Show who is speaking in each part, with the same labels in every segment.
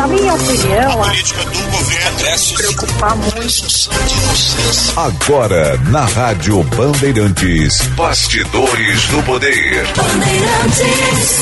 Speaker 1: Na minha opinião, a política do governo cresce preocupar muito.
Speaker 2: Agora, na Rádio Bandeirantes, Bastidores do Poder. Bandeirantes.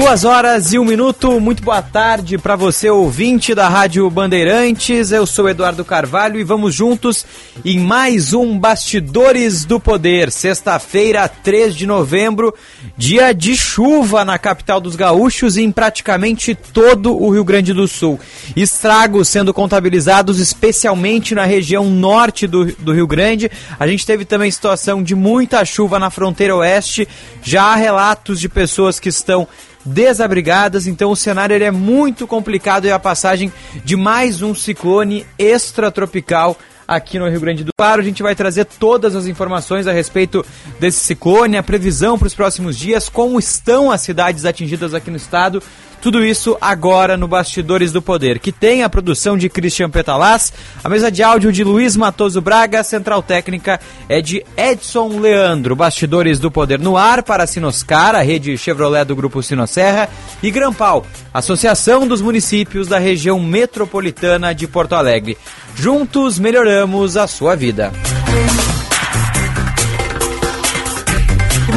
Speaker 3: Duas horas e um minuto, muito boa tarde para você, ouvinte da Rádio Bandeirantes. Eu sou Eduardo Carvalho e vamos juntos em mais um Bastidores do Poder. Sexta-feira, 3 de novembro, dia de chuva na capital dos gaúchos e em praticamente todo o Rio Grande do Sul. Estragos sendo contabilizados especialmente na região norte do, do Rio Grande. A gente teve também situação de muita chuva na fronteira oeste. Já há relatos de pessoas que estão desabrigadas, então o cenário ele é muito complicado e a passagem de mais um ciclone extratropical aqui no Rio Grande do Sul. A gente vai trazer todas as informações a respeito desse ciclone, a previsão para os próximos dias, como estão as cidades atingidas aqui no estado tudo isso agora no Bastidores do Poder, que tem a produção de Christian Petalaz, a mesa de áudio de Luiz Matoso Braga, a central técnica é de Edson Leandro. Bastidores do Poder no ar para Sinoscar, a rede Chevrolet do Grupo Sinosserra, e Grampal, Associação dos Municípios da Região Metropolitana de Porto Alegre. Juntos melhoramos a sua vida.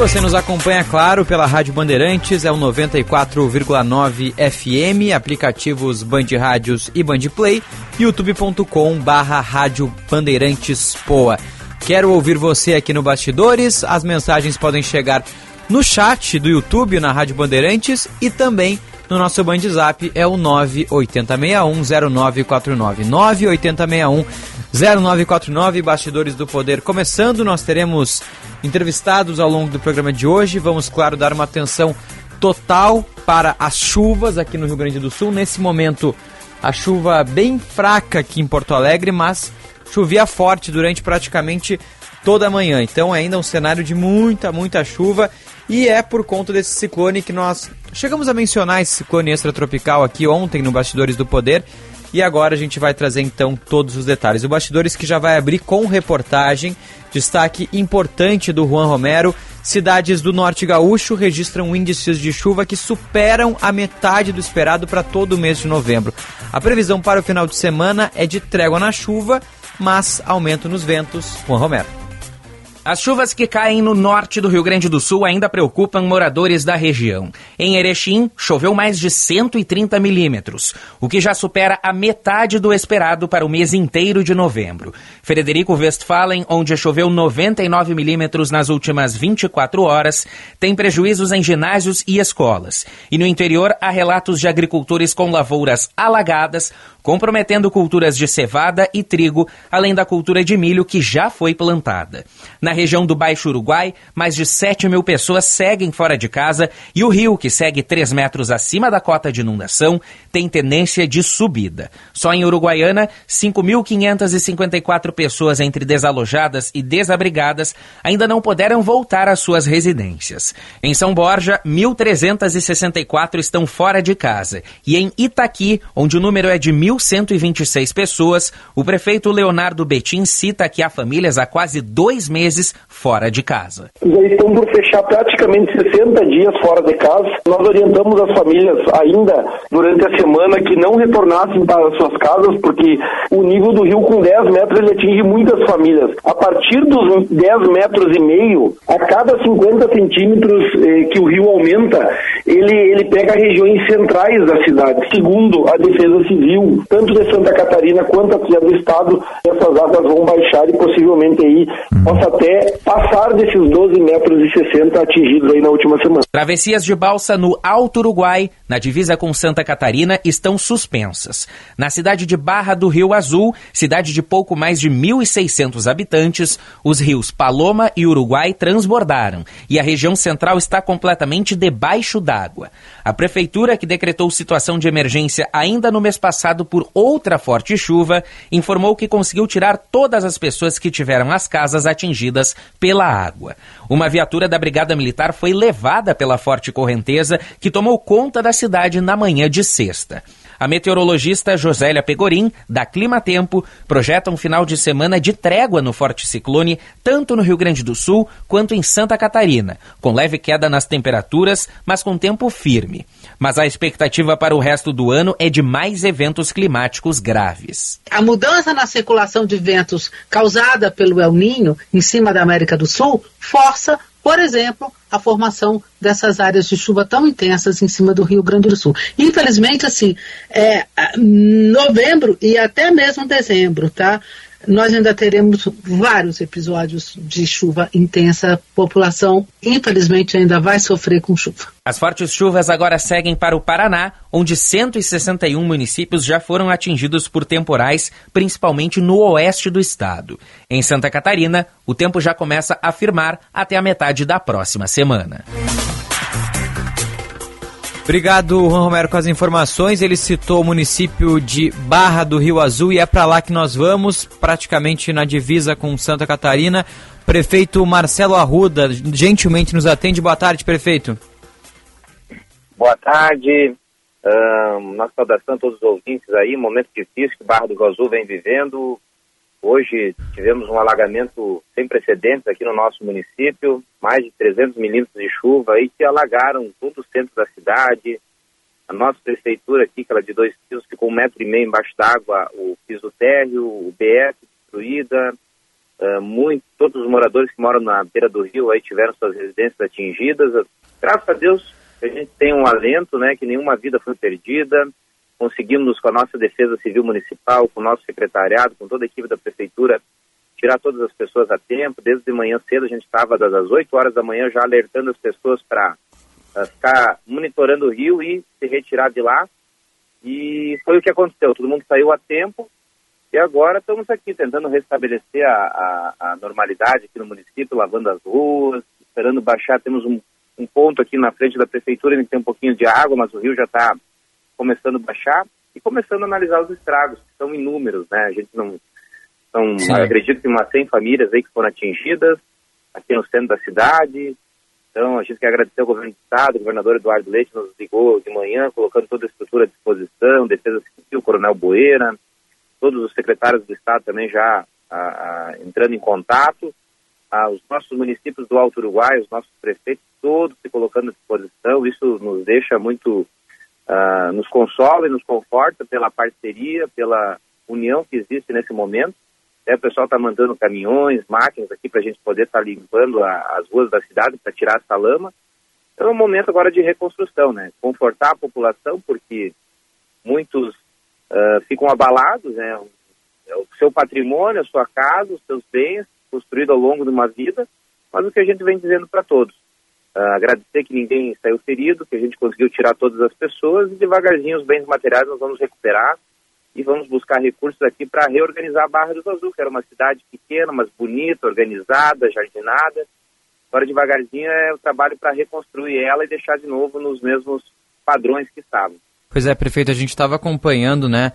Speaker 3: Você nos acompanha, claro, pela Rádio Bandeirantes, é o 94,9 FM, aplicativos Band Rádios e Band Play, youtube.com barra Rádio Bandeirantes Poa. Quero ouvir você aqui no Bastidores, as mensagens podem chegar no chat do YouTube na Rádio Bandeirantes e também no nosso Band Zap é o 980610949. 980610949, Bastidores do Poder. Começando, nós teremos entrevistados ao longo do programa de hoje. Vamos, claro, dar uma atenção total para as chuvas aqui no Rio Grande do Sul. Nesse momento, a chuva bem fraca aqui em Porto Alegre, mas chovia forte durante praticamente toda a manhã. Então, ainda um cenário de muita, muita chuva. E é por conta desse ciclone que nós chegamos a mencionar esse ciclone extratropical aqui ontem no Bastidores do Poder. E agora a gente vai trazer então todos os detalhes. O Bastidores que já vai abrir com reportagem Destaque importante do Juan Romero: cidades do norte gaúcho registram índices de chuva que superam a metade do esperado para todo o mês de novembro. A previsão para o final de semana é de trégua na chuva, mas aumento nos ventos. Juan Romero.
Speaker 4: As chuvas que caem no norte do Rio Grande do Sul ainda preocupam moradores da região. Em Erechim, choveu mais de 130 milímetros, o que já supera a metade do esperado para o mês inteiro de novembro. Frederico Westphalen, onde choveu 99 milímetros nas últimas 24 horas, tem prejuízos em ginásios e escolas. E no interior, há relatos de agricultores com lavouras alagadas, comprometendo culturas de cevada e trigo, além da cultura de milho que já foi plantada. Na região do Baixo Uruguai, mais de 7 mil pessoas seguem fora de casa e o rio, que segue 3 metros acima da cota de inundação, tem tendência de subida. Só em Uruguaiana, 5.554 pessoas entre desalojadas e desabrigadas ainda não puderam voltar às suas residências. Em São Borja, 1.364 estão fora de casa. E em Itaqui, onde o número é de 1.126 pessoas, o prefeito Leonardo Betim cita que há famílias há quase dois meses fora de casa.
Speaker 5: Já estão por fechar praticamente 60 dias fora de casa. Nós orientamos as famílias ainda durante a semana que não retornassem para suas casas, porque o nível do rio com 10 metros ele atinge muitas famílias. A partir dos 10 metros e meio, a cada 50 centímetros eh, que o rio aumenta, ele, ele pega regiões centrais da cidade. Segundo a Defesa Civil, tanto de Santa Catarina quanto aqui do Estado, essas águas vão baixar e possivelmente aí possa até passar desses 12 metros e 60 atingidos aí na última semana.
Speaker 4: Travessias de balsa no Alto Uruguai, na divisa com Santa Catarina, estão suspensas. Na cidade de Barra do Rio Azul, cidade de pouco mais de 1.600 habitantes, os rios Paloma e Uruguai transbordaram e a região central está completamente debaixo d'água. A prefeitura, que decretou situação de emergência ainda no mês passado por outra forte chuva, informou que conseguiu tirar todas as pessoas que tiveram as casas atingidas pela água. Uma viatura da Brigada Militar foi levada pela forte correnteza que tomou conta da cidade na manhã de sexta.
Speaker 6: A meteorologista Josélia Pegorim, da Clima Tempo, projeta um final de semana de trégua no forte ciclone, tanto no Rio Grande do Sul quanto em Santa Catarina, com leve queda nas temperaturas, mas com tempo firme. Mas a expectativa para o resto do ano é de mais eventos climáticos graves.
Speaker 7: A mudança na circulação de ventos causada pelo El Ninho em cima da América do Sul força por exemplo, a formação dessas áreas de chuva tão intensas em cima do Rio Grande do Sul. Infelizmente, assim, é, novembro e até mesmo dezembro, tá? Nós ainda teremos vários episódios de chuva intensa. A população, infelizmente, ainda vai sofrer com chuva.
Speaker 6: As fortes chuvas agora seguem para o Paraná, onde 161 municípios já foram atingidos por temporais, principalmente no oeste do estado. Em Santa Catarina, o tempo já começa a firmar até a metade da próxima semana.
Speaker 3: Obrigado, Juan Romero, com as informações. Ele citou o município de Barra do Rio Azul e é para lá que nós vamos, praticamente na divisa com Santa Catarina. Prefeito Marcelo Arruda, gentilmente nos atende. Boa tarde, prefeito.
Speaker 8: Boa tarde. Nossa saudação a todos os ouvintes aí. Momento difícil que Barra do Rio Azul vem vivendo. Hoje tivemos um alagamento sem precedentes aqui no nosso município, mais de 300 milímetros de chuva aí que alagaram todo o centro da cidade. A nossa prefeitura aqui, aquela de dois pisos, ficou um metro e meio embaixo d'água, o piso térreo, o BF destruída, uh, muito, todos os moradores que moram na beira do rio aí tiveram suas residências atingidas. Graças a Deus a gente tem um alento, né, que nenhuma vida foi perdida conseguimos, com a nossa Defesa Civil Municipal, com o nosso secretariado, com toda a equipe da Prefeitura, tirar todas as pessoas a tempo. Desde de manhã cedo a gente estava das 8 horas da manhã já alertando as pessoas para ficar monitorando o rio e se retirar de lá. E foi o que aconteceu. Todo mundo saiu a tempo e agora estamos aqui tentando restabelecer a, a, a normalidade aqui no município, lavando as ruas, esperando baixar. Temos um, um ponto aqui na frente da prefeitura que tem um pouquinho de água, mas o rio já está começando a baixar e começando a analisar os estragos, que são inúmeros, né? A gente não. São, acredito que umas 100 famílias aí que foram atingidas, aqui no centro da cidade. Então, a gente quer agradecer ao governo do Estado, o governador Eduardo Leite nos ligou de manhã, colocando toda a estrutura à disposição, Defesa Civil, Coronel Boeira, todos os secretários do Estado também já a, a, entrando em contato, a, os nossos municípios do Alto Uruguai, os nossos prefeitos, todos se colocando à disposição. Isso nos deixa muito uh, nos consola e nos conforta pela parceria, pela união que existe nesse momento. É, o pessoal está mandando caminhões, máquinas aqui para a gente poder estar tá limpando a, as ruas da cidade para tirar essa lama. Então é um momento agora de reconstrução, né? Confortar a população, porque muitos uh, ficam abalados, né? É o seu patrimônio, a sua casa, os seus bens, construído ao longo de uma vida, mas o que a gente vem dizendo para todos, Uh, agradecer que ninguém saiu ferido, que a gente conseguiu tirar todas as pessoas e devagarzinho os bens materiais nós vamos recuperar e vamos buscar recursos aqui para reorganizar a Barra do Azul, que era uma cidade pequena, mas bonita, organizada, jardinada. Agora devagarzinho é o trabalho para reconstruir ela e deixar de novo nos mesmos padrões que estavam.
Speaker 3: Pois é, prefeito, a gente estava acompanhando, né?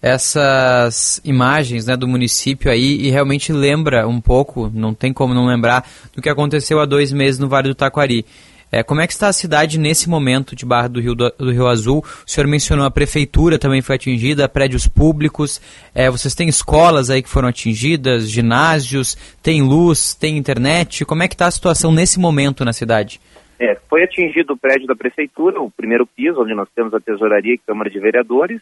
Speaker 3: Essas imagens né, do município aí e realmente lembra um pouco, não tem como não lembrar, do que aconteceu há dois meses no Vale do Taquari. É, como é que está a cidade nesse momento de Barra do Rio, do, do Rio Azul? O senhor mencionou a prefeitura também foi atingida, prédios públicos, é, vocês têm escolas aí que foram atingidas, ginásios, tem luz, tem internet, como é que está a situação nesse momento na cidade?
Speaker 8: É, foi atingido o prédio da prefeitura, o primeiro piso, onde nós temos a tesouraria e Câmara de Vereadores,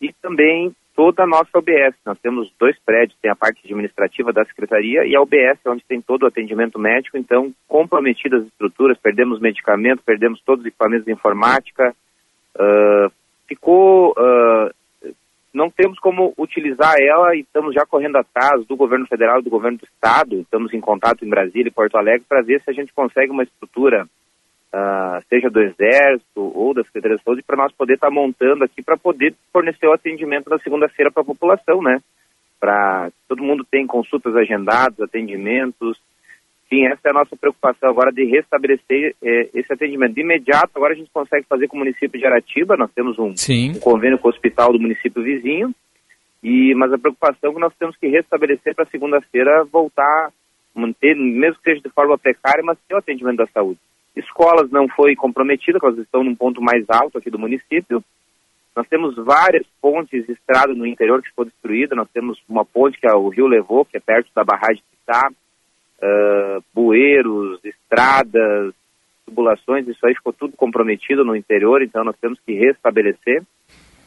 Speaker 8: e também toda a nossa OBS. Nós temos dois prédios, tem a parte administrativa da secretaria e a OBS, onde tem todo o atendimento médico. Então, comprometidas as estruturas, perdemos medicamentos, perdemos todos os equipamentos de informática. Uh, ficou. Uh, não temos como utilizar ela e estamos já correndo atrás do governo federal do governo do estado. Estamos em contato em Brasília e Porto Alegre para ver se a gente consegue uma estrutura uh, seja do Exército ou da Secretaria de Saúde, para nós poder estar tá montando aqui para poder fornecer o atendimento na segunda-feira para a população, né? Para todo mundo tem consultas agendadas, atendimentos. Sim, essa é a nossa preocupação agora de restabelecer eh, esse atendimento. De imediato, agora a gente consegue fazer com o município de Aratiba, nós temos um, um convênio com o hospital do município vizinho, e, mas a preocupação é que nós temos que restabelecer para segunda-feira voltar, manter, mesmo que seja de forma precária, mas ter o atendimento da saúde. Escolas não foi comprometida, elas estão num ponto mais alto aqui do município. Nós temos várias pontes de estrada no interior que ficou destruída. Nós temos uma ponte que o Rio levou, que é perto da barragem de Itá, uh, bueiros, estradas, tubulações, isso aí ficou tudo comprometido no interior, então nós temos que restabelecer.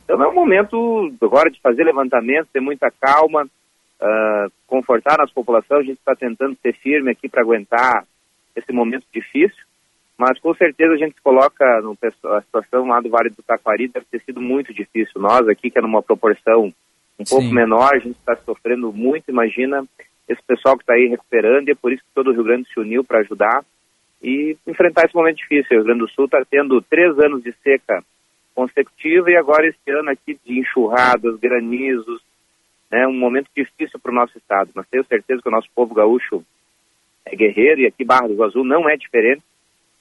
Speaker 8: Então é um momento agora de fazer levantamento, ter muita calma, uh, confortar a nossa população. A gente está tentando ser firme aqui para aguentar esse momento difícil, mas com certeza a gente coloca no, a situação lá do Vale do Taquari deve ter sido muito difícil. Nós aqui, que é numa proporção um Sim. pouco menor, a gente está sofrendo muito, imagina esse pessoal que está aí recuperando, e é por isso que todo o Rio Grande se uniu para ajudar e enfrentar esse momento difícil. O Rio Grande do Sul está tendo três anos de seca consecutiva e agora esse ano aqui de enxurradas, granizos, né, um momento difícil para o nosso estado. Mas tenho certeza que o nosso povo gaúcho é guerreiro e aqui Barra do Azul não é diferente.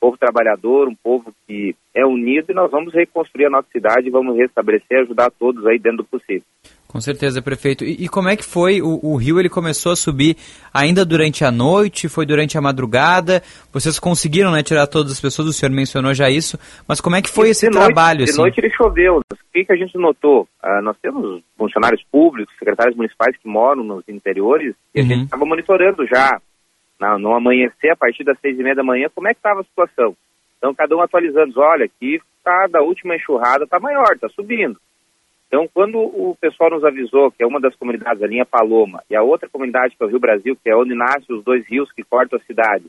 Speaker 8: Povo trabalhador, um povo que é unido e nós vamos reconstruir a nossa cidade, vamos restabelecer, ajudar todos aí dentro do possível.
Speaker 3: Com certeza, prefeito. E, e como é que foi? O, o, rio ele começou a subir ainda durante a noite, foi durante a madrugada. Vocês conseguiram né, tirar todas as pessoas, o senhor mencionou já isso, mas como é que foi de esse
Speaker 8: noite,
Speaker 3: trabalho?
Speaker 8: De
Speaker 3: assim?
Speaker 8: noite ele choveu. O que, que a gente notou? Uh, nós temos funcionários públicos, secretários municipais que moram nos interiores, e uhum. a gente estava monitorando já, na, no amanhecer, a partir das seis e meia da manhã, como é que estava a situação. Então, cada um atualizando, olha, aqui tá, da última enxurrada está maior, está subindo. Então, quando o pessoal nos avisou que é uma das comunidades, a linha Paloma, e a outra comunidade, que é o Rio Brasil, que é onde nascem os dois rios que cortam a cidade,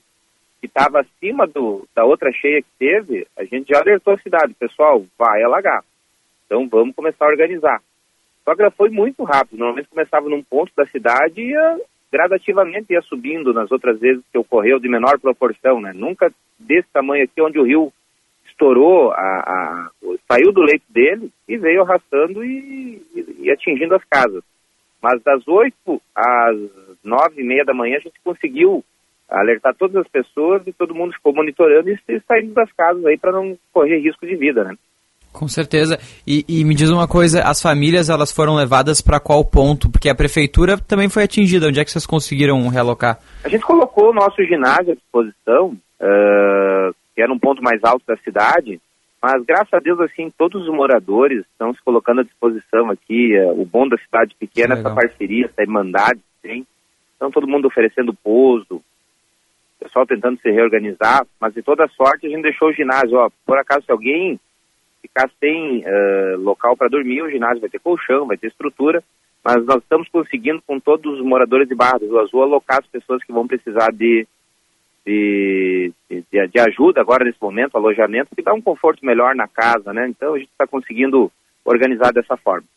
Speaker 8: que estava acima do, da outra cheia que teve, a gente já alertou a cidade, pessoal, vai alagar. Então, vamos começar a organizar. Só que ela foi muito rápido, normalmente começava num ponto da cidade e ia, gradativamente ia subindo nas outras vezes que ocorreu de menor proporção, né? Nunca desse tamanho aqui, onde o rio estourou, a, a, saiu do leito dele e veio arrastando e, e, e atingindo as casas. Mas das 8 às 9 e meia da manhã a gente conseguiu alertar todas as pessoas e todo mundo ficou monitorando e saindo das casas aí para não correr risco de vida, né?
Speaker 3: Com certeza. E, e, me diz uma coisa, as famílias elas foram levadas para qual ponto? Porque a prefeitura também foi atingida. Onde é que vocês conseguiram realocar?
Speaker 8: A gente colocou o nosso ginásio à disposição, uh, que era um ponto mais alto da cidade, mas graças a Deus, assim, todos os moradores estão se colocando à disposição aqui. É, o bom da cidade pequena, essa parceria, essa irmandade tem. Então todo mundo oferecendo pouso, o pessoal tentando se reorganizar, mas de toda sorte a gente deixou o ginásio, ó, por acaso se alguém ficar sem uh, local para dormir, o ginásio vai ter colchão, vai ter estrutura, mas nós estamos conseguindo com todos os moradores de Barra do Azul alocar as pessoas que vão precisar de de, de, de, ajuda agora nesse momento, alojamento, que dá um conforto melhor na casa, né? Então a gente está conseguindo organizar dessa forma.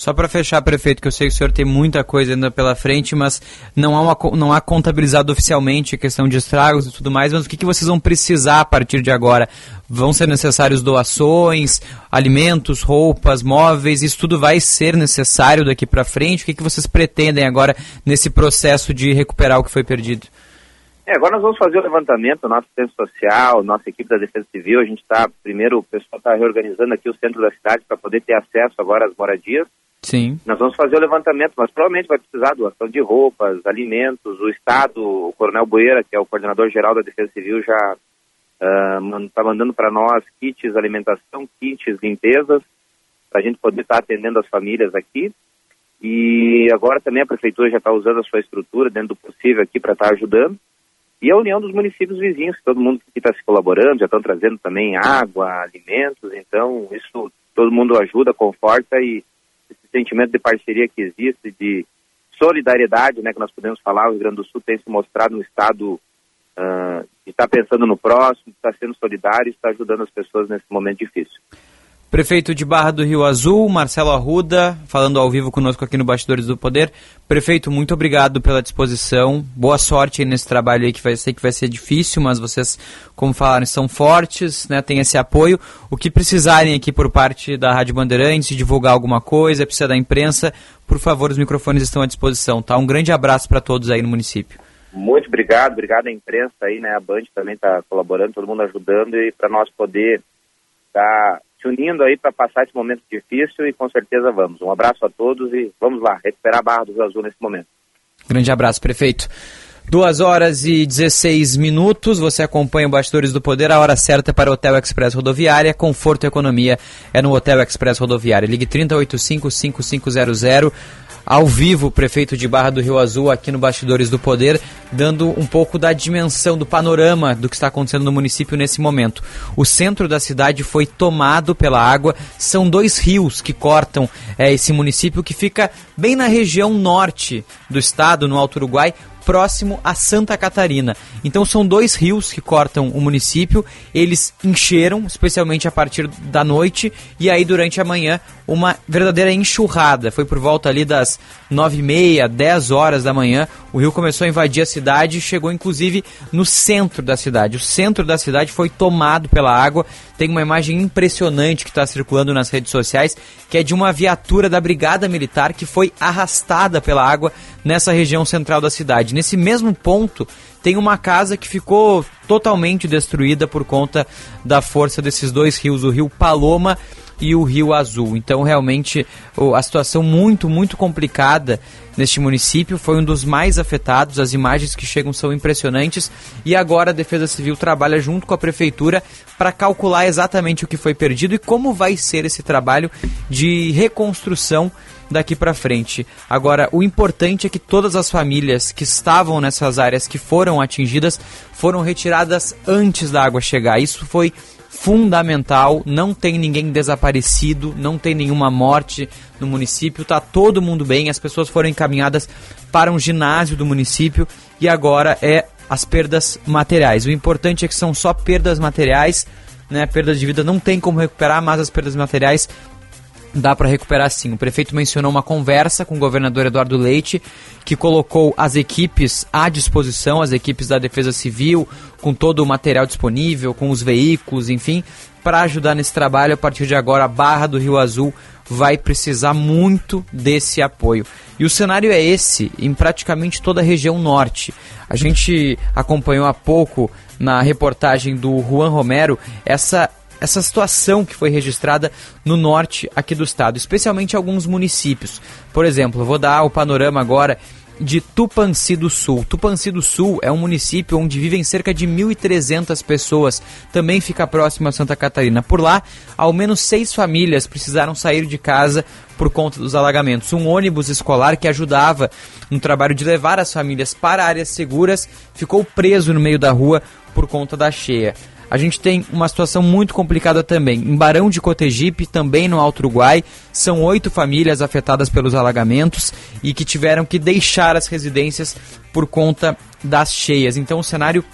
Speaker 3: Só para fechar, prefeito, que eu sei que o senhor tem muita coisa ainda pela frente, mas não há, uma, não há contabilizado oficialmente a questão de estragos e tudo mais, mas o que, que vocês vão precisar a partir de agora? Vão ser necessários doações, alimentos, roupas, móveis? Isso tudo vai ser necessário daqui para frente? O que, que vocês pretendem agora nesse processo de recuperar o que foi perdido?
Speaker 8: É, agora nós vamos fazer o levantamento, nosso centro social, nossa equipe da Defesa Civil. A gente está, primeiro, o pessoal está reorganizando aqui o centro da cidade para poder ter acesso agora às moradias.
Speaker 3: Sim.
Speaker 8: Nós vamos fazer o levantamento, mas provavelmente vai precisar doação de roupas, alimentos. O Estado, o Coronel Boeira, que é o coordenador geral da Defesa Civil, já está uh, mandando para nós kits alimentação, kits limpezas, para a gente poder estar tá atendendo as famílias aqui. E agora também a prefeitura já está usando a sua estrutura dentro do possível aqui para estar tá ajudando. E a união dos municípios vizinhos, todo mundo que está se colaborando, já estão trazendo também água, alimentos, então isso todo mundo ajuda, conforta e sentimento de parceria que existe, de solidariedade, né, que nós podemos falar, o Rio Grande do Sul tem se mostrado um estado uh, que está pensando no próximo, está sendo solidário está ajudando as pessoas nesse momento difícil.
Speaker 3: Prefeito de Barra do Rio Azul, Marcelo Arruda, falando ao vivo conosco aqui no Bastidores do Poder. Prefeito, muito obrigado pela disposição. Boa sorte nesse trabalho aí que vai ser que vai ser difícil, mas vocês, como falaram, são fortes, né? Tem esse apoio. O que precisarem aqui por parte da Rádio Bandeirantes, divulgar alguma coisa, precisa da imprensa, por favor, os microfones estão à disposição, tá? Um grande abraço para todos aí no município.
Speaker 8: Muito obrigado, obrigado à imprensa aí, né? A Band também está colaborando, todo mundo ajudando e para nós poder estar tá se unindo aí para passar esse momento difícil e com certeza vamos. Um abraço a todos e vamos lá, recuperar a Barra do Azul nesse momento.
Speaker 3: Grande abraço, prefeito. 2 horas e 16 minutos, você acompanha o Bastidores do Poder, a hora certa para o Hotel Express Rodoviária, conforto e economia é no Hotel Express Rodoviária. Ligue 3085-5500, ao vivo, o prefeito de Barra do Rio Azul aqui no Bastidores do Poder, dando um pouco da dimensão, do panorama do que está acontecendo no município nesse momento. O centro da cidade foi tomado pela água, são dois rios que cortam é, esse município que fica bem na região norte do estado, no Alto Uruguai, próximo a Santa Catarina. Então são dois rios que cortam o município, eles encheram, especialmente a partir da noite, e aí durante a manhã uma verdadeira enxurrada. Foi por volta ali das nove e meia, dez horas da manhã, o rio começou a invadir a cidade e chegou inclusive no centro da cidade. O centro da cidade foi tomado pela água. Tem uma imagem impressionante que está circulando nas redes sociais, que é de uma viatura da Brigada Militar que foi arrastada pela água nessa região central da cidade. Nesse mesmo ponto, tem uma casa que ficou totalmente destruída por conta da força desses dois rios, o rio Paloma e o Rio Azul. Então, realmente, a situação muito, muito complicada neste município foi um dos mais afetados. As imagens que chegam são impressionantes e agora a Defesa Civil trabalha junto com a prefeitura para calcular exatamente o que foi perdido e como vai ser esse trabalho de reconstrução daqui para frente. Agora, o importante é que todas as famílias que estavam nessas áreas que foram atingidas foram retiradas antes da água chegar. Isso foi fundamental, não tem ninguém desaparecido, não tem nenhuma morte no município, tá todo mundo bem, as pessoas foram encaminhadas para um ginásio do município e agora é as perdas materiais. O importante é que são só perdas materiais, né? Perdas de vida não tem como recuperar, mas as perdas materiais dá para recuperar sim. O prefeito mencionou uma conversa com o governador Eduardo Leite, que colocou as equipes à disposição, as equipes da Defesa Civil, com todo o material disponível, com os veículos, enfim, para ajudar nesse trabalho. A partir de agora, a Barra do Rio Azul vai precisar muito desse apoio. E o cenário é esse em praticamente toda a região norte. A gente acompanhou há pouco na reportagem do Juan Romero essa essa situação que foi registrada no norte aqui do estado, especialmente alguns municípios. Por exemplo, vou dar o panorama agora de Tupanci do Sul. Tupanci do Sul é um município onde vivem cerca de 1.300 pessoas, também fica próximo a Santa Catarina. Por lá, ao menos seis famílias precisaram sair de casa por conta dos alagamentos. Um ônibus escolar que ajudava no trabalho de levar as famílias para áreas seguras ficou preso no meio da rua por conta da cheia a gente tem uma situação muito complicada também. Em Barão de Cotegipe, também no Alto Uruguai, são oito famílias afetadas pelos alagamentos e que tiveram que deixar as residências por conta das cheias. Então, um cenário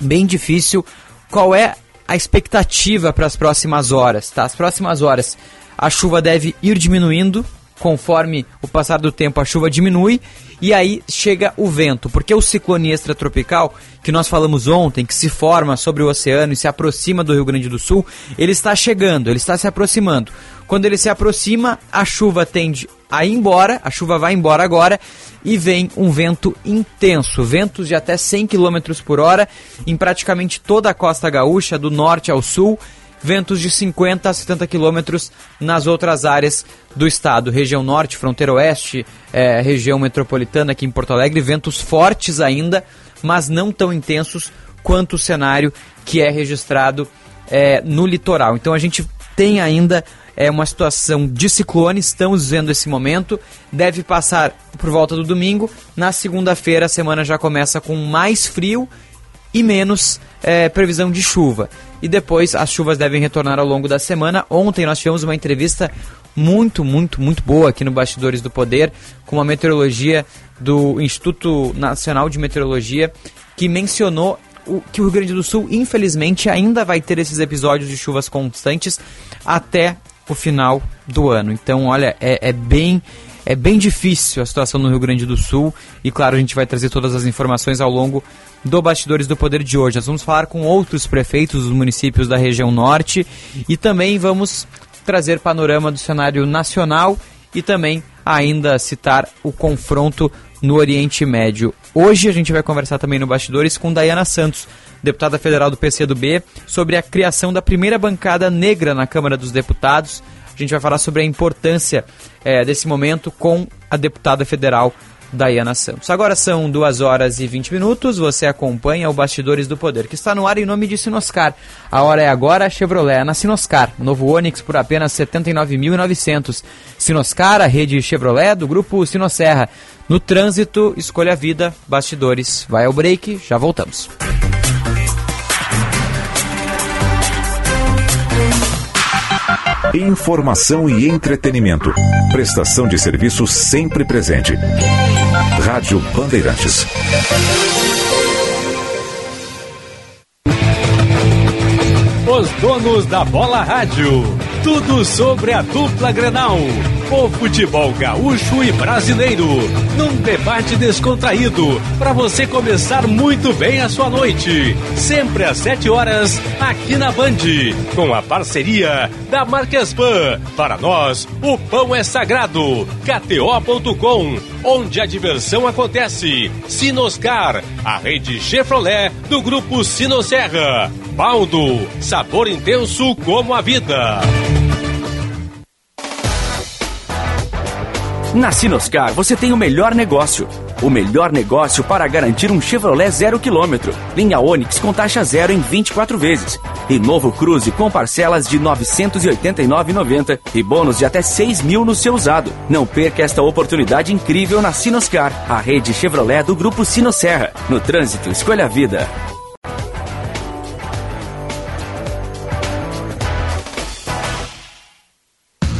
Speaker 3: bem difícil. Qual é a expectativa para as próximas horas? Tá? As próximas horas, a chuva deve ir diminuindo, conforme o passar do tempo a chuva diminui e aí chega o vento, porque o ciclone extratropical que nós falamos ontem, que se forma sobre o oceano e se aproxima do Rio Grande do Sul, ele está chegando, ele está se aproximando. Quando ele se aproxima, a chuva tende a ir embora, a chuva vai embora agora e vem um vento intenso, ventos de até 100 km por hora em praticamente toda a costa gaúcha, do norte ao sul ventos de 50 a 70 quilômetros nas outras áreas do estado. Região norte, fronteira oeste, é, região metropolitana aqui em Porto Alegre, ventos fortes ainda, mas não tão intensos quanto o cenário que é registrado é, no litoral. Então a gente tem ainda é uma situação de ciclone, estamos vendo esse momento, deve passar por volta do domingo. Na segunda-feira a semana já começa com mais frio e menos é, previsão de chuva. E depois as chuvas devem retornar ao longo da semana. Ontem nós tivemos uma entrevista muito, muito, muito boa aqui no Bastidores do Poder com uma meteorologia do Instituto Nacional de Meteorologia que mencionou o, que o Rio Grande do Sul, infelizmente, ainda vai ter esses episódios de chuvas constantes até o final do ano. Então, olha, é, é bem é bem difícil a situação no Rio Grande do Sul e, claro, a gente vai trazer todas as informações ao longo do Bastidores do Poder de hoje. Nós vamos falar com outros prefeitos dos municípios da região norte e também vamos trazer panorama do cenário nacional e também ainda citar o confronto no Oriente Médio. Hoje a gente vai conversar também no Bastidores com Dayana Santos, deputada federal do PCdoB, sobre a criação da primeira bancada negra na Câmara dos Deputados. A gente vai falar sobre a importância é, desse momento com a deputada federal Dayana Santos. Agora são 2 horas e 20 minutos, você acompanha o Bastidores do Poder, que está no ar em nome de Sinoscar. A hora é agora, Chevrolet na Sinoscar. Novo Onix por apenas R$ 79.900. Sinoscar, a rede Chevrolet do grupo Sinosserra. No trânsito, escolha a vida, Bastidores. Vai ao break, já voltamos.
Speaker 2: Informação e entretenimento. Prestação de serviço sempre presente. Rádio Bandeirantes.
Speaker 9: Os donos da bola rádio. Tudo sobre a dupla Grenal. O futebol gaúcho e brasileiro. Num debate descontraído. Para você começar muito bem a sua noite. Sempre às 7 horas, aqui na Band. Com a parceria da Marquespan. Para nós, o pão é sagrado. KTO.com. Onde a diversão acontece. Sinoscar. A rede Chevrolet do grupo Sinosserra. Baldo. Sabor intenso como a vida.
Speaker 10: Na Sinoscar você tem o melhor negócio. O melhor negócio para garantir um Chevrolet zero quilômetro. Linha Onix com taxa zero em 24 vezes. E novo Cruze com parcelas de R$ 989,90 e bônus de até 6 mil no seu usado. Não perca esta oportunidade incrível na Sinoscar, a rede Chevrolet do Grupo Sinosserra. No trânsito, escolha a vida.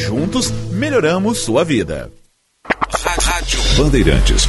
Speaker 11: juntos melhoramos sua vida.
Speaker 2: Rádio Bandeirantes.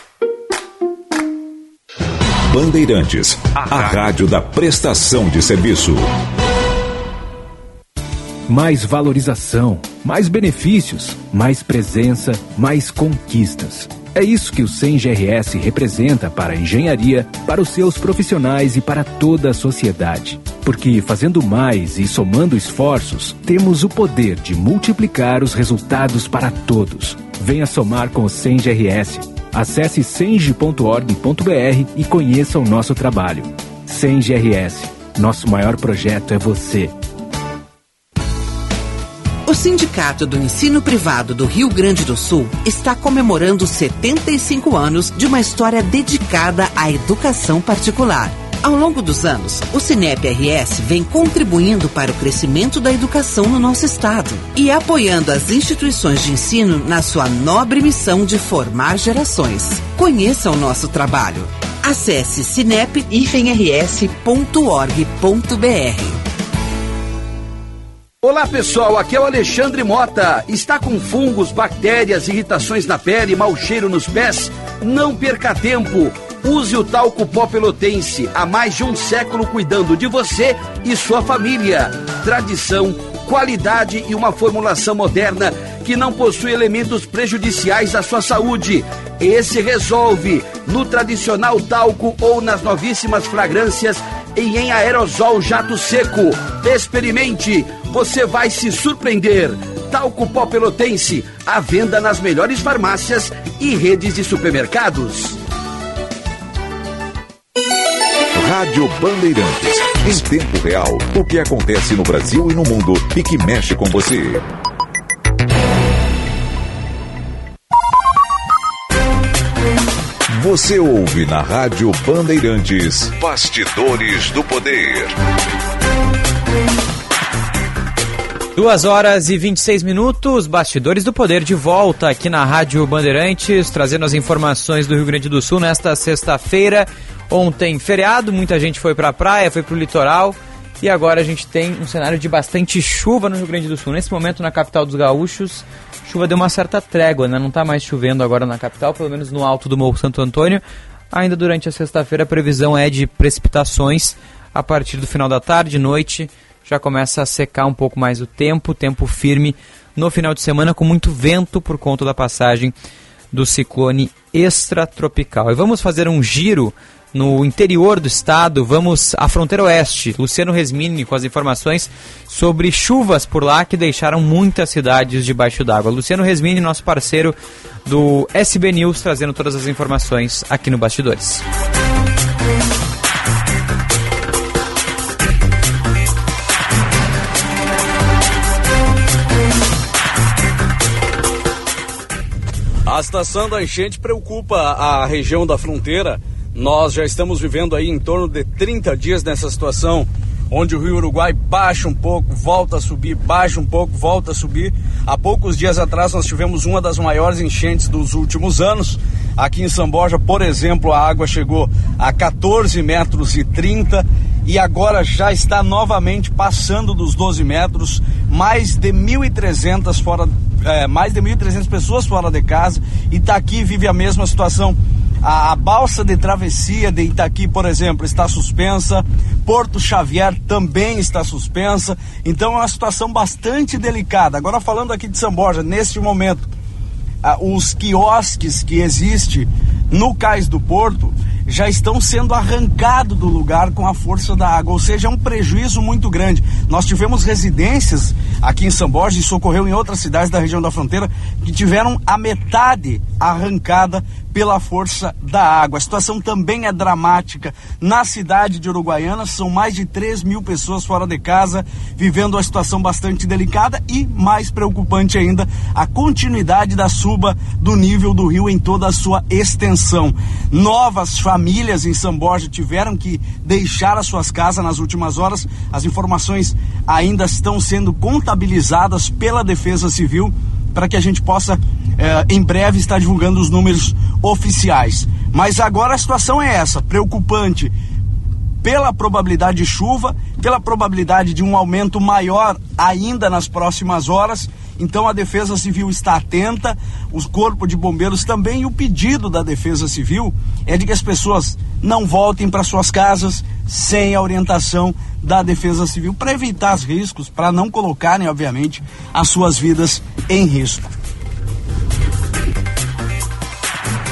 Speaker 2: Bandeirantes, a rádio da prestação de serviço.
Speaker 12: Mais valorização, mais benefícios, mais presença, mais conquistas. É isso que o SEM GRS representa para a engenharia, para os seus profissionais e para toda a sociedade. Porque fazendo mais e somando esforços, temos o poder de multiplicar os resultados para todos. Venha somar com o SEM GRS. Acesse senge.org.br e conheça o nosso trabalho. Senge RS. Nosso maior projeto é você.
Speaker 13: O Sindicato do Ensino Privado do Rio Grande do Sul está comemorando 75 anos de uma história dedicada à educação particular. Ao longo dos anos, o Cinep RS vem contribuindo para o crescimento da educação no nosso estado e apoiando as instituições de ensino na sua nobre missão de formar gerações. Conheça o nosso trabalho. Acesse cinep-rs.org.br.
Speaker 14: Olá pessoal, aqui é o Alexandre Mota. Está com fungos, bactérias, irritações na pele, mau cheiro nos pés? Não perca tempo. Use o talco pó pelotense, há mais de um século cuidando de você e sua família. Tradição, qualidade e uma formulação moderna que não possui elementos prejudiciais à sua saúde. Esse resolve no tradicional talco ou nas novíssimas fragrâncias e em aerosol jato seco. Experimente, você vai se surpreender. Talco Pó Pelotense, à venda nas melhores farmácias e redes de supermercados.
Speaker 2: Rádio Bandeirantes. Em tempo real, o que acontece no Brasil e no mundo e que mexe com você. Você ouve na Rádio Bandeirantes Bastidores do Poder.
Speaker 3: Duas horas e 26 minutos, Bastidores do Poder de volta aqui na Rádio Bandeirantes, trazendo as informações do Rio Grande do Sul nesta sexta-feira. Ontem, feriado, muita gente foi para a praia, foi para o litoral e agora a gente tem um cenário de bastante chuva no Rio Grande do Sul. Nesse momento, na capital dos gaúchos, chuva deu uma certa trégua, né? Não está mais chovendo agora na capital, pelo menos no alto do Morro Santo Antônio. Ainda durante a sexta-feira, a previsão é de precipitações a partir do final da tarde, noite. Já começa a secar um pouco mais o tempo, tempo firme no final de semana, com muito vento por conta da passagem do ciclone extratropical. E vamos fazer um giro no interior do estado. Vamos à fronteira oeste. Luciano Resmini com as informações sobre chuvas por lá que deixaram muitas cidades debaixo d'água. Luciano Resmini, nosso parceiro do SB News, trazendo todas as informações aqui no Bastidores.
Speaker 15: A situação da enchente preocupa a região da fronteira nós já estamos vivendo aí em torno de 30 dias nessa situação, onde o Rio Uruguai baixa um pouco, volta a subir, baixa um pouco, volta a subir. Há poucos dias atrás nós tivemos uma das maiores enchentes dos últimos anos. Aqui em São Borja, por exemplo, a água chegou a 14 metros e 30 e agora já está novamente passando dos 12 metros, mais de 1.300 fora, é, mais de 1.300 pessoas fora de casa. e Itaqui vive a mesma situação. A, a, balsa de travessia de Itaqui, por exemplo, está suspensa. Porto Xavier também está suspensa. Então é uma situação bastante delicada. Agora falando aqui de São Borja, neste momento, os quiosques que existem no cais do porto já estão sendo arrancados do lugar com a força da água, ou seja, é um prejuízo muito grande. Nós tivemos residências aqui em São Borja, isso ocorreu em outras cidades da região da fronteira, que tiveram a metade arrancada pela força da água. A situação também é dramática na cidade de Uruguaiana, são mais de 3 mil pessoas fora de casa, vivendo uma situação bastante delicada e, mais preocupante ainda, a continuidade da suba do nível do rio em toda a sua extensão. Novas famílias em São Borja tiveram que deixar as suas casas nas últimas horas. As informações ainda estão sendo contabilizadas pela Defesa Civil para que a gente possa, eh, em breve, estar divulgando os números oficiais. Mas agora a situação é essa, preocupante pela probabilidade de chuva, pela probabilidade de um aumento maior ainda nas próximas horas. Então a Defesa Civil está atenta, os corpos de bombeiros também. E o pedido da Defesa Civil é de que as pessoas não voltem para suas casas sem a orientação da Defesa Civil para evitar os riscos, para não colocarem, obviamente, as suas vidas em risco.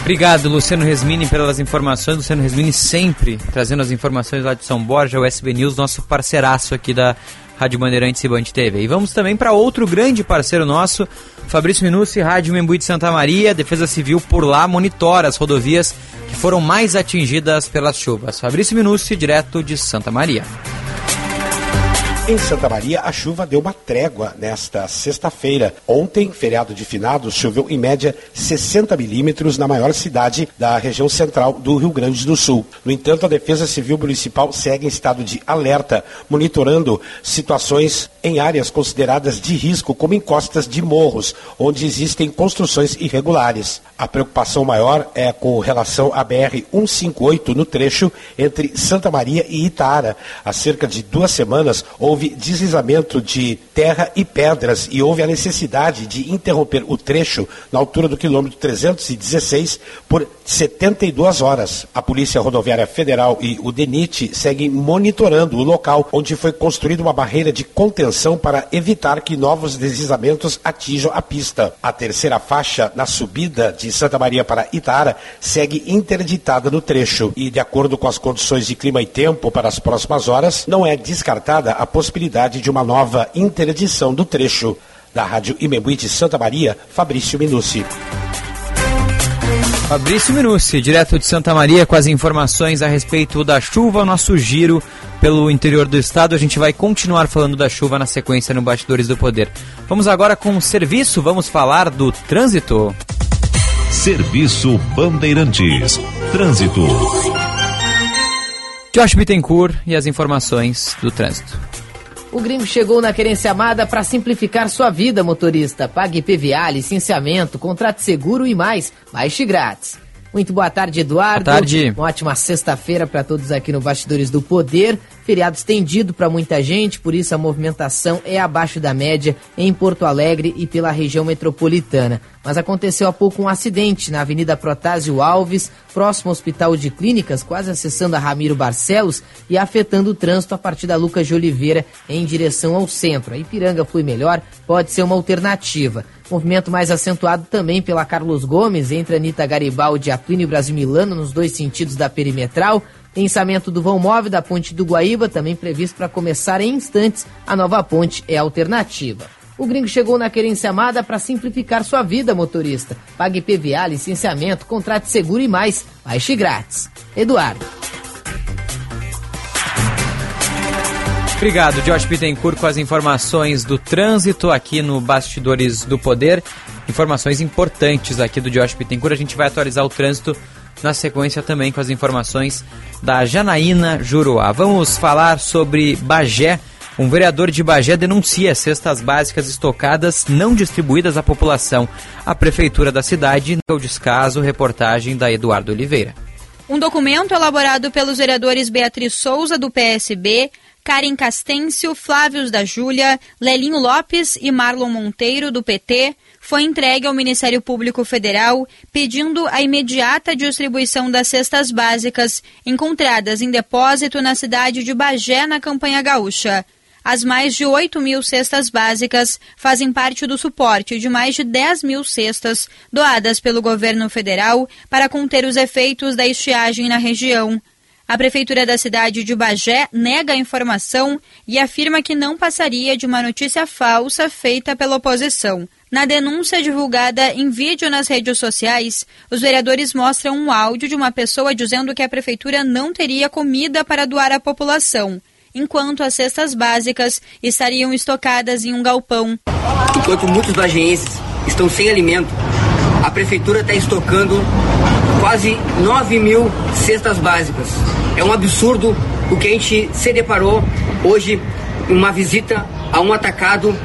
Speaker 3: Obrigado, Luciano Resmini, pelas informações. Luciano Resmini sempre trazendo as informações lá de São Borja, o SB News, nosso parceiraço aqui da Rádio Bandeirantes e Band TV. E vamos também para outro grande parceiro nosso, Fabrício Minucci, Rádio Membuí de Santa Maria. Defesa Civil por lá monitora as rodovias que foram mais atingidas pelas chuvas. Fabrício Minucci, direto de Santa Maria.
Speaker 16: Em Santa Maria, a chuva deu uma trégua nesta sexta-feira. Ontem, feriado de finados, choveu em média 60 milímetros na maior cidade da região central do Rio Grande do Sul. No entanto, a Defesa Civil Municipal segue em estado de alerta, monitorando situações em áreas consideradas de risco, como encostas de morros, onde existem construções irregulares. A preocupação maior é com relação à BR-158 no trecho entre Santa Maria e Itaara. Há cerca de duas semanas houve houve deslizamento de terra e pedras e houve a necessidade de interromper o trecho na altura do quilômetro 316 por 72 horas. A Polícia Rodoviária Federal e o DENIT seguem monitorando o local onde foi construída uma barreira de contenção para evitar que novos deslizamentos atinjam a pista. A terceira faixa na subida de Santa Maria para Itara segue interditada no trecho e, de acordo com as condições de clima e tempo para as próximas horas, não é descartada a possibilidade possibilidade de uma nova interdição do trecho.
Speaker 17: da Rádio Imembuí de Santa Maria, Fabrício Minucci.
Speaker 3: Fabrício Minucci, direto de Santa Maria, com as informações a respeito da chuva, o nosso giro pelo interior do estado. A gente vai continuar falando da chuva na sequência no Bastidores do Poder. Vamos agora com o serviço, vamos falar do trânsito.
Speaker 2: Serviço Bandeirantes. Trânsito.
Speaker 3: Josh Bittencourt e as informações do trânsito.
Speaker 18: O gringo chegou na querência amada para simplificar sua vida, motorista. Pague PVA, licenciamento, contrato seguro e mais. Baixe grátis. Muito boa tarde, Eduardo.
Speaker 3: Boa tarde.
Speaker 18: Uma ótima sexta-feira para todos aqui no Bastidores do Poder. Feriado estendido para muita gente, por isso a movimentação é abaixo da média em Porto Alegre e pela região metropolitana. Mas aconteceu há pouco um acidente na Avenida Protásio Alves, próximo ao Hospital de Clínicas, quase acessando a Ramiro Barcelos e afetando o trânsito a partir da Lucas de Oliveira em direção ao centro. A Ipiranga foi melhor, pode ser uma alternativa. Movimento mais acentuado também pela Carlos Gomes, entre Anitta Garibaldi e Aplínio Brasil Milano, nos dois sentidos da perimetral. Pensamento do vão móvel da ponte do Guaíba, também previsto para começar em instantes. A nova ponte é alternativa. O gringo chegou na querência amada para simplificar sua vida, motorista. Pague PVA, licenciamento, contrate seguro e mais. Baixe grátis. Eduardo.
Speaker 3: Obrigado, Josh Bittencourt, com as informações do trânsito aqui no Bastidores do Poder. Informações importantes aqui do Josh Bittencourt. A gente vai atualizar o trânsito na sequência também com as informações da Janaína Juruá. Vamos falar sobre Bagé. Um vereador de Bagé denuncia cestas básicas estocadas não distribuídas à população. A prefeitura da cidade o descaso, reportagem da Eduardo Oliveira.
Speaker 19: Um documento elaborado pelos vereadores Beatriz Souza, do PSB, Karen Castêncio, Flávios da Júlia, Lelinho Lopes e Marlon Monteiro, do PT, foi entregue ao Ministério Público Federal pedindo a imediata distribuição das cestas básicas encontradas em depósito na cidade de Bagé, na campanha gaúcha. As mais de 8 mil cestas básicas fazem parte do suporte de mais de 10 mil cestas doadas pelo governo federal para conter os efeitos da estiagem na região. A prefeitura da cidade de Bagé nega a informação e afirma que não passaria de uma notícia falsa feita pela oposição. Na denúncia divulgada em vídeo nas redes sociais, os vereadores mostram um áudio de uma pessoa dizendo que a prefeitura não teria comida para doar à população, enquanto as cestas básicas estariam estocadas em um galpão.
Speaker 20: Enquanto muitos bageenses estão sem alimento, a prefeitura está estocando quase 9 mil cestas básicas. É um absurdo o que a gente se deparou hoje uma visita a um atacado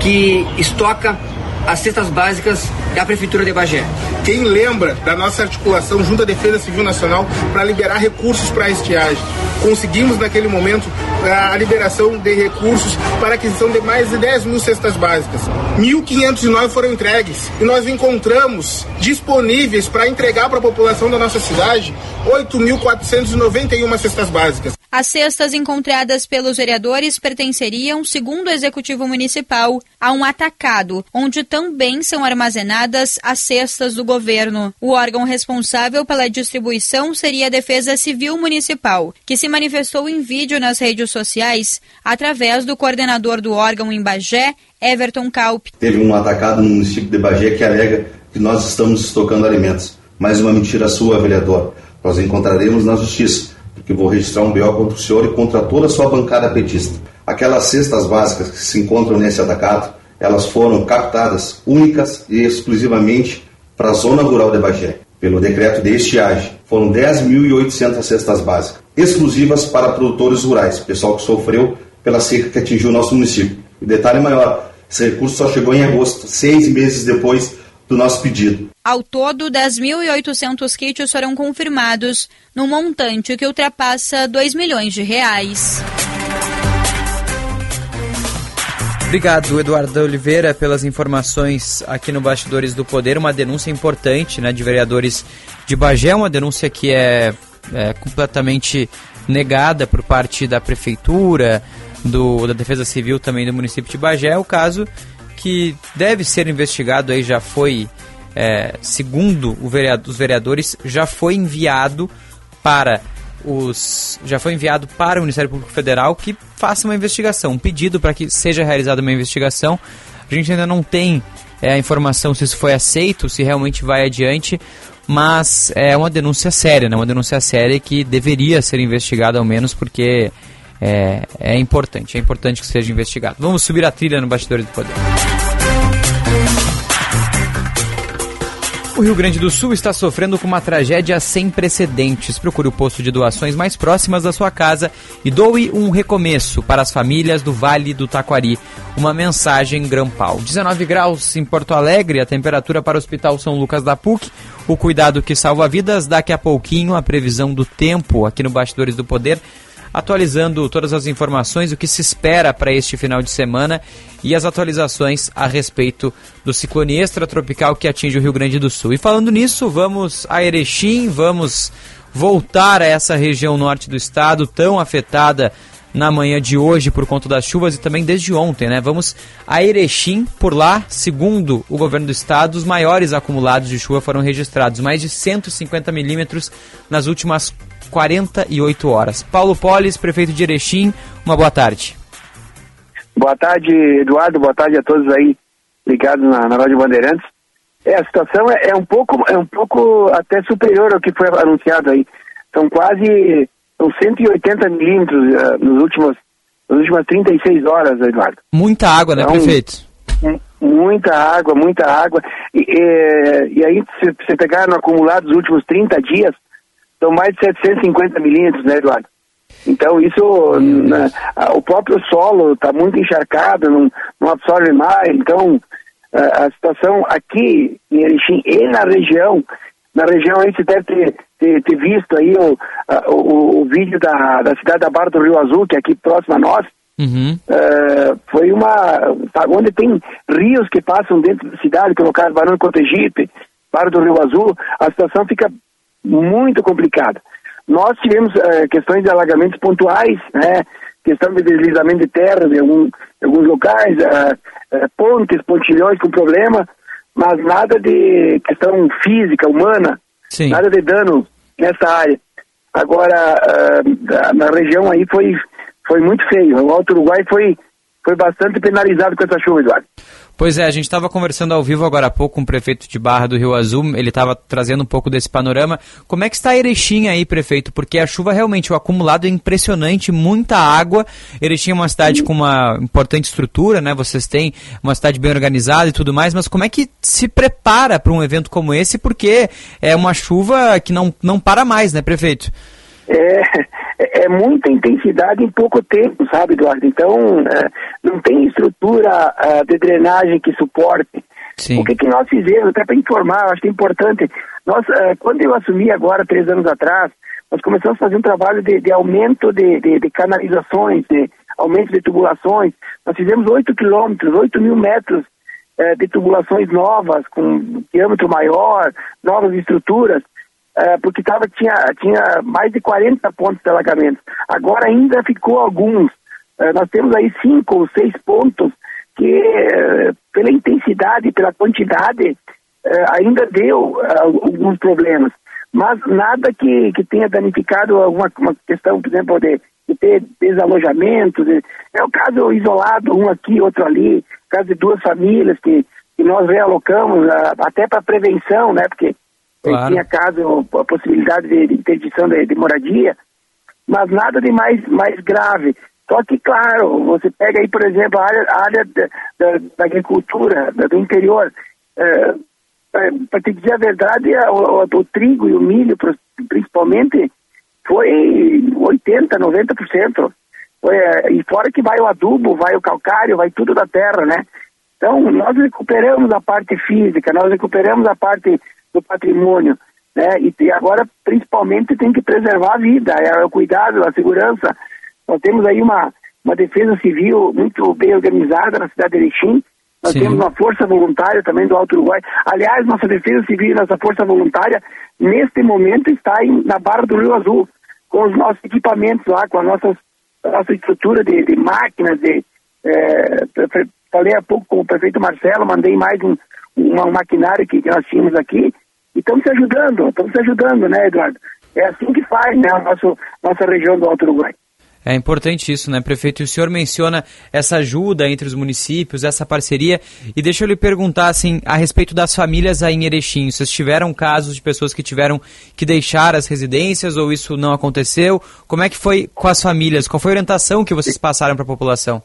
Speaker 20: que estoca as cestas básicas da Prefeitura de Bagé.
Speaker 21: Quem lembra da nossa articulação junto à Defesa Civil Nacional para liberar recursos para a estiagem? Conseguimos naquele momento a liberação de recursos para a aquisição de mais de 10 mil cestas básicas. 1.509 foram entregues e nós encontramos disponíveis para entregar para a população da nossa cidade 8.491 cestas básicas.
Speaker 19: As cestas encontradas pelos vereadores pertenceriam, segundo o Executivo Municipal, a um atacado, onde também são armazenadas as cestas do governo. O órgão responsável pela distribuição seria a Defesa Civil Municipal, que se manifestou em vídeo nas redes sociais através do coordenador do órgão em Bagé, Everton Kalp.
Speaker 22: Teve um atacado no município de Bagé que alega que nós estamos estocando alimentos. Mais uma mentira sua, vereador. Nós encontraremos na justiça porque vou registrar um BO contra o senhor e contra toda a sua bancada petista. Aquelas cestas básicas que se encontram nesse atacado, elas foram captadas únicas e exclusivamente para a zona rural de Bagé, pelo decreto de estiagem. Foram 10.800 cestas básicas, exclusivas para produtores rurais, pessoal que sofreu pela seca que atingiu o nosso município. E detalhe maior, esse recurso só chegou em agosto, seis meses depois do nosso pedido.
Speaker 19: Ao todo, 10.800 kits foram confirmados, num montante que ultrapassa 2 milhões de reais.
Speaker 3: Obrigado, Eduardo Oliveira, pelas informações aqui no Bastidores do Poder. Uma denúncia importante né, de vereadores de Bagé, uma denúncia que é, é completamente negada por parte da Prefeitura, do, da Defesa Civil também do município de Bagé. É o caso que deve ser investigado, aí já foi, é, segundo vereador, os vereadores, já foi enviado para os já foi enviado para o Ministério Público Federal que faça uma investigação, um pedido para que seja realizada uma investigação A gente ainda não tem é, a informação se isso foi aceito, se realmente vai adiante, mas é uma denúncia séria, né? uma denúncia séria que deveria ser investigada ao menos porque é, é importante, é importante que seja investigado. Vamos subir a trilha no Bastidores do Poder. O Rio Grande do Sul está sofrendo com uma tragédia sem precedentes. Procure o posto de doações mais próximas da sua casa e doe um recomeço para as famílias do Vale do Taquari. Uma mensagem grampal. 19 graus em Porto Alegre, a temperatura para o Hospital São Lucas da PUC. O cuidado que salva vidas. Daqui a pouquinho a previsão do tempo aqui no Bastidores do Poder atualizando todas as informações, o que se espera para este final de semana e as atualizações a respeito do ciclone extratropical que atinge o Rio Grande do Sul. E falando nisso, vamos a Erechim, vamos voltar a essa região norte do estado tão afetada na manhã de hoje por conta das chuvas e também desde ontem, né? Vamos a Erechim, por lá, segundo o governo do estado, os maiores acumulados de chuva foram registrados, mais de 150 milímetros nas últimas 48 horas. Paulo Polis, prefeito de Erechim, uma boa tarde.
Speaker 23: Boa tarde, Eduardo, boa tarde a todos aí ligados na, na Rádio Bandeirantes. É, a situação é, é, um pouco, é um pouco até superior ao que foi anunciado aí. São quase são 180 milímetros uh, nos últimos, nas últimas 36 horas, Eduardo.
Speaker 3: Muita água, né, então, prefeito?
Speaker 23: Muita água, muita água. E, e, e aí, se você pegar no acumulado dos últimos 30 dias, são mais de 750 milímetros, né, Eduardo? Então, isso, né, o próprio solo está muito encharcado, não, não, absorve mais. Então, a, a situação aqui em Erechim e na região, na região aí você deve ter, ter, ter visto aí o, o, o, vídeo da, da cidade da Barra do Rio Azul, que é aqui próximo a nós.
Speaker 3: Uhum.
Speaker 23: Uh, foi uma. onde tem rios que passam dentro da cidade, que é o caso Barão Cotegipe, Barra do Rio Azul, a situação fica muito complicada. Nós tivemos uh, questões de alagamentos pontuais, né? questão de deslizamento de terra em, algum, alguns locais, uh, pontes, pontilhões com problema, mas nada de questão física, humana,
Speaker 3: Sim.
Speaker 23: nada de dano nessa área. Agora, na região aí foi, foi muito feio. O Alto Uruguai foi, foi bastante penalizado com essa chuva, Eduardo.
Speaker 3: Pois é, a gente estava conversando ao vivo agora há pouco com o prefeito de Barra do Rio Azul, ele estava trazendo um pouco desse panorama. Como é que está Erechim aí, prefeito? Porque a chuva realmente, o acumulado é impressionante, muita água. Erechim é uma cidade com uma importante estrutura, né? Vocês têm uma cidade bem organizada e tudo mais, mas como é que se prepara para um evento como esse? Porque é uma chuva que não, não para mais, né, prefeito?
Speaker 23: É, é, é muita intensidade em pouco tempo, sabe, Eduardo? Então, é, não tem estrutura é, de drenagem que suporte.
Speaker 3: Sim.
Speaker 23: O que, que nós fizemos, até para informar, acho que é importante, nós, é, quando eu assumi agora, três anos atrás, nós começamos a fazer um trabalho de, de aumento de, de, de, canalizações, de aumento de tubulações. Nós fizemos 8 quilômetros, 8 mil metros é, de tubulações novas, com diâmetro maior, novas estruturas. Uh, porque tava, tinha, tinha mais de 40 pontos de alagamento. Agora ainda ficou alguns. Uh, nós temos aí cinco ou seis pontos que, uh, pela intensidade, pela quantidade, ainda deu alguns problemas. Mas nada que, que tenha danificado alguma questão, por exemplo, de, de ter desalojamento. De, é o caso isolado, um aqui, outro ali, caso de duas famílias que, que nós realocamos, até para prevenção, né? Porque
Speaker 3: Claro.
Speaker 23: tinha caso, a possibilidade de, interdição de, de, moradia, mas nada de mais, mais grave. Só que, claro, você pega aí, por exemplo, a área, a área da, da, da agricultura, da, do interior, é, é, para te dizer a verdade, o, o, o, trigo e o milho, principalmente, foi 80%, 90%. Foi, é, e fora que vai o adubo, vai o calcário, vai tudo da terra, né? Então, nós recuperamos a parte física, nós recuperamos a parte do patrimônio, né? E, e, agora, principalmente, tem que preservar a vida, é, o cuidado, a segurança. Nós temos aí uma, uma defesa civil muito bem organizada na cidade de Erechim, nós Sim. temos uma força voluntária também do Alto Uruguai. Aliás, nossa defesa civil e nossa força voluntária, neste momento, está em, na Barra do Rio Azul, com os nossos equipamentos lá, com a nossa, a nossa estrutura de, de máquinas, de, é, falei há pouco com o prefeito Marcelo, mandei mais um, um maquinário que, que nós tínhamos aqui, e estamos se ajudando, estamos se ajudando, né, Eduardo? É assim que faz, né, a nosso, nossa região do Alto Uruguai.
Speaker 3: É importante isso, né, prefeito? E o senhor menciona essa ajuda entre os municípios, essa parceria. E deixa eu lhe perguntar, assim, a respeito das famílias aí em Erechim. Vocês tiveram casos de pessoas que tiveram que deixar as residências ou isso não aconteceu? Como é que foi com as famílias? Qual foi a orientação que vocês passaram para a população?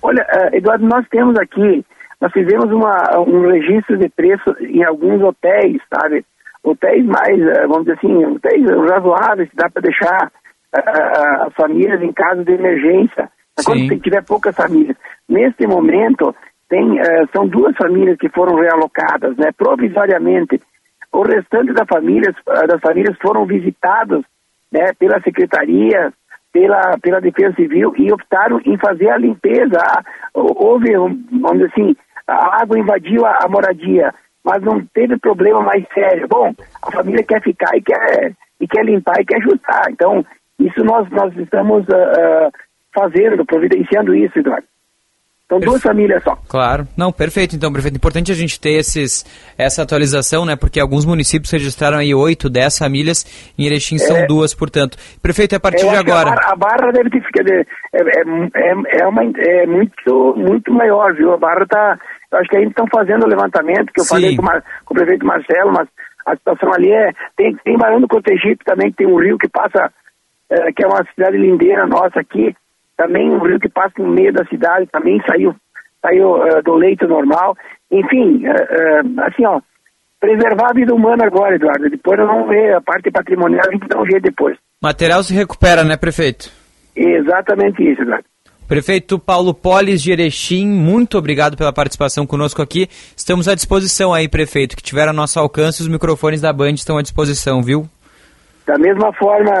Speaker 23: Olha, uh, Eduardo, nós temos aqui, nós fizemos uma, um registro de preço em alguns hotéis, sabe? Hotéis mais, uh, vamos dizer assim, hotéis razoáveis, dá para deixar as famílias em caso de emergência, quando tiver poucas famílias. Neste momento, tem, uh, são duas famílias que foram realocadas, né, provisoriamente. O restante da famílias, uh, das famílias foram visitadas né, pela secretaria, pela, pela Defesa Civil e optaram em fazer a limpeza. Houve, vamos dizer assim, a água invadiu a, a moradia, mas não teve problema mais sério. Bom, a família quer ficar e quer, e quer limpar e quer ajustar. Então, isso nós, nós estamos uh, fazendo, providenciando isso, Eduardo. São duas famílias só.
Speaker 3: Claro. Não, perfeito. Então, prefeito, importante a gente ter esses, essa atualização, né? Porque alguns municípios registraram aí oito, dez famílias, em Erechim são é, duas, portanto. Prefeito, é a partir de agora...
Speaker 23: A barra, a barra, deve ter ficado... É, é, é, uma, é muito, muito maior, viu? A barra está... Acho que ainda estão fazendo o levantamento, que eu Sim. falei com, com, o prefeito Marcelo, mas a situação ali é... Tem, tem Barão do Cotegipe também, que tem um rio que passa é, que é uma cidade lindeira nossa aqui, também um rio que passa no meio da cidade, também saiu, saiu uh, do leito normal. Enfim, uh, uh, assim, ó, preservar a vida humana agora, Eduardo. Depois nós vamos ver a parte patrimonial, a gente dá um jeito depois.
Speaker 3: Material se recupera, né, prefeito?
Speaker 23: Exatamente isso, Eduardo.
Speaker 3: Prefeito Paulo Polis de Erechim, muito obrigado pela participação conosco aqui. Estamos à disposição aí, prefeito, que tiver a nosso alcance, os microfones da Band estão à disposição, viu?
Speaker 23: Da mesma forma,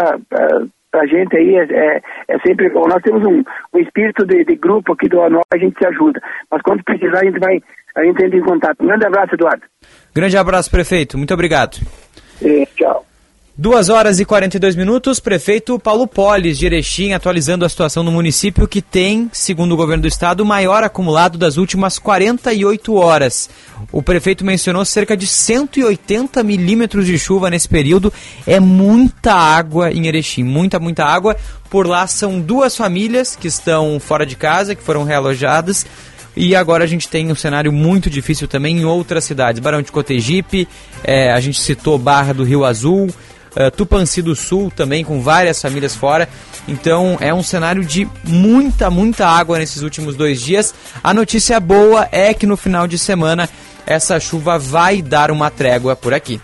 Speaker 23: para a gente aí é, é, é, sempre bom. Nós temos um, um espírito de, de, grupo aqui do ONU, a gente se ajuda. Mas quando precisar, a gente vai, a gente entra em contato. Um grande abraço, Eduardo.
Speaker 3: Grande abraço, prefeito. Muito obrigado.
Speaker 23: É, tchau.
Speaker 3: Duas horas e 42 minutos, prefeito Paulo Polis de Erechim atualizando a situação no município que tem, segundo o governo do estado, o maior acumulado das últimas 48 horas. O prefeito mencionou cerca de 180 milímetros de chuva nesse período. É muita água em Erechim, muita, muita água. Por lá são duas famílias que estão fora de casa, que foram realojadas. E agora a gente tem um cenário muito difícil também em outras cidades. Barão de Cotegipe, é, a gente citou Barra do Rio Azul, uh, Tupanci do Sul também, com várias famílias fora. Então é um cenário de muita, muita água nesses últimos dois dias. A notícia boa é que no final de semana essa chuva vai dar uma trégua por aqui.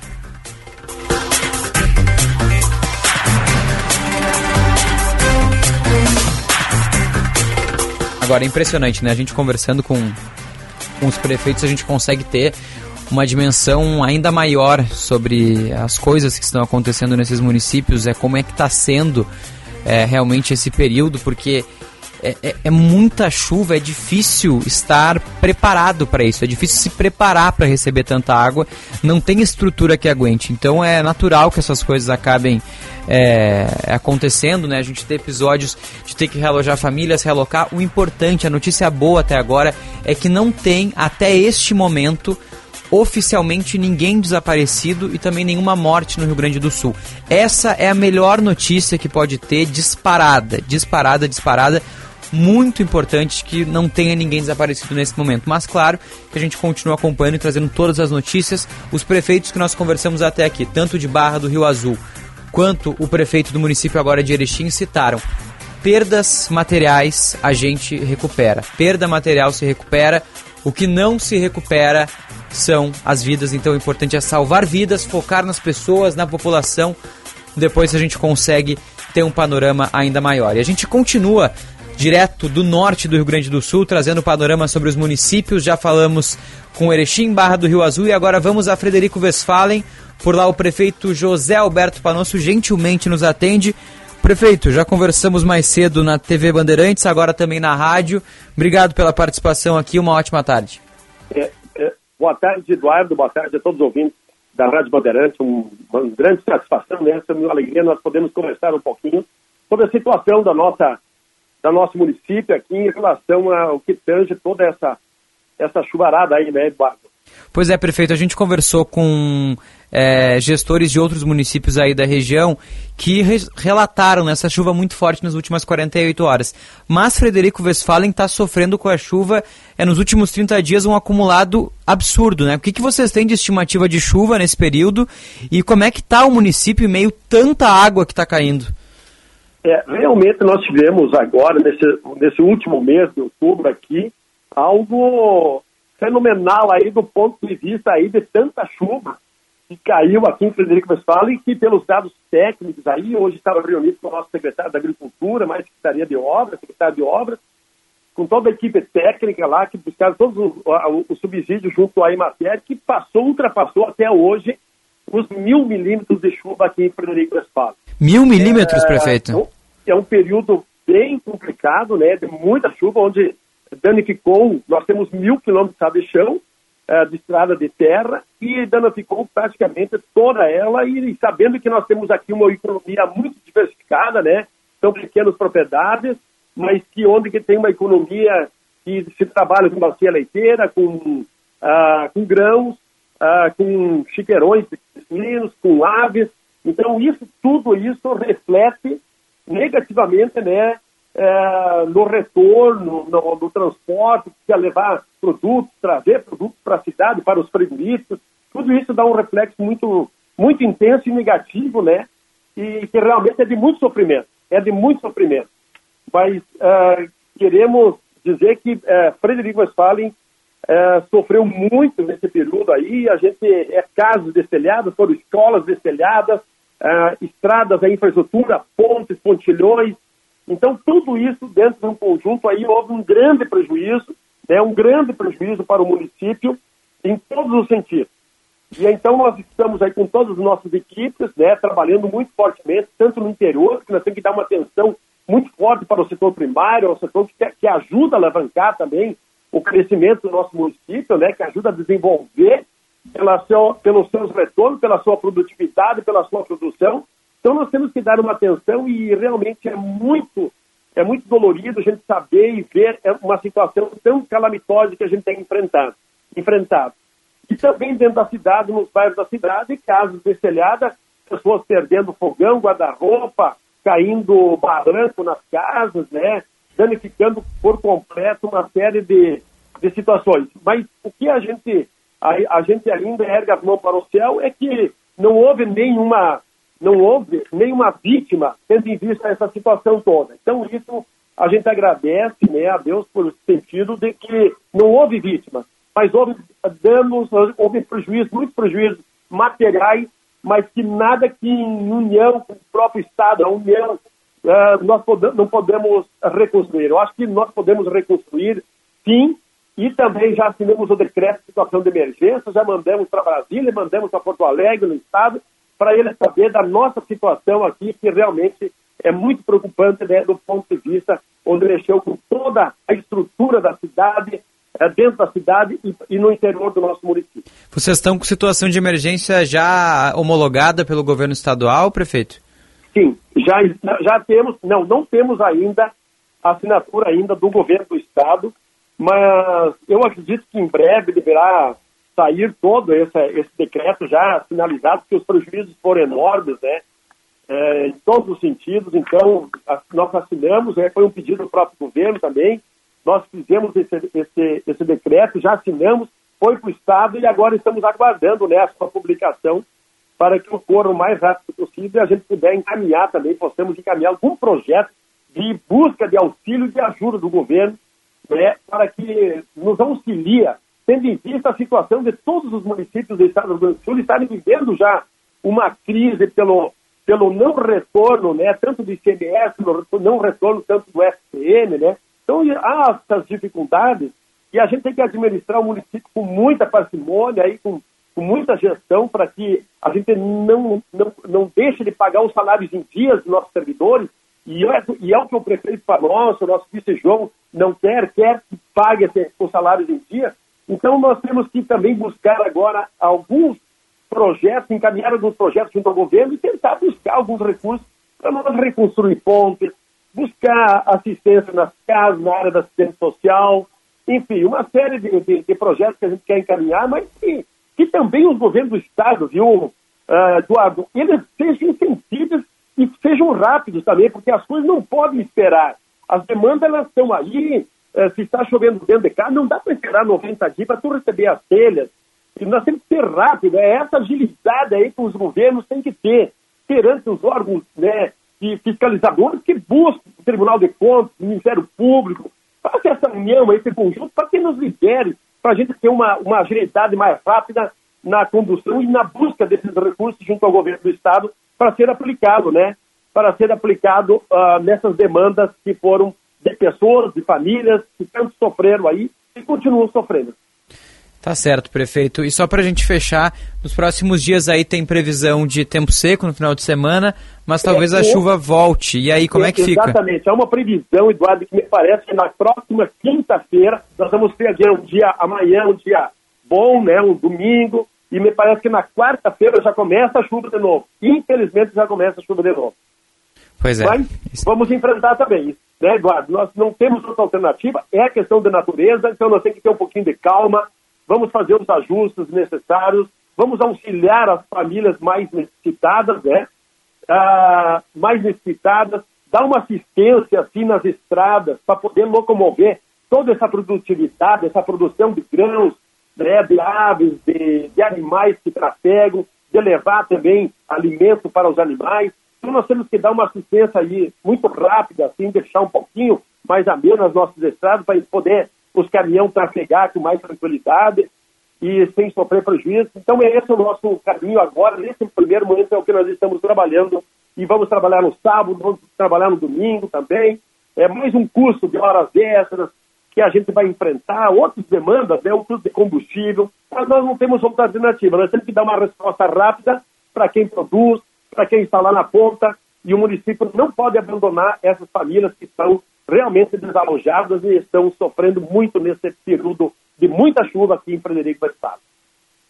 Speaker 3: Agora é impressionante, né? A gente conversando com, com os prefeitos, a gente consegue ter uma dimensão ainda maior sobre as coisas que estão acontecendo nesses municípios, é como é que está sendo é, realmente esse período, porque é, é, é, muita chuva, é difícil estar preparado para isso, é difícil se preparar para receber tanta água, não tem estrutura que aguente. Então é natural que essas coisas acabem é, acontecendo, né? A gente tem episódios de ter que realojar famílias, realocar. O importante, a notícia boa até agora, é que não tem, até este momento, oficialmente ninguém desaparecido e também nenhuma morte no Rio Grande do Sul. Essa é a melhor notícia que pode ter disparada, disparada, disparada. Muito importante que não tenha ninguém desaparecido nesse momento. Mas claro que a gente continua acompanhando e trazendo todas as notícias. Os prefeitos que nós conversamos até aqui, tanto de Barra do Rio Azul quanto o prefeito do município agora de Erechim, citaram perdas materiais a gente recupera. Perda material se recupera, o que não se recupera são as vidas, então o importante é salvar vidas, focar nas pessoas, na população. Depois a gente consegue ter um panorama ainda maior. E a gente continua direto do norte do Rio Grande do Sul, trazendo panorama sobre os municípios. Já falamos com Erechim, Barra do Rio Azul e agora vamos a Frederico Westphalen. Por lá o prefeito José Alberto Panosso gentilmente nos atende. Prefeito, já conversamos mais cedo na TV Bandeirantes, agora também na rádio. Obrigado pela participação aqui, uma ótima tarde.
Speaker 24: É, Boa tarde, Eduardo. Boa tarde a todos os ouvintes da Rádio Bandeirantes. Um, uma grande satisfação nessa, né? uma alegria nós podemos conversar um pouquinho sobre a situação da nossa, da nosso município aqui em relação ao que tange toda essa, essa chuvarada aí, né, Eduardo?
Speaker 3: Pois é, prefeito, a gente conversou com é, gestores de outros municípios aí da região que re relataram essa chuva muito forte nas últimas 48 horas. Mas Frederico Westphalen está sofrendo com a chuva é, nos últimos 30 dias um acumulado absurdo, né? O que, que vocês têm de estimativa de chuva nesse período e como é que está o município em meio tanta água que está caindo?
Speaker 24: É, realmente nós tivemos agora, nesse, nesse último mês de outubro aqui, algo fenomenal aí do ponto de vista aí de tanta chuva que caiu aqui em Frederico Westphalen e que pelos dados técnicos aí, hoje estava reunido com o nosso secretário da Agricultura, mais Secretaria de Obras, secretário de Obras, com toda a equipe técnica lá, que buscaram todos os, os subsídios junto à Emater, que passou, ultrapassou até hoje os mil milímetros de chuva aqui em Frederico Westphalen.
Speaker 3: Mil milímetros, é, prefeito?
Speaker 24: É um período bem complicado, né, de muita chuva, onde danificou, nós temos mil quilômetros de chão, uh, de estrada de terra, e danificou praticamente toda ela, e, sabendo que nós temos aqui uma economia muito diversificada, né, são pequenas propriedades, mas que onde que tem uma economia que se trabalha com bacia leiteira, com, uh, com grãos, uh, com chiqueirões pequenos, com aves, então isso, tudo isso reflete negativamente, né, é, no retorno, no, no transporte, é levar produtos, trazer produtos para a cidade, para os frigoríficos, tudo isso dá um reflexo muito, muito intenso e negativo, né? E que realmente é de muito sofrimento, é de muito sofrimento. Mas uh, queremos dizer que uh, Frederico Westphalen sofreu muito nesse período aí, a gente é casos destelhados, foram escolas destelhadas, uh, estradas, a infraestrutura, pontes, pontilhões, então, tudo isso dentro de um conjunto aí houve um grande prejuízo, né, um grande prejuízo para o município em todos os sentidos. E então nós estamos aí com todas as nossas equipes, né, trabalhando muito fortemente, tanto no interior, que nós temos que dar uma atenção muito forte para o setor primário, o setor que, que ajuda a alavancar também o crescimento do nosso município, né, que ajuda a desenvolver pela seu, pelos seus retornos, pela sua produtividade, pela sua produção, que dar uma atenção e realmente é muito é muito dolorido a gente saber e ver uma situação tão calamitosa que a gente tem enfrentado. enfrentado. E também dentro da cidade, nos bairros da cidade, casos de telhada, pessoas perdendo fogão, guarda-roupa, caindo barranco nas casas, né? danificando por completo uma série de, de situações. Mas o que a gente, a, a gente ainda erga as mãos para o céu é que não houve nenhuma não houve nenhuma vítima tendo em vista essa situação toda. Então, isso a gente agradece né, a Deus por sentido de que não houve vítima, mas houve danos, houve prejuízos, muitos prejuízos materiais, mas que nada que em união com o próprio Estado, a união, uh, nós não podemos reconstruir. Eu acho que nós podemos reconstruir, sim, e também já assinamos o decreto de situação de emergência, já mandamos para Brasília, mandamos para Porto Alegre, no Estado, para ele saber da nossa situação aqui, que realmente é muito preocupante né, do ponto de vista onde mexeu com toda a estrutura da cidade, é, dentro da cidade e, e, no interior do nosso município.
Speaker 3: Vocês estão com situação de emergência já homologada pelo governo estadual, prefeito?
Speaker 24: Sim, já, já temos, não, não temos ainda a assinatura ainda do governo do estado, mas eu acredito que em breve deverá sair todo esse, esse decreto já finalizado, porque os prejuízos foram enormes, né? É, em todos os sentidos. Então, a, nós assinamos, é, foi um pedido do próprio governo também. Nós fizemos esse, esse, esse decreto, já assinamos, foi para o Estado e agora estamos aguardando né, a sua publicação para que ocorra o mais rápido possível e a gente puder encaminhar também, possamos encaminhar algum projeto de busca de auxílio e de ajuda do governo né, para que nos auxilia tendo em vista a situação de todos os municípios do estado do Rio Grande do Sul estarem vivendo já uma crise pelo, pelo não retorno, né, tanto do ICMS, não retorno tanto do SPM, né? Então há essas dificuldades e a gente tem que administrar o município com muita parcimônia e com, com muita gestão para que a gente não, não, não deixe de pagar os salários em dias dos nossos servidores e é, e é o que o prefeito falou, o nosso vice João não quer, quer que pague os salários em dia, então, nós temos que também buscar agora alguns projetos, encaminhar alguns projetos junto ao governo e tentar buscar alguns recursos para nós reconstruir pontes, buscar assistência nas casas, na área da assistência social, enfim, uma série de, de, de projetos que a gente quer encaminhar, mas que, que também os governos do Estado, viu, uh, Eduardo, eles sejam sensíveis e sejam rápidos também, porque as coisas não podem esperar. As demandas, elas estão aí, se está chovendo dentro de casa, não dá para esperar 90 dias para tu receber as telhas. E nós temos que ser rápido, é essa agilidade aí que os governos têm que ter perante os órgãos né, de fiscalizadores que buscam o Tribunal de Contas, o Ministério Público, faça essa união, esse conjunto, para que nos libere, para a gente ter uma, uma agilidade mais rápida na condução e na busca desses recursos junto ao governo do Estado para ser aplicado, né? Para ser aplicado uh, nessas demandas que foram de pessoas, de famílias que tanto sofreram aí e continuam sofrendo.
Speaker 3: Tá certo, prefeito. E só para a gente fechar, nos próximos dias aí tem previsão de tempo seco no final de semana, mas talvez é, a chuva volte. E aí, como é, é que
Speaker 24: exatamente.
Speaker 3: fica?
Speaker 24: Exatamente. Há uma previsão, Eduardo, que me parece que na próxima quinta-feira nós vamos ter um dia amanhã, um dia bom, né, um domingo, e me parece que na quarta-feira já começa a chuva de novo. Infelizmente já começa a chuva de novo.
Speaker 3: Pois é.
Speaker 24: Mas vamos enfrentar também isso, né, Eduardo? Nós não temos outra alternativa, é a questão da natureza, então nós temos que ter um pouquinho de calma, vamos fazer os ajustes necessários, vamos auxiliar as famílias mais necessitadas, né? Ah, mais necessitadas, dar uma assistência assim nas estradas para poder locomover toda essa produtividade, essa produção de grãos, né, de aves, de, de animais que trafegam, de levar também alimento para os animais. Então nós temos que dar uma assistência aí muito rápida, assim, deixar um pouquinho mais ameno as nossas estradas para poder os caminhões trafegar com mais tranquilidade e sem sofrer prejuízo. Então, é esse o nosso caminho agora. Nesse primeiro momento é o que nós estamos trabalhando e vamos trabalhar no sábado, vamos trabalhar no domingo também. É mais um custo de horas extras que a gente vai enfrentar, outras demandas, né, o custo de combustível, mas nós não temos outra alternativa. Nós temos que dar uma resposta rápida para quem produz, para quem está lá na ponta, e o município não pode abandonar essas famílias que estão realmente desalojadas e estão sofrendo muito nesse período de muita chuva aqui em Frederico Westphalen.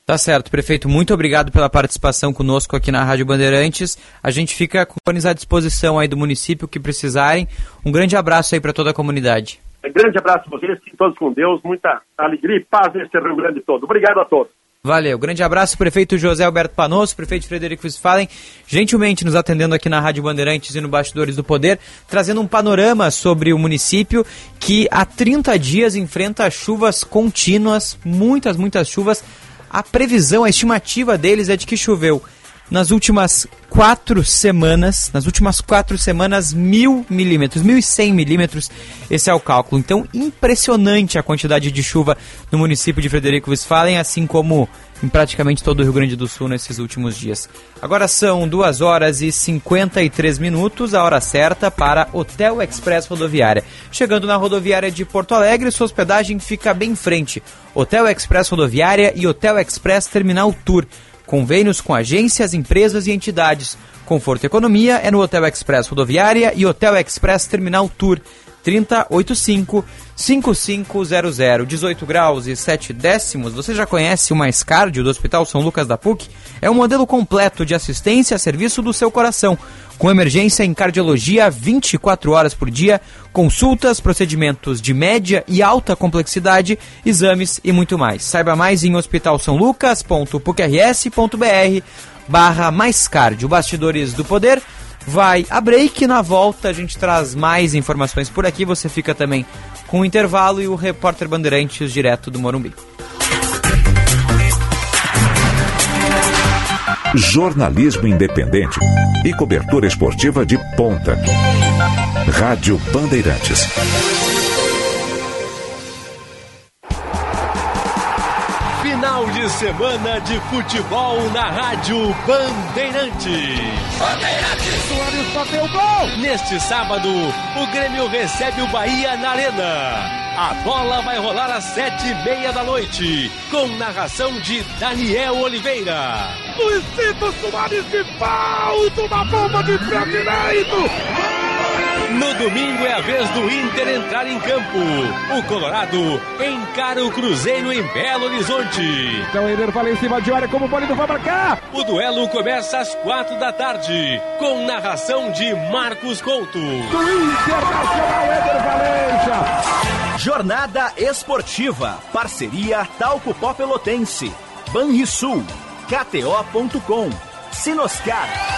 Speaker 3: Tá certo, prefeito. Muito obrigado pela participação conosco aqui na Rádio Bandeirantes. A gente fica com à disposição aí do município que precisarem. Um grande abraço aí para toda a comunidade.
Speaker 24: Um grande abraço a vocês, todos com Deus, muita alegria e paz nesse Rio Grande todo. Obrigado a todos.
Speaker 3: Valeu. Grande abraço, prefeito José Alberto Panosso, prefeito Frederico Westphalen, gentilmente nos atendendo aqui na Rádio Bandeirantes e no Bastidores do Poder, trazendo um panorama sobre o município que há 30 dias enfrenta chuvas contínuas, muitas, muitas chuvas. A previsão, a estimativa deles é de que choveu nas últimas quatro semanas, nas últimas quatro semanas, mil milímetros, mil e cem milímetros, esse é o cálculo. Então, impressionante a quantidade de chuva no município de Frederico Westphalen, assim como em praticamente todo o Rio Grande do Sul nesses últimos dias. Agora são 2 horas e 53 minutos, a hora certa para Hotel Express Rodoviária. Chegando na rodoviária de Porto Alegre, sua hospedagem fica bem em frente. Hotel Express Rodoviária e Hotel Express Terminal Tour. Convênios com agências, empresas e entidades. Conforto e economia é no Hotel Express Rodoviária e Hotel Express Terminal Tour. 3085 5500, 18 graus e 7 décimos. Você já conhece o Mais Cardio do Hospital São Lucas da PUC? É um modelo completo de assistência a serviço do seu coração, com emergência em cardiologia 24 horas por dia, consultas, procedimentos de média e alta complexidade, exames e muito mais. Saiba mais em hospitalsaulucas.pucrs.br barra mais cardio. Bastidores do Poder vai a break. Na volta a gente traz mais informações por aqui. Você fica também com o intervalo e o repórter Bandeirantes direto do Morumbi.
Speaker 2: Jornalismo independente e cobertura esportiva de ponta. Rádio Bandeirantes.
Speaker 9: De semana de futebol na Rádio Bandeirantes. Bandeirantes! Soares bateu gol! Neste sábado, o Grêmio recebe o Bahia na Arena. A bola vai rolar às sete e meia da noite, com narração de Daniel Oliveira.
Speaker 25: Luizito Soares de falta, uma bomba de pé direito!
Speaker 9: No
Speaker 26: domingo é a vez do Inter entrar em campo. O Colorado encara o Cruzeiro em Belo Horizonte.
Speaker 9: Então o Eder fala em cima de área como o Bolido vai marcar.
Speaker 26: O duelo começa às quatro da tarde, com narração de Marcos Couto.
Speaker 9: Do Internacional Eder Valência.
Speaker 10: Jornada Esportiva. Parceria Talco Pó Pelotense. Banrisul. KTO.com. Sinoscar.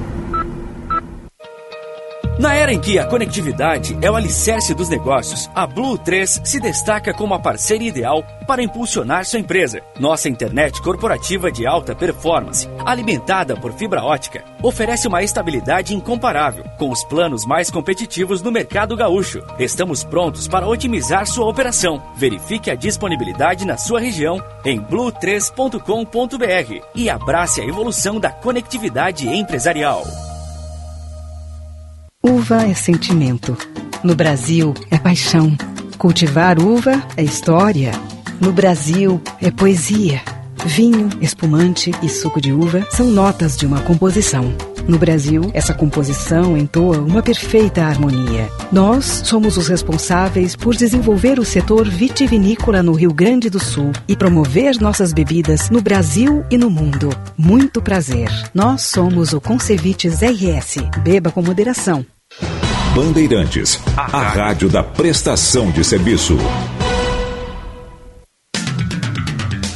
Speaker 4: Na era em que a conectividade é o alicerce dos negócios, a Blue 3 se destaca como a parceira ideal para impulsionar sua empresa. Nossa internet corporativa de alta performance, alimentada por fibra ótica, oferece uma estabilidade incomparável, com os planos mais competitivos no mercado gaúcho. Estamos prontos para otimizar sua operação. Verifique a disponibilidade na sua região em blue3.com.br e abrace a evolução da conectividade empresarial.
Speaker 27: Uva é sentimento. No Brasil, é paixão. Cultivar uva é história. No Brasil, é poesia. Vinho, espumante e suco de uva são notas de uma composição. No Brasil, essa composição entoa uma perfeita harmonia. Nós somos os responsáveis por desenvolver o setor vitivinícola no Rio Grande do Sul e promover nossas bebidas no Brasil e no mundo. Muito prazer. Nós somos o Concevites RS. Beba com moderação.
Speaker 2: Bandeirantes, a rádio da prestação de serviço.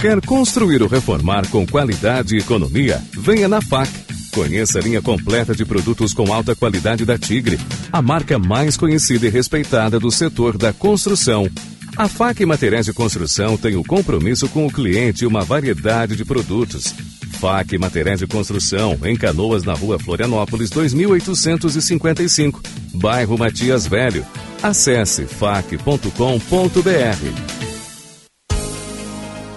Speaker 26: Quer construir ou reformar com qualidade e economia? Venha na FAC. Conheça a linha completa de produtos com alta qualidade da Tigre, a marca mais conhecida e respeitada do setor da construção. A FAC Materiais de Construção tem o compromisso com o cliente e uma variedade de produtos. FAC Materiais de Construção, em Canoas, na rua Florianópolis, 2855, bairro Matias Velho. Acesse fac.com.br.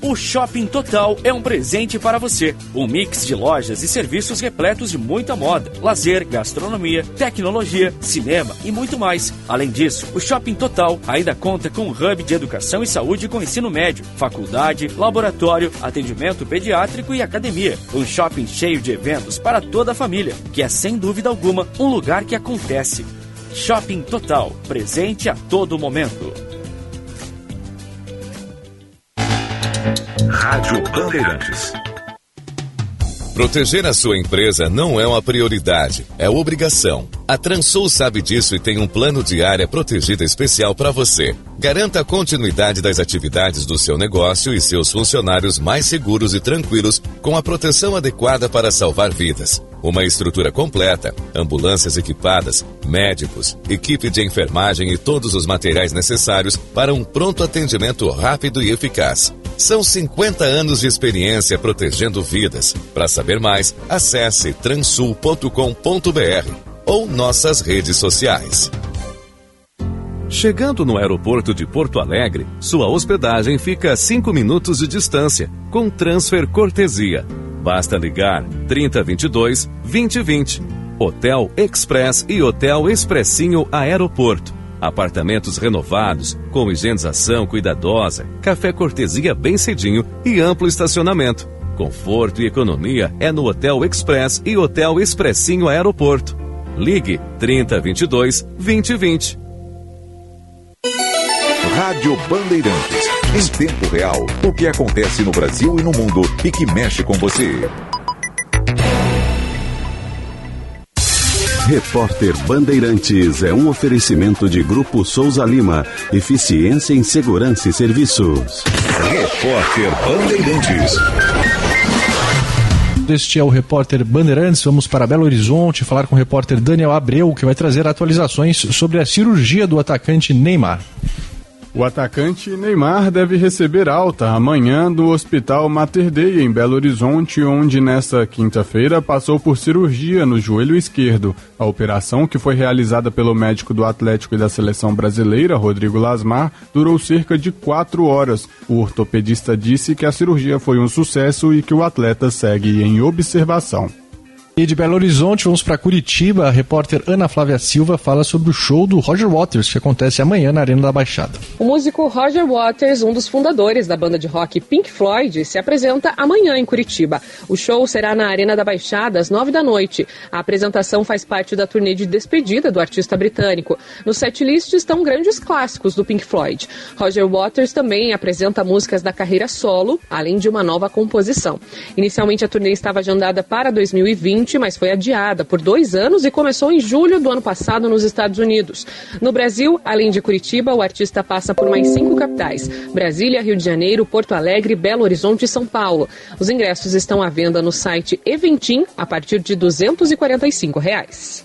Speaker 4: O Shopping Total é um presente para você. Um mix de lojas e serviços repletos de muita moda, lazer, gastronomia, tecnologia, cinema e muito mais. Além disso, o Shopping Total ainda conta com um hub de educação e saúde com ensino médio, faculdade, laboratório, atendimento pediátrico e academia. Um shopping cheio de eventos para toda a família, que é sem dúvida alguma um lugar que acontece. Shopping Total, presente a todo momento.
Speaker 2: Rádio Bandeirantes.
Speaker 28: Proteger a sua empresa não é uma prioridade, é obrigação. A Transul sabe disso e tem um plano de área protegida especial para você. Garanta a continuidade das atividades do seu negócio e seus funcionários mais seguros e tranquilos com a proteção adequada para salvar vidas. Uma estrutura completa, ambulâncias equipadas, médicos, equipe de enfermagem e todos os materiais necessários para um pronto atendimento rápido e eficaz. São 50 anos de experiência protegendo vidas. Para saber mais, acesse transul.com.br ou nossas redes sociais.
Speaker 26: Chegando no aeroporto de Porto Alegre, sua hospedagem fica a 5 minutos de distância, com transfer cortesia. Basta ligar 3022 2020. Hotel Express e Hotel Expressinho Aeroporto. Apartamentos renovados, com higienização cuidadosa, café cortesia bem cedinho e amplo estacionamento. Conforto e economia é no Hotel Express e Hotel Expressinho Aeroporto. Ligue 3022 2020.
Speaker 2: Rádio Bandeirantes. Em tempo real, o que acontece no Brasil e no mundo e que mexe com você.
Speaker 29: Repórter Bandeirantes é um oferecimento de Grupo Souza Lima. Eficiência em Segurança e Serviços.
Speaker 2: Repórter Bandeirantes.
Speaker 30: Este é o repórter Bandeirantes. Vamos para Belo Horizonte falar com o repórter Daniel Abreu, que vai trazer atualizações sobre a cirurgia do atacante Neymar.
Speaker 31: O atacante Neymar deve receber alta amanhã do Hospital Mater Dei em Belo Horizonte, onde nesta quinta-feira passou por cirurgia no joelho esquerdo. A operação, que foi realizada pelo médico do Atlético e da seleção brasileira, Rodrigo Lasmar, durou cerca de quatro horas. O ortopedista disse que a cirurgia foi um sucesso e que o atleta segue em observação.
Speaker 32: E de Belo Horizonte, vamos para Curitiba. A repórter Ana Flávia Silva fala sobre o show do Roger Waters, que acontece amanhã na Arena da Baixada.
Speaker 33: O músico Roger Waters, um dos fundadores da banda de rock Pink Floyd, se apresenta amanhã em Curitiba. O show será na Arena da Baixada às nove da noite. A apresentação faz parte da turnê de despedida do artista britânico. No setlist estão grandes clássicos do Pink Floyd. Roger Waters também apresenta músicas da carreira solo, além de uma nova composição. Inicialmente a turnê estava agendada para 2020 mas foi adiada por dois anos e começou em julho do ano passado nos Estados Unidos. No Brasil, além de Curitiba, o artista passa por mais cinco capitais: Brasília, Rio de Janeiro, Porto Alegre, Belo Horizonte e São Paulo. Os ingressos estão à venda no site Eventim a partir de 245 reais.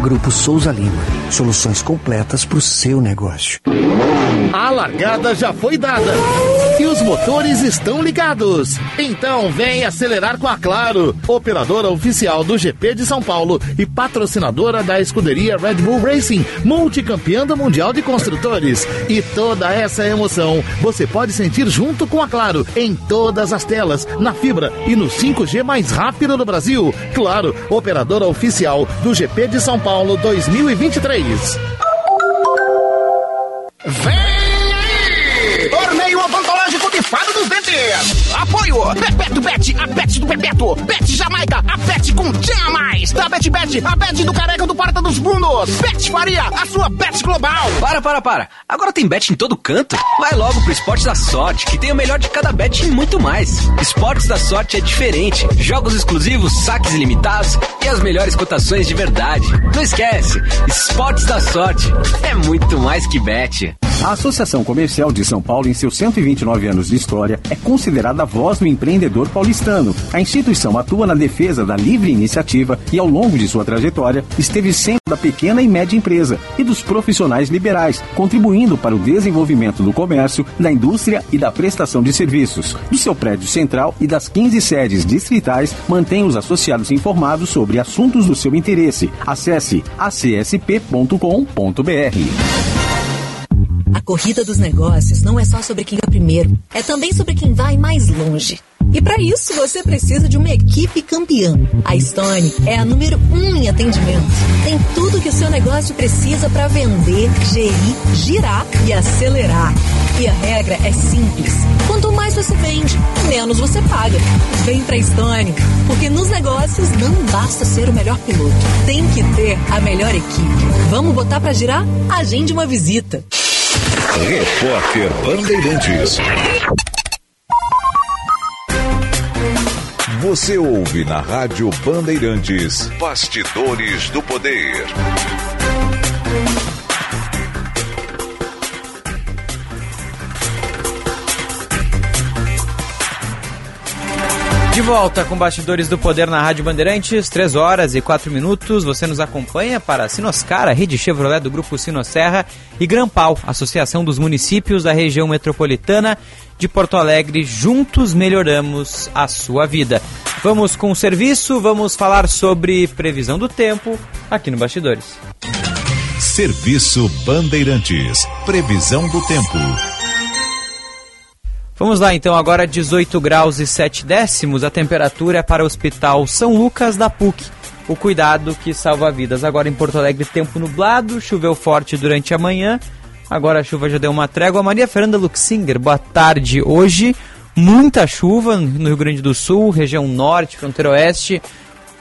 Speaker 34: Grupo Souza Lima. Soluções completas para o seu negócio.
Speaker 35: A largada já foi dada e os motores estão ligados. Então vem acelerar com a Claro, operadora oficial do GP de São Paulo e patrocinadora da escuderia Red Bull Racing, multicampeã do Mundial de Construtores. E toda essa emoção você pode sentir junto com a Claro em todas as telas, na fibra e no 5G mais rápido do Brasil. Claro, operadora oficial do GP de São Paulo 2023. Vem aí! Torneio odontológico de Fado dos Apoio! Bebeto Bet, a Bet do Bebeto. Bet Jamaica, a Bet com Tinha Mais. Da Bet Bet, a Bet do Careca do Porta dos Fundos. Bet Faria, a sua Bet global.
Speaker 36: Para, para, para. Agora tem bet em todo canto? Vai logo pro Esportes da Sorte, que tem o melhor de cada bet e muito mais. Esportes da Sorte é diferente. Jogos exclusivos, saques ilimitados e as melhores cotações de verdade. Não esquece, Esportes da Sorte é muito mais que bet.
Speaker 37: A Associação Comercial de São Paulo, em seus 129 anos de história, é considerada a voz do empreendedor paulistano. A instituição atua na defesa da livre iniciativa e, ao longo de sua trajetória, esteve sempre da pequena e média empresa e dos profissionais liberais, contribuindo para o desenvolvimento do comércio, da indústria e da prestação de serviços. Do seu prédio central e das 15 sedes distritais, mantém os associados informados sobre assuntos do seu interesse. Acesse acsp.com.br.
Speaker 38: A corrida dos negócios não é só sobre quem vai primeiro, é também sobre quem vai mais longe. E para isso você precisa de uma equipe campeã. A Stone é a número um em atendimento. Tem tudo que o seu negócio precisa para vender, gerir, girar e acelerar. E a regra é simples: quanto mais você vende, menos você paga. Vem pra Stone, porque nos negócios não basta ser o melhor piloto, tem que ter a melhor equipe. Vamos botar para girar? Agende uma visita.
Speaker 2: Repórter Bandeirantes. Você ouve na Rádio Bandeirantes Bastidores do Poder.
Speaker 3: De volta com Bastidores do Poder na Rádio Bandeirantes, 3 horas e 4 minutos. Você nos acompanha para Sinoscar, a rede Chevrolet do Grupo Sinosserra e Grampal, Associação dos Municípios da Região Metropolitana de Porto Alegre. Juntos melhoramos a sua vida. Vamos com o serviço, vamos falar sobre previsão do tempo aqui no Bastidores.
Speaker 2: Serviço Bandeirantes. Previsão do tempo.
Speaker 3: Vamos lá então, agora 18 graus e 7 décimos, a temperatura é para o Hospital São Lucas da PUC. O cuidado que salva vidas. Agora em Porto Alegre, tempo nublado, choveu forte durante a manhã. Agora a chuva já deu uma trégua. Maria Fernanda Luxinger, boa tarde. Hoje, muita chuva no Rio Grande do Sul, região norte, fronteira oeste.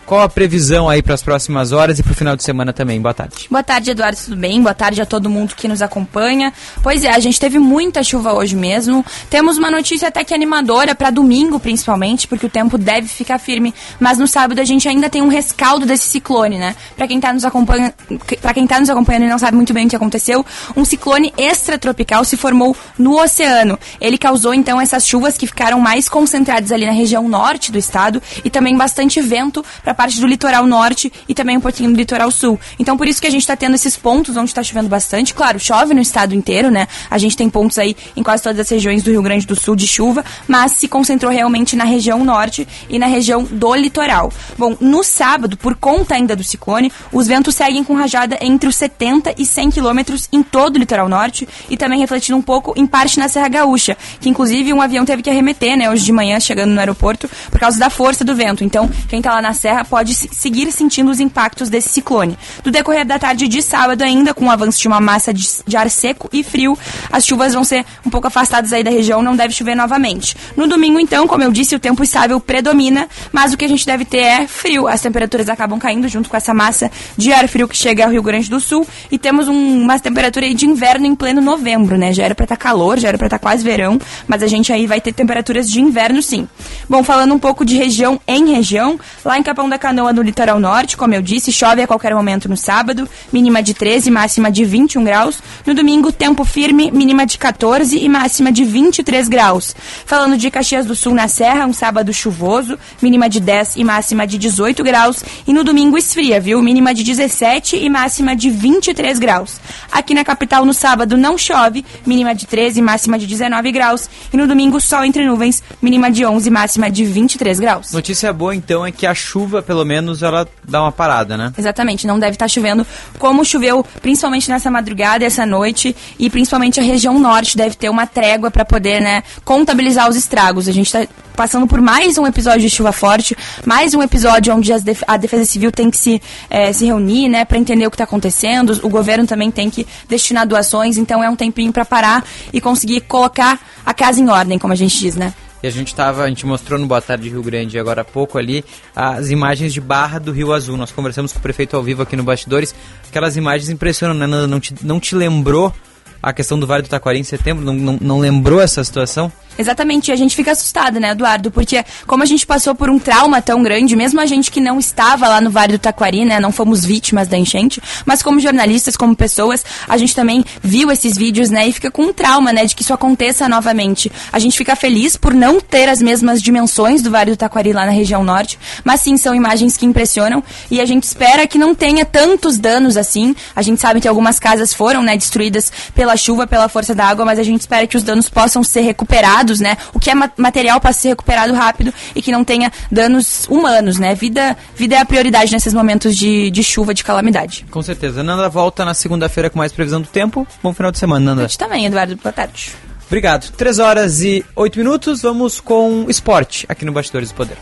Speaker 3: Qual a previsão aí para as próximas horas e para o final de semana também? Boa tarde.
Speaker 39: Boa tarde, Eduardo, tudo bem? Boa tarde a todo mundo que nos acompanha. Pois é, a gente teve muita chuva hoje mesmo. Temos uma notícia até que animadora para domingo, principalmente, porque o tempo deve ficar firme. Mas no sábado a gente ainda tem um rescaldo desse ciclone, né? Para quem está nos acompanhando, para quem tá nos acompanhando e não sabe muito bem o que aconteceu, um ciclone extratropical se formou no oceano. Ele causou então essas chuvas que ficaram mais concentradas ali na região norte do estado e também bastante vento para parte do litoral norte e também um pouquinho do litoral sul. Então por isso que a gente está tendo esses pontos onde está chovendo bastante. Claro, chove no estado inteiro, né? A gente tem pontos aí em quase todas as regiões do Rio Grande do Sul de chuva, mas se concentrou realmente na região norte e na região do litoral. Bom, no sábado, por conta ainda do ciclone, os ventos seguem com rajada entre os 70 e 100 quilômetros em todo o litoral norte e também refletindo um pouco em parte na Serra Gaúcha, que inclusive um avião teve que arremeter, né, hoje de manhã chegando no aeroporto por causa da força do vento. Então, quem está lá na serra pode seguir sentindo os impactos desse ciclone. Do decorrer da tarde de sábado ainda, com o avanço de uma massa de, de ar seco e frio, as chuvas vão ser um pouco afastadas aí da região, não deve chover novamente. No domingo, então, como eu disse, o tempo estável predomina, mas o que a gente deve ter é frio. As temperaturas acabam caindo junto com essa massa de ar frio que chega ao Rio Grande do Sul e temos um, uma temperatura de inverno em pleno novembro, né? Já era para estar tá calor, já era para estar tá quase verão, mas a gente aí vai ter temperaturas de inverno sim. Bom, falando um pouco de região em região, lá em Capão da Canoa, no litoral norte, como eu disse, chove a qualquer momento no sábado, mínima de 13, máxima de 21 graus. No domingo, tempo firme, mínima de 14 e máxima de 23 graus. Falando de Caxias do Sul na Serra, um sábado chuvoso, mínima de 10 e máxima de 18 graus. E no domingo esfria, viu? Mínima de 17 e máxima de 23 graus. Aqui na capital, no sábado, não chove, mínima de 13 e máxima de 19 graus. E no domingo, sol entre nuvens, mínima de 11 e máxima de 23 graus.
Speaker 3: Notícia boa, então, é que a chuva, pelo menos, ela dá uma parada, né?
Speaker 39: Exatamente, não deve estar chovendo como choveu, principalmente nessa madrugada essa noite, e principalmente a região norte deve ter uma trégua para poder, né, contabilizar os estragos. A gente está passando por mais um episódio de chuva forte, mais um episódio onde a Defesa Civil tem que se, é, se reunir, né, para entender o que está acontecendo. O governo também tem que destinar doações, então é um tempinho para parar e conseguir colocar a casa em ordem, como a gente diz, né?
Speaker 3: A gente tava, a gente mostrou no Boa Tarde Rio Grande agora há pouco ali as imagens de Barra do Rio Azul. Nós conversamos com o prefeito ao vivo aqui no Bastidores. Aquelas imagens impressionam, né? Não, não, te, não te lembrou a questão do Vale do Taquari em setembro? Não, não, não lembrou essa situação?
Speaker 39: Exatamente, e a gente fica assustado, né, Eduardo? Porque como a gente passou por um trauma tão grande, mesmo a gente que não estava lá no Vale do Taquari, né, não fomos vítimas da enchente, mas como jornalistas, como pessoas, a gente também viu esses vídeos, né, e fica com um trauma, né, de que isso aconteça novamente. A gente fica feliz por não ter as mesmas dimensões do Vale do Taquari lá na região norte, mas sim, são imagens que impressionam e a gente espera que não tenha tantos danos assim. A gente sabe que algumas casas foram, né, destruídas pela chuva, pela força da água, mas a gente espera que os danos possam ser recuperados né? O que é material para ser recuperado rápido e que não tenha danos humanos, né? Vida, vida é a prioridade nesses momentos de, de chuva, de calamidade.
Speaker 3: Com certeza. Nanda volta na segunda-feira com mais previsão do tempo. Bom final de semana, Nanda.
Speaker 39: A gente também, Eduardo. Boa tarde.
Speaker 3: Obrigado. 3 horas e 8 minutos. Vamos com esporte aqui no Bastidores do Poder.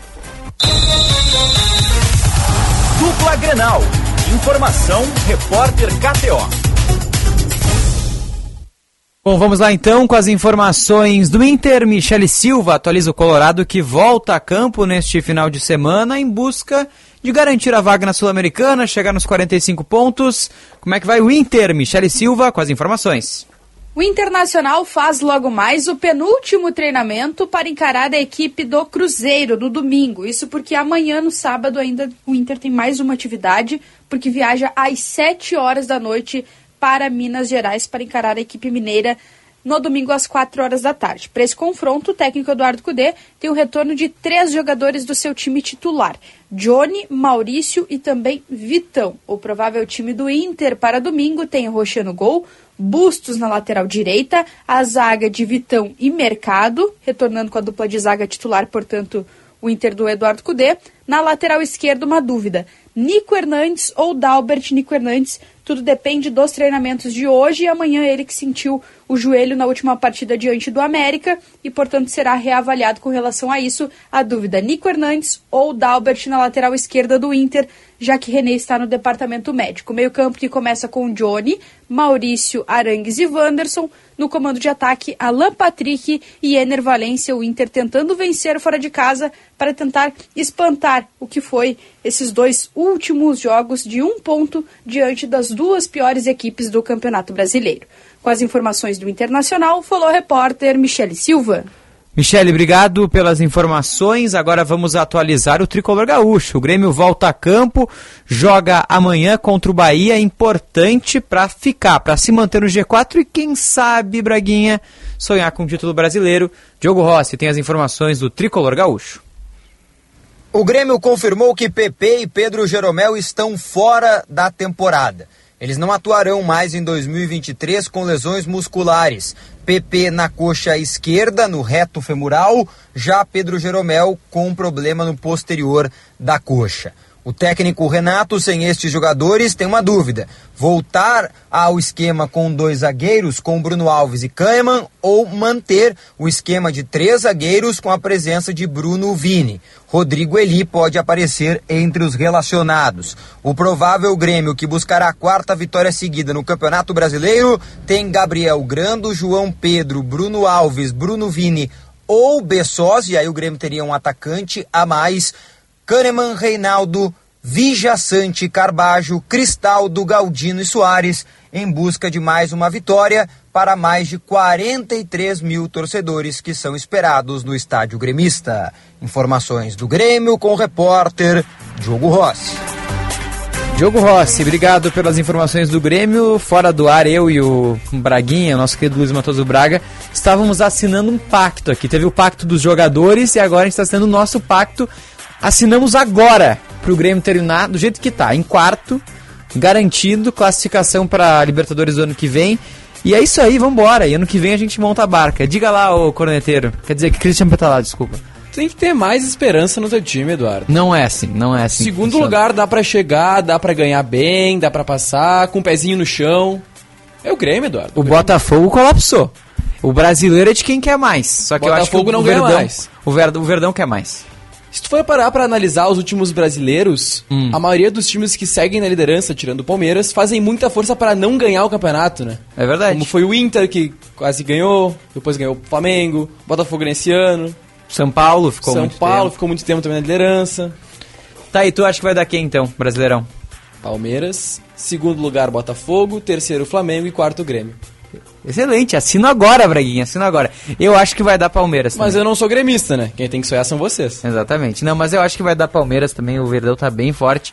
Speaker 40: Dupla Grenal. Informação, repórter KTO.
Speaker 3: Bom, vamos lá então com as informações do Inter. Michele Silva atualiza o Colorado que volta a campo neste final de semana em busca de garantir a vaga na Sul-Americana, chegar nos 45 pontos. Como é que vai o Inter? Michele Silva com as informações.
Speaker 41: O Internacional faz logo mais o penúltimo treinamento para encarar a equipe do Cruzeiro no domingo. Isso porque amanhã, no sábado, ainda o Inter tem mais uma atividade, porque viaja às 7 horas da noite para Minas Gerais para encarar a equipe mineira no domingo às 4 horas da tarde. Para esse confronto, o técnico Eduardo Cudê tem o retorno de três jogadores do seu time titular: Johnny, Maurício e também Vitão. O provável time do Inter para domingo tem Rocha no gol, Bustos na lateral direita, a zaga de Vitão e Mercado, retornando com a dupla de zaga titular, portanto, o Inter do Eduardo Cudê. Na lateral esquerda, uma dúvida: Nico Hernandes ou Dalbert Nico Hernandes Tudo depende dos treinamentos de hoje e amanhã ele que sentiu o joelho na última partida diante do América e, portanto, será reavaliado com relação a isso. A dúvida: Nico Hernandes ou Dalbert na lateral esquerda do Inter, já que René está no departamento médico. Meio-campo que começa com Johnny, Maurício, Arangues e Wanderson. No comando de ataque, Alan Patrick e Ener Valência, o Inter tentando vencer fora de casa para tentar espantar o que foi esses dois últimos jogos de um ponto diante das duas piores equipes do Campeonato Brasileiro. Com as informações do Internacional, falou a repórter Michele Silva.
Speaker 3: Michele, obrigado pelas informações. Agora vamos atualizar o tricolor gaúcho. O Grêmio volta a campo, joga amanhã contra o Bahia, importante para ficar, para se manter no G4 e quem sabe, Braguinha, sonhar com o título brasileiro. Diogo Rossi tem as informações do tricolor gaúcho.
Speaker 42: O Grêmio confirmou que PP e Pedro Jeromel estão fora da temporada. Eles não atuarão mais em 2023 com lesões musculares. PP na coxa esquerda, no reto femoral, já Pedro Jeromel com um problema no posterior da coxa. O técnico Renato, sem estes jogadores, tem uma dúvida: voltar ao esquema com dois zagueiros, com Bruno Alves e Kahneman, ou manter o esquema de três zagueiros com a presença de Bruno Vini. Rodrigo Eli pode aparecer entre os relacionados. O provável Grêmio que buscará a quarta vitória seguida no Campeonato Brasileiro tem Gabriel Grando, João Pedro, Bruno Alves, Bruno Vini ou Bessos, e aí o Grêmio teria um atacante a mais Kahneman, Reinaldo, Vijaçante, Carbajo, Cristaldo, Galdino e Soares em busca de mais uma vitória para mais de 43 mil torcedores que são esperados no estádio gremista. Informações do Grêmio com o repórter Diogo Rossi.
Speaker 3: Diogo Rossi, obrigado pelas informações do Grêmio. Fora do ar, eu e o Braguinha, nosso querido Luiz Matoso Braga, estávamos assinando um pacto aqui. Teve o pacto dos jogadores e agora a gente está assinando o nosso pacto Assinamos agora para o Grêmio terminar do jeito que está, em quarto, garantido classificação para Libertadores do ano que vem. E é isso aí, vambora. E ano que vem a gente monta a barca. Diga lá, ô corneteiro. Quer dizer que Christian Petalá, desculpa.
Speaker 43: Tem que ter mais esperança no teu time, Eduardo.
Speaker 3: Não é assim, não é assim.
Speaker 43: Segundo lugar, dá para chegar, dá para ganhar bem, dá para passar, com o um pezinho no chão. É o Grêmio, Eduardo.
Speaker 3: O, o Botafogo colapsou. O brasileiro é de quem quer mais. Só que
Speaker 43: Botafogo
Speaker 3: eu acho que o,
Speaker 43: não
Speaker 3: o
Speaker 43: ganha
Speaker 3: Verdão,
Speaker 43: mais.
Speaker 3: O, Verdão, o Verdão quer mais.
Speaker 43: Se tu for parar pra analisar os últimos brasileiros,
Speaker 3: hum.
Speaker 43: a maioria dos times que seguem na liderança, tirando o Palmeiras, fazem muita força para não ganhar o campeonato, né?
Speaker 3: É verdade.
Speaker 43: Como foi o Inter, que quase ganhou, depois ganhou o Flamengo, Botafogo nesse ano.
Speaker 3: São Paulo ficou
Speaker 43: São
Speaker 3: muito
Speaker 43: Paulo
Speaker 3: tempo.
Speaker 43: ficou muito tempo também na liderança.
Speaker 3: Tá, e tu acha que vai dar quem então, Brasileirão?
Speaker 43: Palmeiras, segundo lugar Botafogo, terceiro Flamengo e quarto Grêmio.
Speaker 3: Excelente, assino agora, Braguinha, assino agora. Eu acho que vai dar Palmeiras
Speaker 43: Mas
Speaker 3: também.
Speaker 43: eu não sou gremista, né? Quem tem que sonhar são vocês.
Speaker 3: Exatamente. Não, mas eu acho que vai dar Palmeiras também, o Verdão tá bem forte.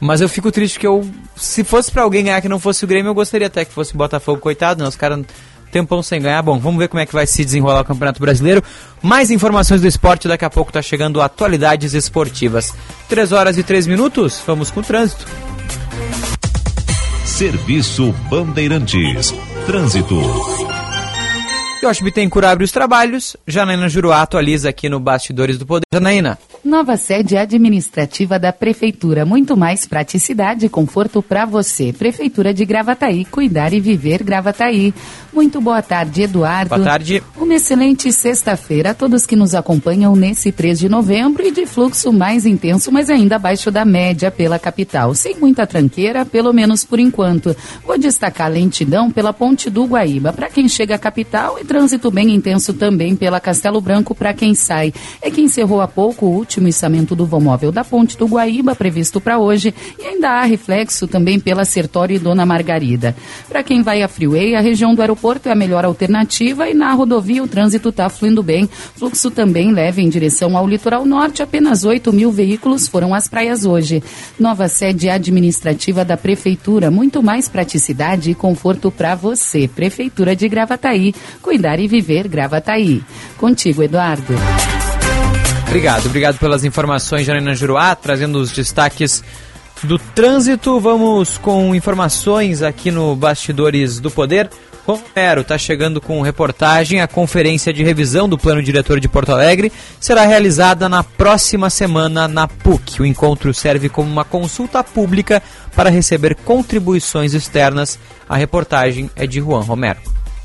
Speaker 3: Mas eu fico triste que eu, se fosse para alguém ganhar que não fosse o Grêmio, eu gostaria até que fosse o Botafogo, coitado, né? Os caras tempão sem ganhar. Bom, vamos ver como é que vai se desenrolar o Campeonato Brasileiro. Mais informações do esporte, daqui a pouco tá chegando atualidades esportivas. 3 horas e 3 minutos, vamos com o trânsito.
Speaker 2: Serviço Bandeirantes. Trânsito.
Speaker 3: Yoshi Bittencourt abre os trabalhos, Janaína Juruá atualiza aqui no Bastidores do Poder. Janaína.
Speaker 44: Nova sede administrativa da Prefeitura. Muito mais praticidade e conforto para você. Prefeitura de Gravataí. Cuidar e viver Gravataí. Muito boa tarde, Eduardo.
Speaker 3: Boa tarde.
Speaker 44: Uma excelente sexta-feira a todos que nos acompanham nesse 3 de novembro e de fluxo mais intenso, mas ainda abaixo da média pela capital. Sem muita tranqueira, pelo menos por enquanto. Vou destacar a lentidão pela Ponte do Guaíba para quem chega à capital e trânsito bem intenso também pela Castelo Branco para quem sai. É que encerrou há pouco o último içamento do vão da Ponte do Guaíba, previsto para hoje, e ainda há reflexo também pela Sertório e Dona Margarida. Para quem vai a Freeway, a região do aeroporto é a melhor alternativa e na rodovia o trânsito está fluindo bem. Fluxo também leve em direção ao litoral norte. Apenas 8 mil veículos foram às praias hoje. Nova sede administrativa da Prefeitura. Muito mais praticidade e conforto para você. Prefeitura de Gravataí. Cuidar e viver Gravataí. Contigo, Eduardo.
Speaker 3: Obrigado, obrigado pelas informações, Janaína Juruá, trazendo os destaques do trânsito. Vamos com informações aqui no Bastidores do Poder. Romero está chegando com reportagem. A conferência de revisão do plano diretor de Porto Alegre será realizada na próxima semana na PUC. O encontro serve como uma consulta pública para receber contribuições externas. A reportagem é de Juan Romero.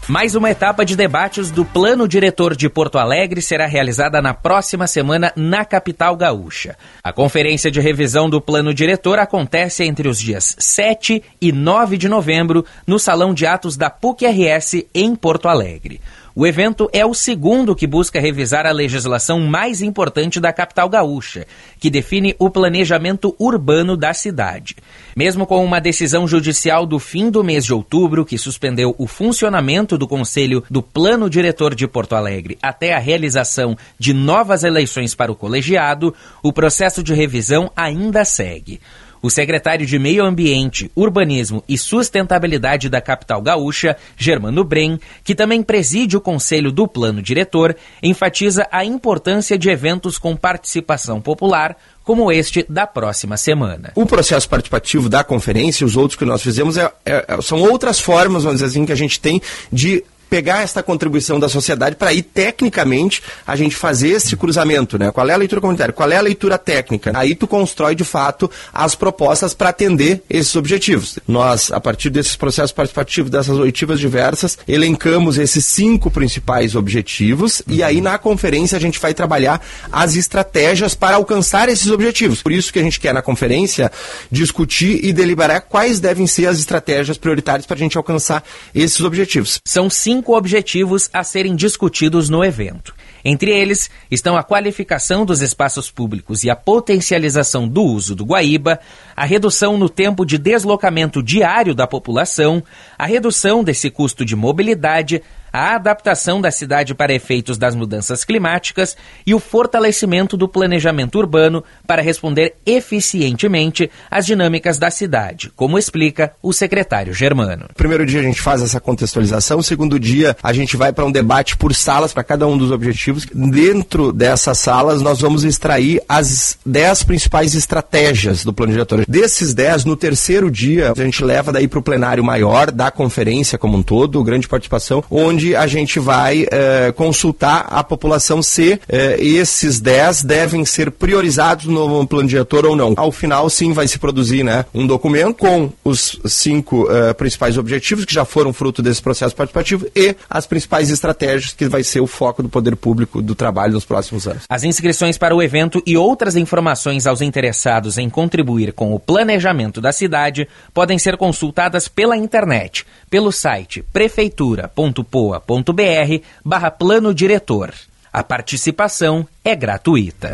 Speaker 4: Mais uma etapa de debates do Plano Diretor de Porto Alegre será realizada na próxima semana na capital gaúcha. A conferência de revisão do Plano Diretor acontece entre os dias 7 e 9 de novembro no Salão de Atos da PUC-RS em Porto Alegre. O evento é o segundo que busca revisar a legislação mais importante da capital gaúcha, que define o planejamento urbano da cidade. Mesmo com uma decisão judicial do fim do mês de outubro, que suspendeu o funcionamento do Conselho do Plano Diretor de Porto Alegre até a realização de novas eleições para o colegiado, o processo de revisão ainda segue. O secretário de Meio Ambiente, Urbanismo e Sustentabilidade da capital gaúcha, Germano Brem, que também preside o conselho do plano diretor, enfatiza a importância de eventos com participação popular, como este da próxima semana.
Speaker 45: O processo participativo da conferência, os outros que nós fizemos, é, é, são outras formas, vamos dizer assim, que a gente tem de pegar esta contribuição da sociedade para aí, tecnicamente, a gente fazer esse cruzamento, né? Qual é a leitura comunitária? Qual é a leitura técnica? Aí tu constrói, de fato, as propostas para atender esses objetivos. Nós, a partir desses processos participativos, dessas oitivas diversas, elencamos esses cinco principais objetivos e aí na conferência a gente vai trabalhar as estratégias para alcançar esses objetivos. Por isso que a gente quer na conferência discutir e deliberar quais devem ser as estratégias prioritárias para a gente alcançar esses objetivos.
Speaker 4: São cinco cinco objetivos a serem discutidos no evento. Entre eles estão a qualificação dos espaços públicos e a potencialização do uso do Guaíba, a redução no tempo de deslocamento diário da população, a redução desse custo de mobilidade, a adaptação da cidade para efeitos das mudanças climáticas e o fortalecimento do planejamento urbano para responder eficientemente às dinâmicas da cidade, como explica o secretário Germano.
Speaker 45: Primeiro dia a gente faz essa contextualização, segundo dia a gente vai para um debate por salas para cada um dos objetivos. Dentro dessas salas nós vamos extrair as dez principais estratégias do plano diretor. Desses dez, no terceiro dia a gente leva daí para o plenário maior da conferência como um todo, grande participação, onde onde a gente vai eh, consultar a população se eh, esses 10 devem ser priorizados no plano diretor ou não. Ao final, sim, vai se produzir né, um documento com os cinco eh, principais objetivos que já foram fruto desse processo participativo e as principais estratégias que vai ser o foco do poder público do trabalho nos próximos anos.
Speaker 4: As inscrições para o evento e outras informações aos interessados em contribuir com o planejamento da cidade podem ser consultadas pela internet, pelo site prefeitura.po pessoa.br barra plano diretor. A participação é gratuita.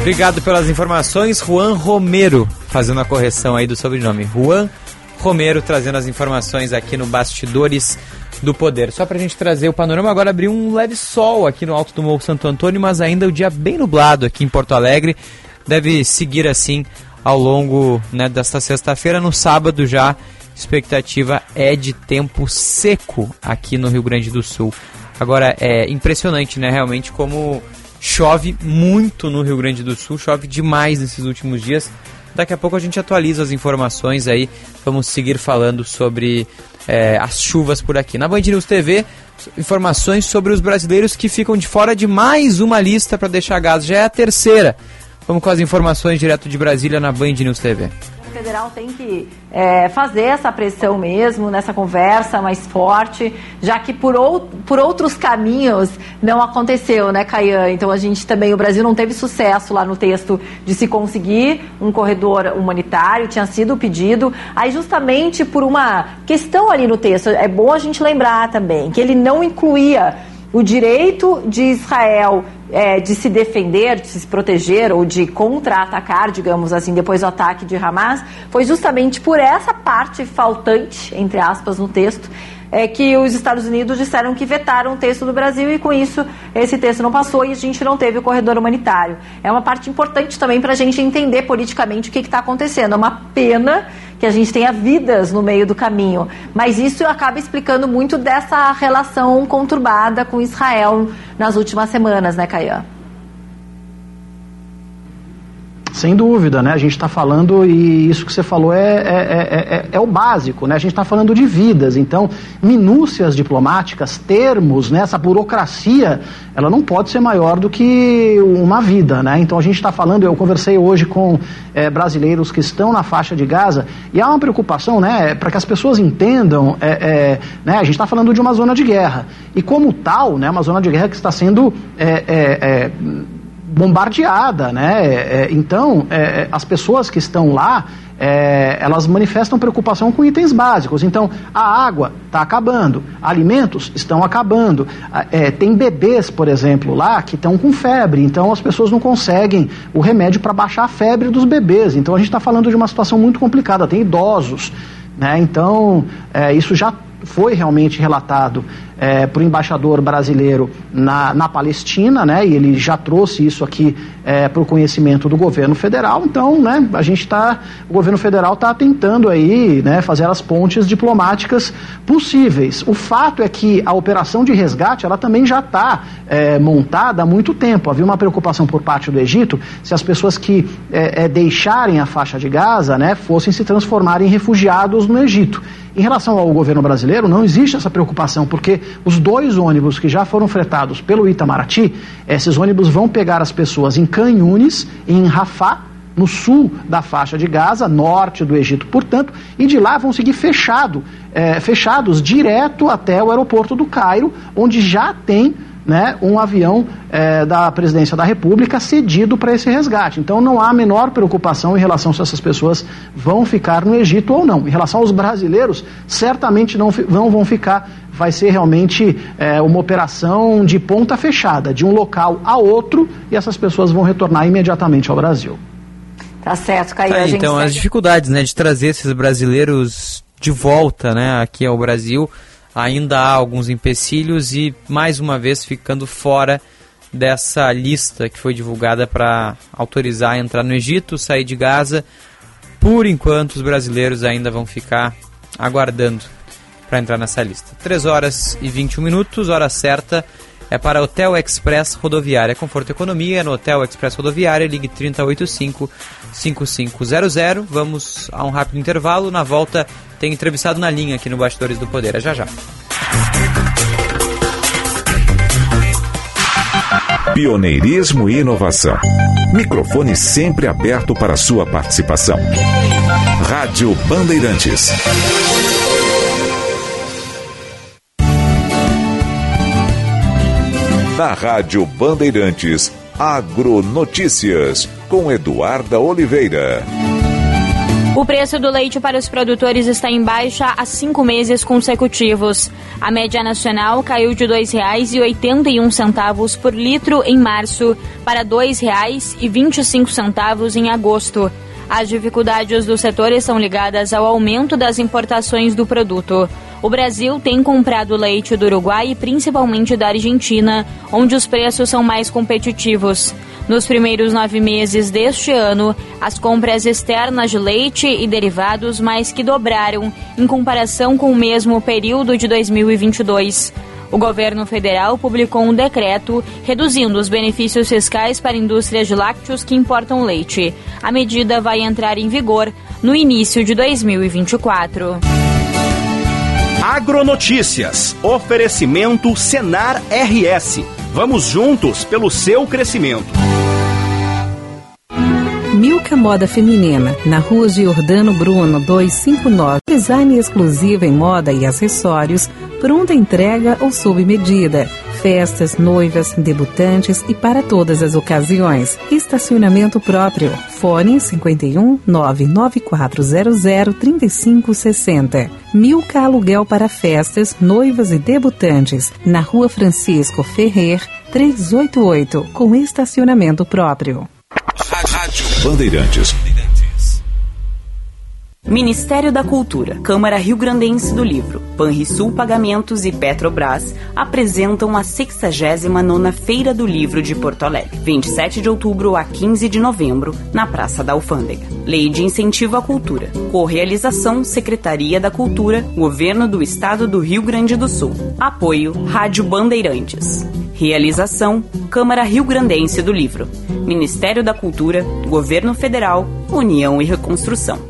Speaker 3: Obrigado pelas informações, Juan Romero, fazendo a correção aí do sobrenome. Juan Romero trazendo as informações aqui no Bastidores do Poder. Só para a gente trazer o panorama, agora abriu um leve sol aqui no alto do Morro Santo Antônio, mas ainda o dia bem nublado aqui em Porto Alegre. Deve seguir assim ao longo né, desta sexta-feira. No sábado já expectativa é de tempo seco aqui no Rio Grande do Sul. Agora é impressionante, né? Realmente como chove muito no Rio Grande do Sul, chove demais nesses últimos dias. Daqui a pouco a gente atualiza as informações aí. Vamos seguir falando sobre é, as chuvas por aqui. Na Band News TV, informações sobre os brasileiros que ficam de fora de mais uma lista para deixar gás. Já é a terceira. Vamos com as informações direto de Brasília na Band News TV
Speaker 46: federal tem que é, fazer essa pressão mesmo, nessa conversa mais forte, já que por, ou, por outros caminhos não aconteceu, né, Caian? Então a gente também, o Brasil não teve sucesso lá no texto de se conseguir um corredor humanitário, tinha sido pedido. Aí justamente por uma questão ali no texto, é bom a gente lembrar também que ele não incluía o direito de Israel é, de se defender, de se proteger ou de contra-atacar, digamos assim, depois do ataque de Hamas, foi justamente por essa parte faltante, entre aspas, no texto, é que os Estados Unidos disseram que vetaram o texto do Brasil e com isso esse texto não passou e a gente não teve o corredor humanitário. É uma parte importante também para a gente entender politicamente o que está acontecendo. É uma pena que a gente tenha vidas no meio do caminho, mas isso acaba explicando muito dessa relação conturbada com Israel nas últimas semanas, né, Caian?
Speaker 47: Sem dúvida, né? A gente está falando, e isso que você falou é, é, é, é, é o básico, né? A gente está falando de vidas, então, minúcias diplomáticas, termos, né? essa burocracia, ela não pode ser maior do que uma vida, né? Então a gente está falando, eu conversei hoje com é, brasileiros que estão na faixa de Gaza, e há uma preocupação, né? Para que as pessoas entendam, é, é, né? A gente está falando de uma zona de guerra, e como tal, né? Uma zona de guerra que está sendo bombardeada, né? É, então, é, as pessoas que estão lá, é, elas manifestam preocupação com itens básicos. Então, a água está acabando, alimentos estão acabando. É, tem bebês, por exemplo, lá que estão com febre, então as pessoas não conseguem o remédio para baixar a febre dos bebês. Então, a gente está falando de uma situação muito complicada. Tem idosos, né? Então, é, isso já foi realmente relatado é, para o embaixador brasileiro na, na Palestina, né, e ele já trouxe isso aqui é, para o conhecimento do governo federal. Então, né, a gente está, o governo federal está tentando aí, né, fazer as pontes diplomáticas possíveis. O fato é que a operação de resgate, ela também já está é, montada há muito tempo. Havia uma preocupação por parte do Egito se as pessoas que é, é, deixarem a faixa de Gaza, né, fossem se transformar em refugiados no Egito. Em relação ao governo brasileiro, não existe essa preocupação, porque os dois ônibus que já foram fretados pelo Itamaraty, esses ônibus vão pegar as pessoas em Canhunes em Rafah, no sul da faixa de Gaza, norte do Egito, portanto, e de lá vão seguir fechado, é, fechados direto até o aeroporto do Cairo, onde já tem né, um avião é, da presidência da República cedido para esse resgate. Então não há a menor preocupação em relação se essas pessoas vão ficar no Egito ou não. Em relação aos brasileiros, certamente não, não vão ficar. Vai ser realmente é, uma operação de ponta fechada, de um local a outro, e essas pessoas vão retornar imediatamente ao Brasil.
Speaker 46: Tá certo, Caio.
Speaker 3: Tá, então, segue... as dificuldades né, de trazer esses brasileiros de volta né, aqui ao Brasil ainda há alguns empecilhos e mais uma vez ficando fora dessa lista que foi divulgada para autorizar entrar no Egito, sair de Gaza. Por enquanto, os brasileiros ainda vão ficar aguardando para entrar nessa lista. 3 horas e 21 minutos, hora certa é para Hotel Express Rodoviária. Conforto economia no Hotel Express Rodoviária, ligue 3085 5500. Vamos a um rápido intervalo. Na volta, tem entrevistado na linha aqui no Bastidores do Poder. É já já.
Speaker 2: Pioneirismo e inovação. Microfone sempre aberto para sua participação. Rádio Bandeirantes. Na Rádio Bandeirantes, Agronotícias, com Eduarda Oliveira.
Speaker 48: O preço do leite para os produtores está em baixa há cinco meses consecutivos. A média nacional caiu de R$ 2,81 por litro em março para R$ 2,25 em agosto. As dificuldades do setor estão ligadas ao aumento das importações do produto. O Brasil tem comprado leite do Uruguai e principalmente da Argentina, onde os preços são mais competitivos. Nos primeiros nove meses deste ano, as compras externas de leite e derivados mais que dobraram em comparação com o mesmo período de 2022. O governo federal publicou um decreto reduzindo os benefícios fiscais para indústrias de lácteos que importam leite. A medida vai entrar em vigor no início de 2024.
Speaker 40: Agronotícias. Oferecimento Senar RS. Vamos juntos pelo seu crescimento.
Speaker 49: Milka Moda Feminina, na rua Giordano Bruno 259. Design exclusivo em moda e acessórios, pronta entrega ou sob medida festas, noivas, debutantes e para todas as ocasiões. Estacionamento próprio. Fone 51 99400 3560. Milka Aluguel para festas, noivas e debutantes. Na rua Francisco Ferrer, 388, com estacionamento próprio.
Speaker 2: Rádio Bandeirantes.
Speaker 48: Ministério da Cultura, Câmara Rio Grandense do Livro, Panrisul Pagamentos e Petrobras apresentam a 69ª Feira do Livro de Porto Alegre, 27 de outubro a 15 de novembro, na Praça da Alfândega. Lei de Incentivo à Cultura. Correalização Secretaria da Cultura, Governo do Estado do Rio Grande do Sul. Apoio Rádio Bandeirantes.
Speaker 50: Realização: Câmara Rio Grandense do Livro. Ministério da Cultura, Governo Federal, União e Reconstrução.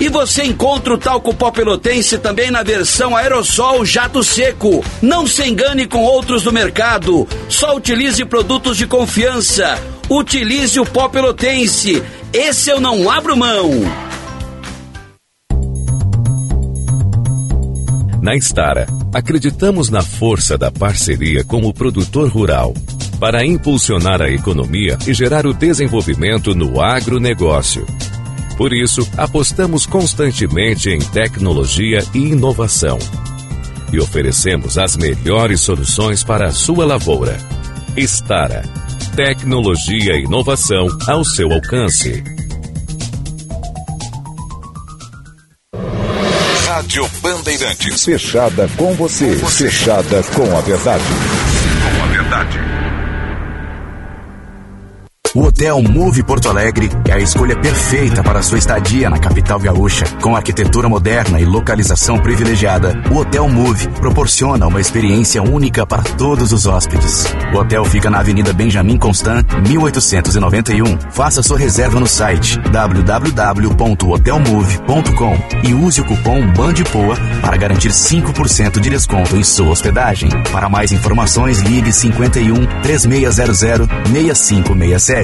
Speaker 14: E você encontra o talco pó pelotense também na versão aerossol jato seco. Não se engane com outros do mercado. Só utilize produtos de confiança. Utilize o pó pelotense. Esse eu não abro mão.
Speaker 2: Na Estara, acreditamos na força da parceria com o produtor rural para impulsionar a economia e gerar o desenvolvimento no agronegócio. Por isso, apostamos constantemente em tecnologia e inovação. E oferecemos as melhores soluções para a sua lavoura. Estara. Tecnologia e inovação ao seu alcance. Rádio Bandeirantes. Fechada com você. Fechada com a verdade. Com a verdade.
Speaker 51: O Hotel Move Porto Alegre é a escolha perfeita para sua estadia na capital gaúcha. Com arquitetura moderna e localização privilegiada, o Hotel Move proporciona uma experiência única para todos os hóspedes. O hotel fica na Avenida Benjamin Constant, 1891. Faça sua reserva no site www.hotelmove.com e use o cupom BANDPOA para garantir 5% de desconto em sua hospedagem. Para mais informações, ligue 51 3600 6567.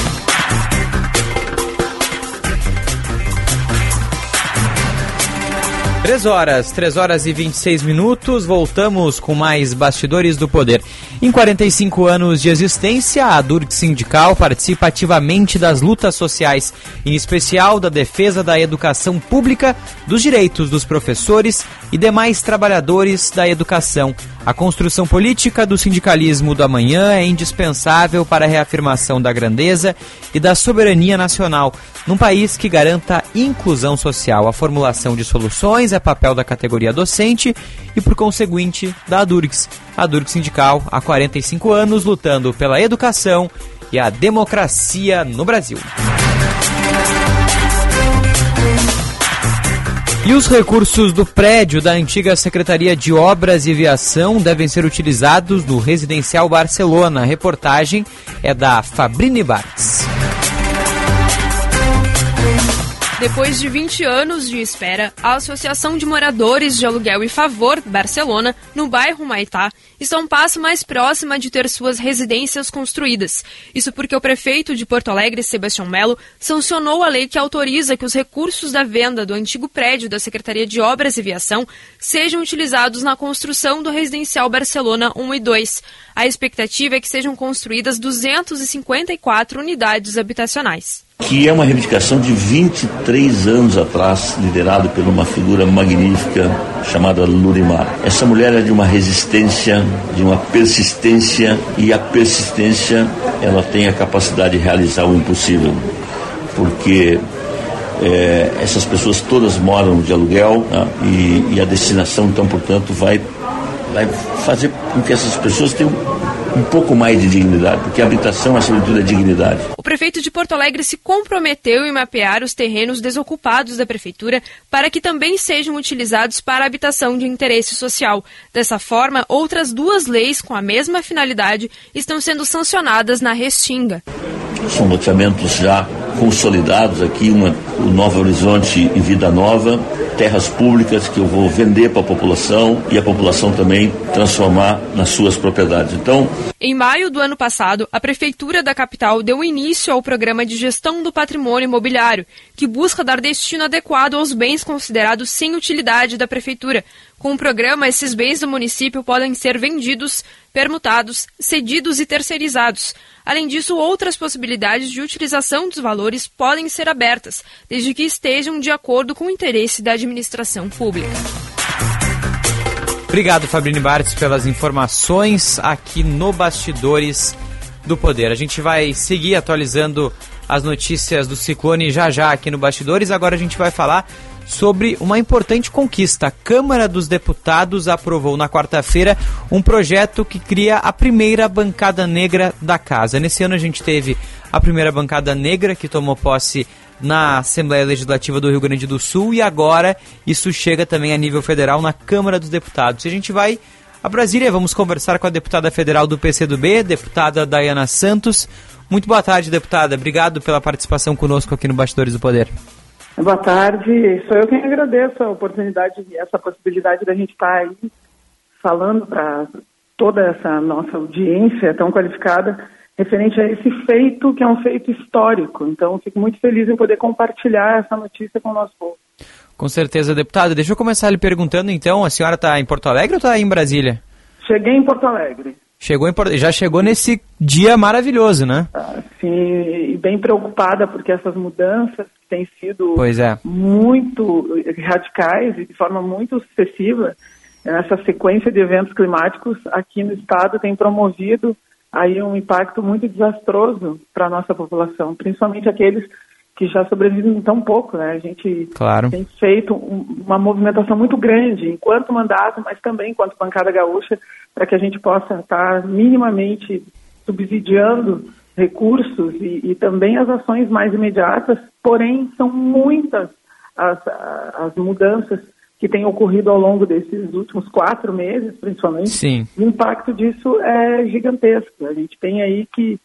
Speaker 3: Três horas, três horas e 26 minutos, voltamos com mais Bastidores do Poder. Em 45 anos de existência, a Durk Sindical participa ativamente das lutas sociais, em especial da defesa da educação pública, dos direitos dos professores e demais trabalhadores da educação. A construção política do sindicalismo do amanhã é indispensável para a reafirmação da grandeza e da soberania nacional, num país que garanta inclusão social. A formulação de soluções é papel da categoria docente e, por conseguinte, da Durgs. A Durgs Sindical, há 45 anos, lutando pela educação e a democracia no Brasil. E os recursos do prédio da antiga Secretaria de Obras e Viação devem ser utilizados no Residencial Barcelona. A reportagem é da Fabrini Bartz.
Speaker 52: Depois de 20 anos de espera, a Associação de Moradores de Aluguel e Favor Barcelona, no bairro Maitá, está um passo mais próxima de ter suas residências construídas. Isso porque o prefeito de Porto Alegre, Sebastião Melo, sancionou a lei que autoriza que os recursos da venda do antigo prédio da Secretaria de Obras e Viação sejam utilizados na construção do residencial Barcelona 1 e 2. A expectativa é que sejam construídas 254 unidades habitacionais
Speaker 53: que é uma reivindicação de 23 anos atrás, liderado por uma figura magnífica chamada Lurimar. Essa mulher é de uma resistência, de uma persistência, e a persistência ela tem a capacidade de realizar o impossível, porque é, essas pessoas todas moram de aluguel né, e, e a destinação, então, portanto, vai, vai fazer com que essas pessoas tenham um pouco mais de dignidade, porque a habitação, acima de tudo, é dignidade.
Speaker 52: O prefeito de Porto Alegre se comprometeu em mapear os terrenos desocupados da prefeitura para que também sejam utilizados para habitação de interesse social. Dessa forma, outras duas leis com a mesma finalidade estão sendo sancionadas na Restinga.
Speaker 53: São loteamentos já consolidados aqui, uma, o Novo Horizonte e Vida Nova, terras públicas que eu vou vender para a população e a população também transformar nas suas propriedades. Então,
Speaker 52: em maio do ano passado, a prefeitura da capital deu início ao programa de gestão do patrimônio imobiliário, que busca dar destino adequado aos bens considerados sem utilidade da prefeitura, Com o programa, esses bens do município podem ser vendidos, permutados, cedidos e terceirizados. Além disso, outras possibilidades de utilização dos valores podem ser abertas, desde que estejam de acordo com o interesse da administração pública.
Speaker 3: Obrigado, Fabrini Bartz, pelas informações aqui no Bastidores do Poder. A gente vai seguir atualizando as notícias do Ciclone já já aqui no Bastidores. Agora a gente vai falar sobre uma importante conquista. A Câmara dos Deputados aprovou na quarta-feira um projeto que cria a primeira bancada negra da casa. Nesse ano a gente teve a primeira bancada negra que tomou posse na Assembleia Legislativa do Rio Grande do Sul e agora isso chega também a nível federal na Câmara dos Deputados. E a gente vai a Brasília, vamos conversar com a deputada federal do PCdoB, deputada Dayana Santos. Muito boa tarde, deputada. Obrigado pela participação conosco aqui no Bastidores do Poder.
Speaker 54: Boa tarde. Sou eu quem agradeço a oportunidade e essa possibilidade da gente estar aí falando para toda essa nossa audiência tão qualificada referente a esse feito que é um feito histórico. Então, fico muito feliz em poder compartilhar essa notícia com o nosso povo.
Speaker 3: Com certeza, deputada. Deixa eu começar lhe perguntando, então, a senhora está em Porto Alegre ou está em Brasília?
Speaker 54: Cheguei em Porto Alegre.
Speaker 3: Chegou em, já chegou nesse dia maravilhoso, né?
Speaker 54: Ah, sim, e bem preocupada porque essas mudanças têm sido
Speaker 3: é.
Speaker 54: muito radicais e de forma muito sucessiva, essa sequência de eventos climáticos aqui no estado tem promovido aí um impacto muito desastroso para a nossa população, principalmente aqueles que já sobrevivem tão pouco, né? A gente
Speaker 3: claro.
Speaker 54: tem feito um, uma movimentação muito grande, enquanto mandato, mas também enquanto bancada gaúcha, para que a gente possa estar minimamente subsidiando recursos e, e, também as ações mais imediatas, porém são muitas as, as mudanças que têm ocorrido ao longo desses últimos quatro meses, principalmente.
Speaker 3: Sim.
Speaker 54: O impacto disso é gigantesco. A gente tem aí que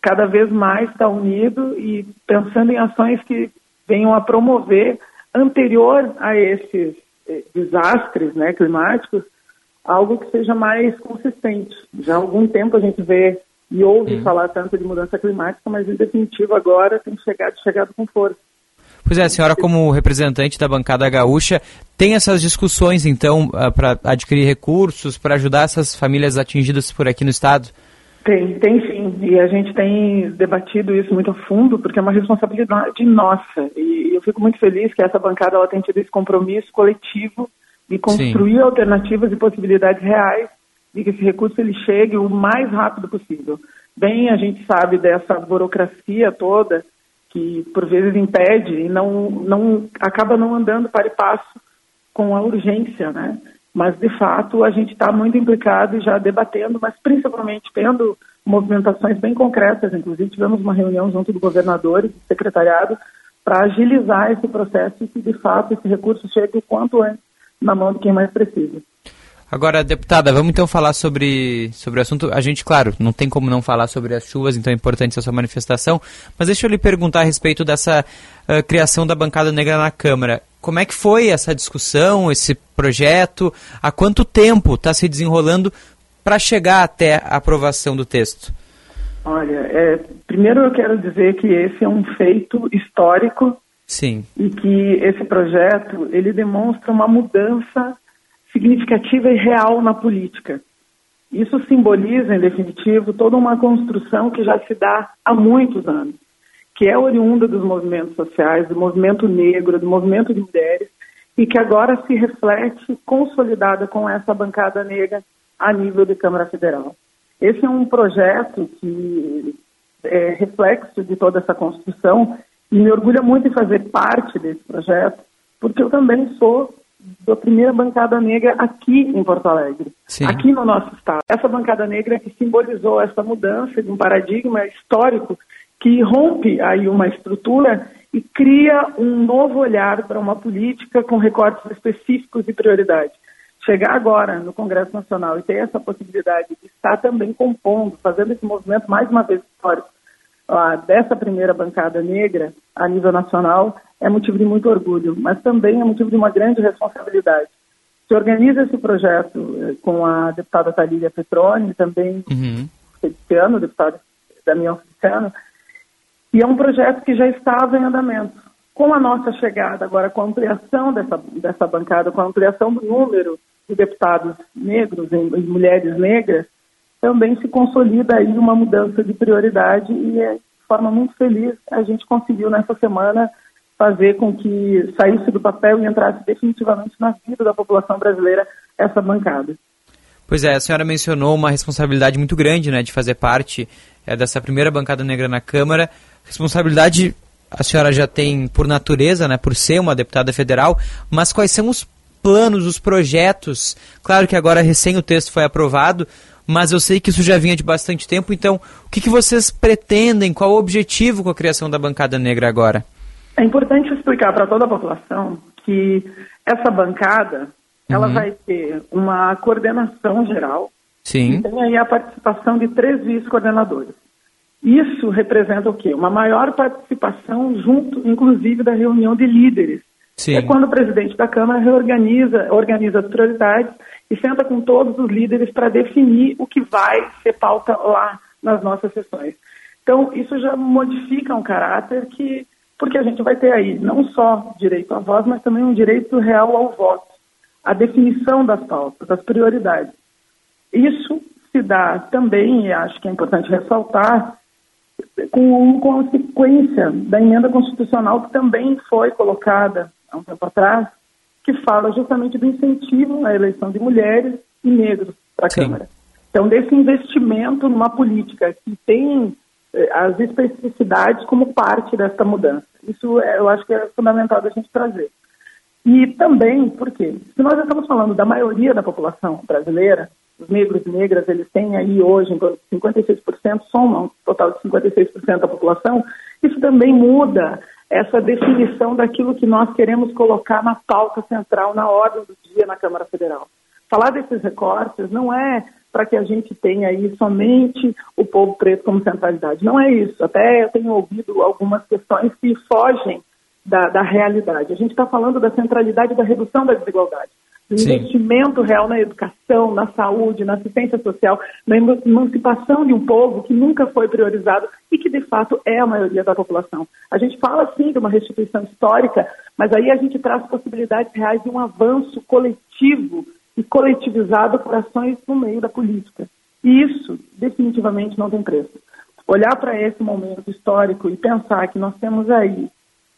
Speaker 54: cada vez mais estar unido e pensando em ações que venham a promover, anterior a esses eh, desastres né, climáticos, algo que seja mais consistente. Já há algum tempo a gente vê e ouve hum. falar tanto de mudança climática, mas em definitivo agora tem chegado, chegado com força.
Speaker 3: Pois é, a senhora como representante da bancada gaúcha tem essas discussões então ah, para adquirir recursos para ajudar essas famílias atingidas por aqui no estado?
Speaker 54: Tem, tem sim. E a gente tem debatido isso muito a fundo, porque é uma responsabilidade nossa. E eu fico muito feliz que essa bancada ela tem tido esse compromisso coletivo de construir sim. alternativas e possibilidades reais de que esse recurso ele chegue o mais rápido possível. Bem, a gente sabe dessa burocracia toda que por vezes impede e não, não acaba não andando para e passo com a urgência, né? Mas de fato a gente está muito implicado e já debatendo, mas principalmente tendo movimentações bem concretas. Inclusive tivemos uma reunião junto do governador e do secretariado para agilizar esse processo e que de fato esse recurso chegue o quanto antes na mão de quem mais precisa.
Speaker 3: Agora, deputada, vamos então falar sobre, sobre o assunto. A gente, claro, não tem como não falar sobre as chuvas, então é importante essa manifestação. Mas deixa eu lhe perguntar a respeito dessa uh, criação da bancada negra na Câmara. Como é que foi essa discussão, esse projeto? Há quanto tempo está se desenrolando para chegar até a aprovação do texto?
Speaker 54: Olha, é, primeiro eu quero dizer que esse é um feito histórico.
Speaker 3: Sim.
Speaker 54: E que esse projeto ele demonstra uma mudança significativa e real na política. Isso simboliza, em definitivo, toda uma construção que já se dá há muitos anos, que é oriunda dos movimentos sociais, do movimento negro, do movimento de mulheres, e que agora se reflete consolidada com essa bancada negra a nível de Câmara Federal. Esse é um projeto que é reflexo de toda essa construção e me orgulha muito em fazer parte desse projeto, porque eu também sou da primeira bancada negra aqui em Porto Alegre,
Speaker 3: Sim.
Speaker 54: aqui no nosso estado. Essa bancada negra que simbolizou essa mudança de um paradigma histórico que rompe aí uma estrutura e cria um novo olhar para uma política com recortes específicos e prioridades. Chegar agora no Congresso Nacional e ter essa possibilidade de estar também compondo, fazendo esse movimento mais uma vez histórico, dessa primeira bancada negra a nível nacional é motivo de muito orgulho, mas também é motivo de uma grande responsabilidade. Se organiza esse projeto eh, com a deputada Thalília Petroni, também
Speaker 3: uhum.
Speaker 54: Feliciano, deputado Damião Feliciano, e é um projeto que já estava em andamento. Com a nossa chegada agora, com a ampliação dessa, dessa bancada, com a ampliação do número de deputados negros e mulheres negras, também se consolida aí uma mudança de prioridade e é, de forma muito feliz a gente conseguiu nessa semana fazer com que saísse do papel e entrasse definitivamente na vida da população brasileira essa bancada.
Speaker 3: Pois é, a senhora mencionou uma responsabilidade muito grande, né, de fazer parte é, dessa primeira bancada negra na Câmara. Responsabilidade a senhora já tem por natureza, né, por ser uma deputada federal, mas quais são os planos, os projetos? Claro que agora recém o texto foi aprovado, mas eu sei que isso já vinha de bastante tempo, então o que, que vocês pretendem? Qual o objetivo com a criação da bancada negra agora?
Speaker 54: É importante explicar para toda a população que essa bancada ela
Speaker 3: Uhum.
Speaker 54: vai ter uma coordenação geral
Speaker 3: Sim.
Speaker 54: e tem aí a participação de três vice-coordenadores. Isso representa o quê? Uma maior participação junto, inclusive, da reunião de líderes.
Speaker 3: Sim.
Speaker 54: É quando o presidente da Câmara reorganiza organiza as prioridades e senta com todos os líderes para definir o que vai ser pauta lá nas nossas sessões. Então, isso já modifica um caráter que, porque a gente vai ter aí não só direito à voz, mas também um direito real ao voto, a definição das pautas, das prioridades. Isso se dá também, e acho que é importante ressaltar, com consequência da emenda constitucional que também foi colocada há um tempo atrás, que fala justamente do incentivo à eleição de mulheres e negros para a Câmara. Então, desse investimento numa política que tem eh, as especificidades como parte dessa mudança. Isso é, eu acho que é fundamental da gente trazer. E também, por quê? Se nós estamos falando da maioria da população brasileira, os negros e negras, eles têm aí hoje em torno de 56%, somam um total de 56% da população, isso também muda essa definição daquilo que nós queremos colocar na pauta central, na ordem do dia na Câmara Federal. Falar desses recortes não é para que a gente tenha aí somente o povo preto como centralidade. Não é isso. Até eu tenho ouvido algumas questões que fogem da, da realidade. A gente está falando da centralidade da redução da desigualdade, do
Speaker 3: Sim.
Speaker 54: investimento real na educação, na saúde, na assistência social, na ema- emancipação de um povo que nunca foi priorizado e que, de fato, é a maioria da população. A gente fala, sim, de uma restituição histórica, mas aí a gente traz possibilidades reais de um avanço coletivo e coletivizado por ações no meio da política. E isso, definitivamente, não tem preço. Olhar para esse momento histórico e pensar que nós temos aí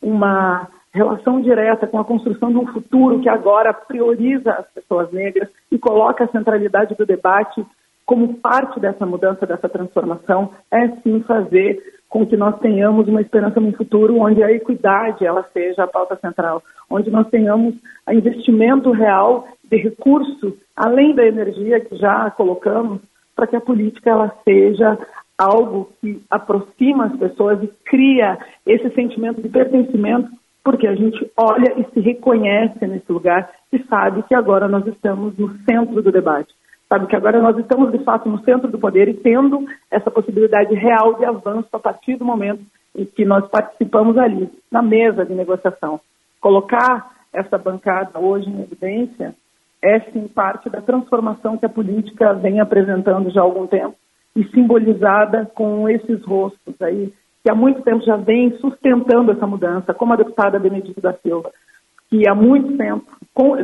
Speaker 54: uma relação direta com a construção de um futuro que agora prioriza as pessoas negras e coloca a centralidade do debate como parte dessa mudança, dessa transformação, é sim fazer com que nós tenhamos uma esperança num futuro onde a equidade ela seja a pauta central, onde nós tenhamos investimento real de recurso, além da energia que já colocamos, para que a política ela seja algo que aproxima as pessoas e cria esse sentimento de pertencimento, porque a gente olha e se reconhece nesse lugar e sabe que agora nós estamos no centro do debate. Sabe que agora nós estamos, de fato, no centro do poder e tendo essa possibilidade real de avanço a partir do momento em que nós participamos ali, na mesa de negociação. Colocar essa bancada hoje em evidência é, sim, parte da transformação que a política vem apresentando já há algum tempo e simbolizada com esses rostos aí, que há muito tempo já vem sustentando essa mudança, como a deputada Benedito da Silva, que há muito tempo,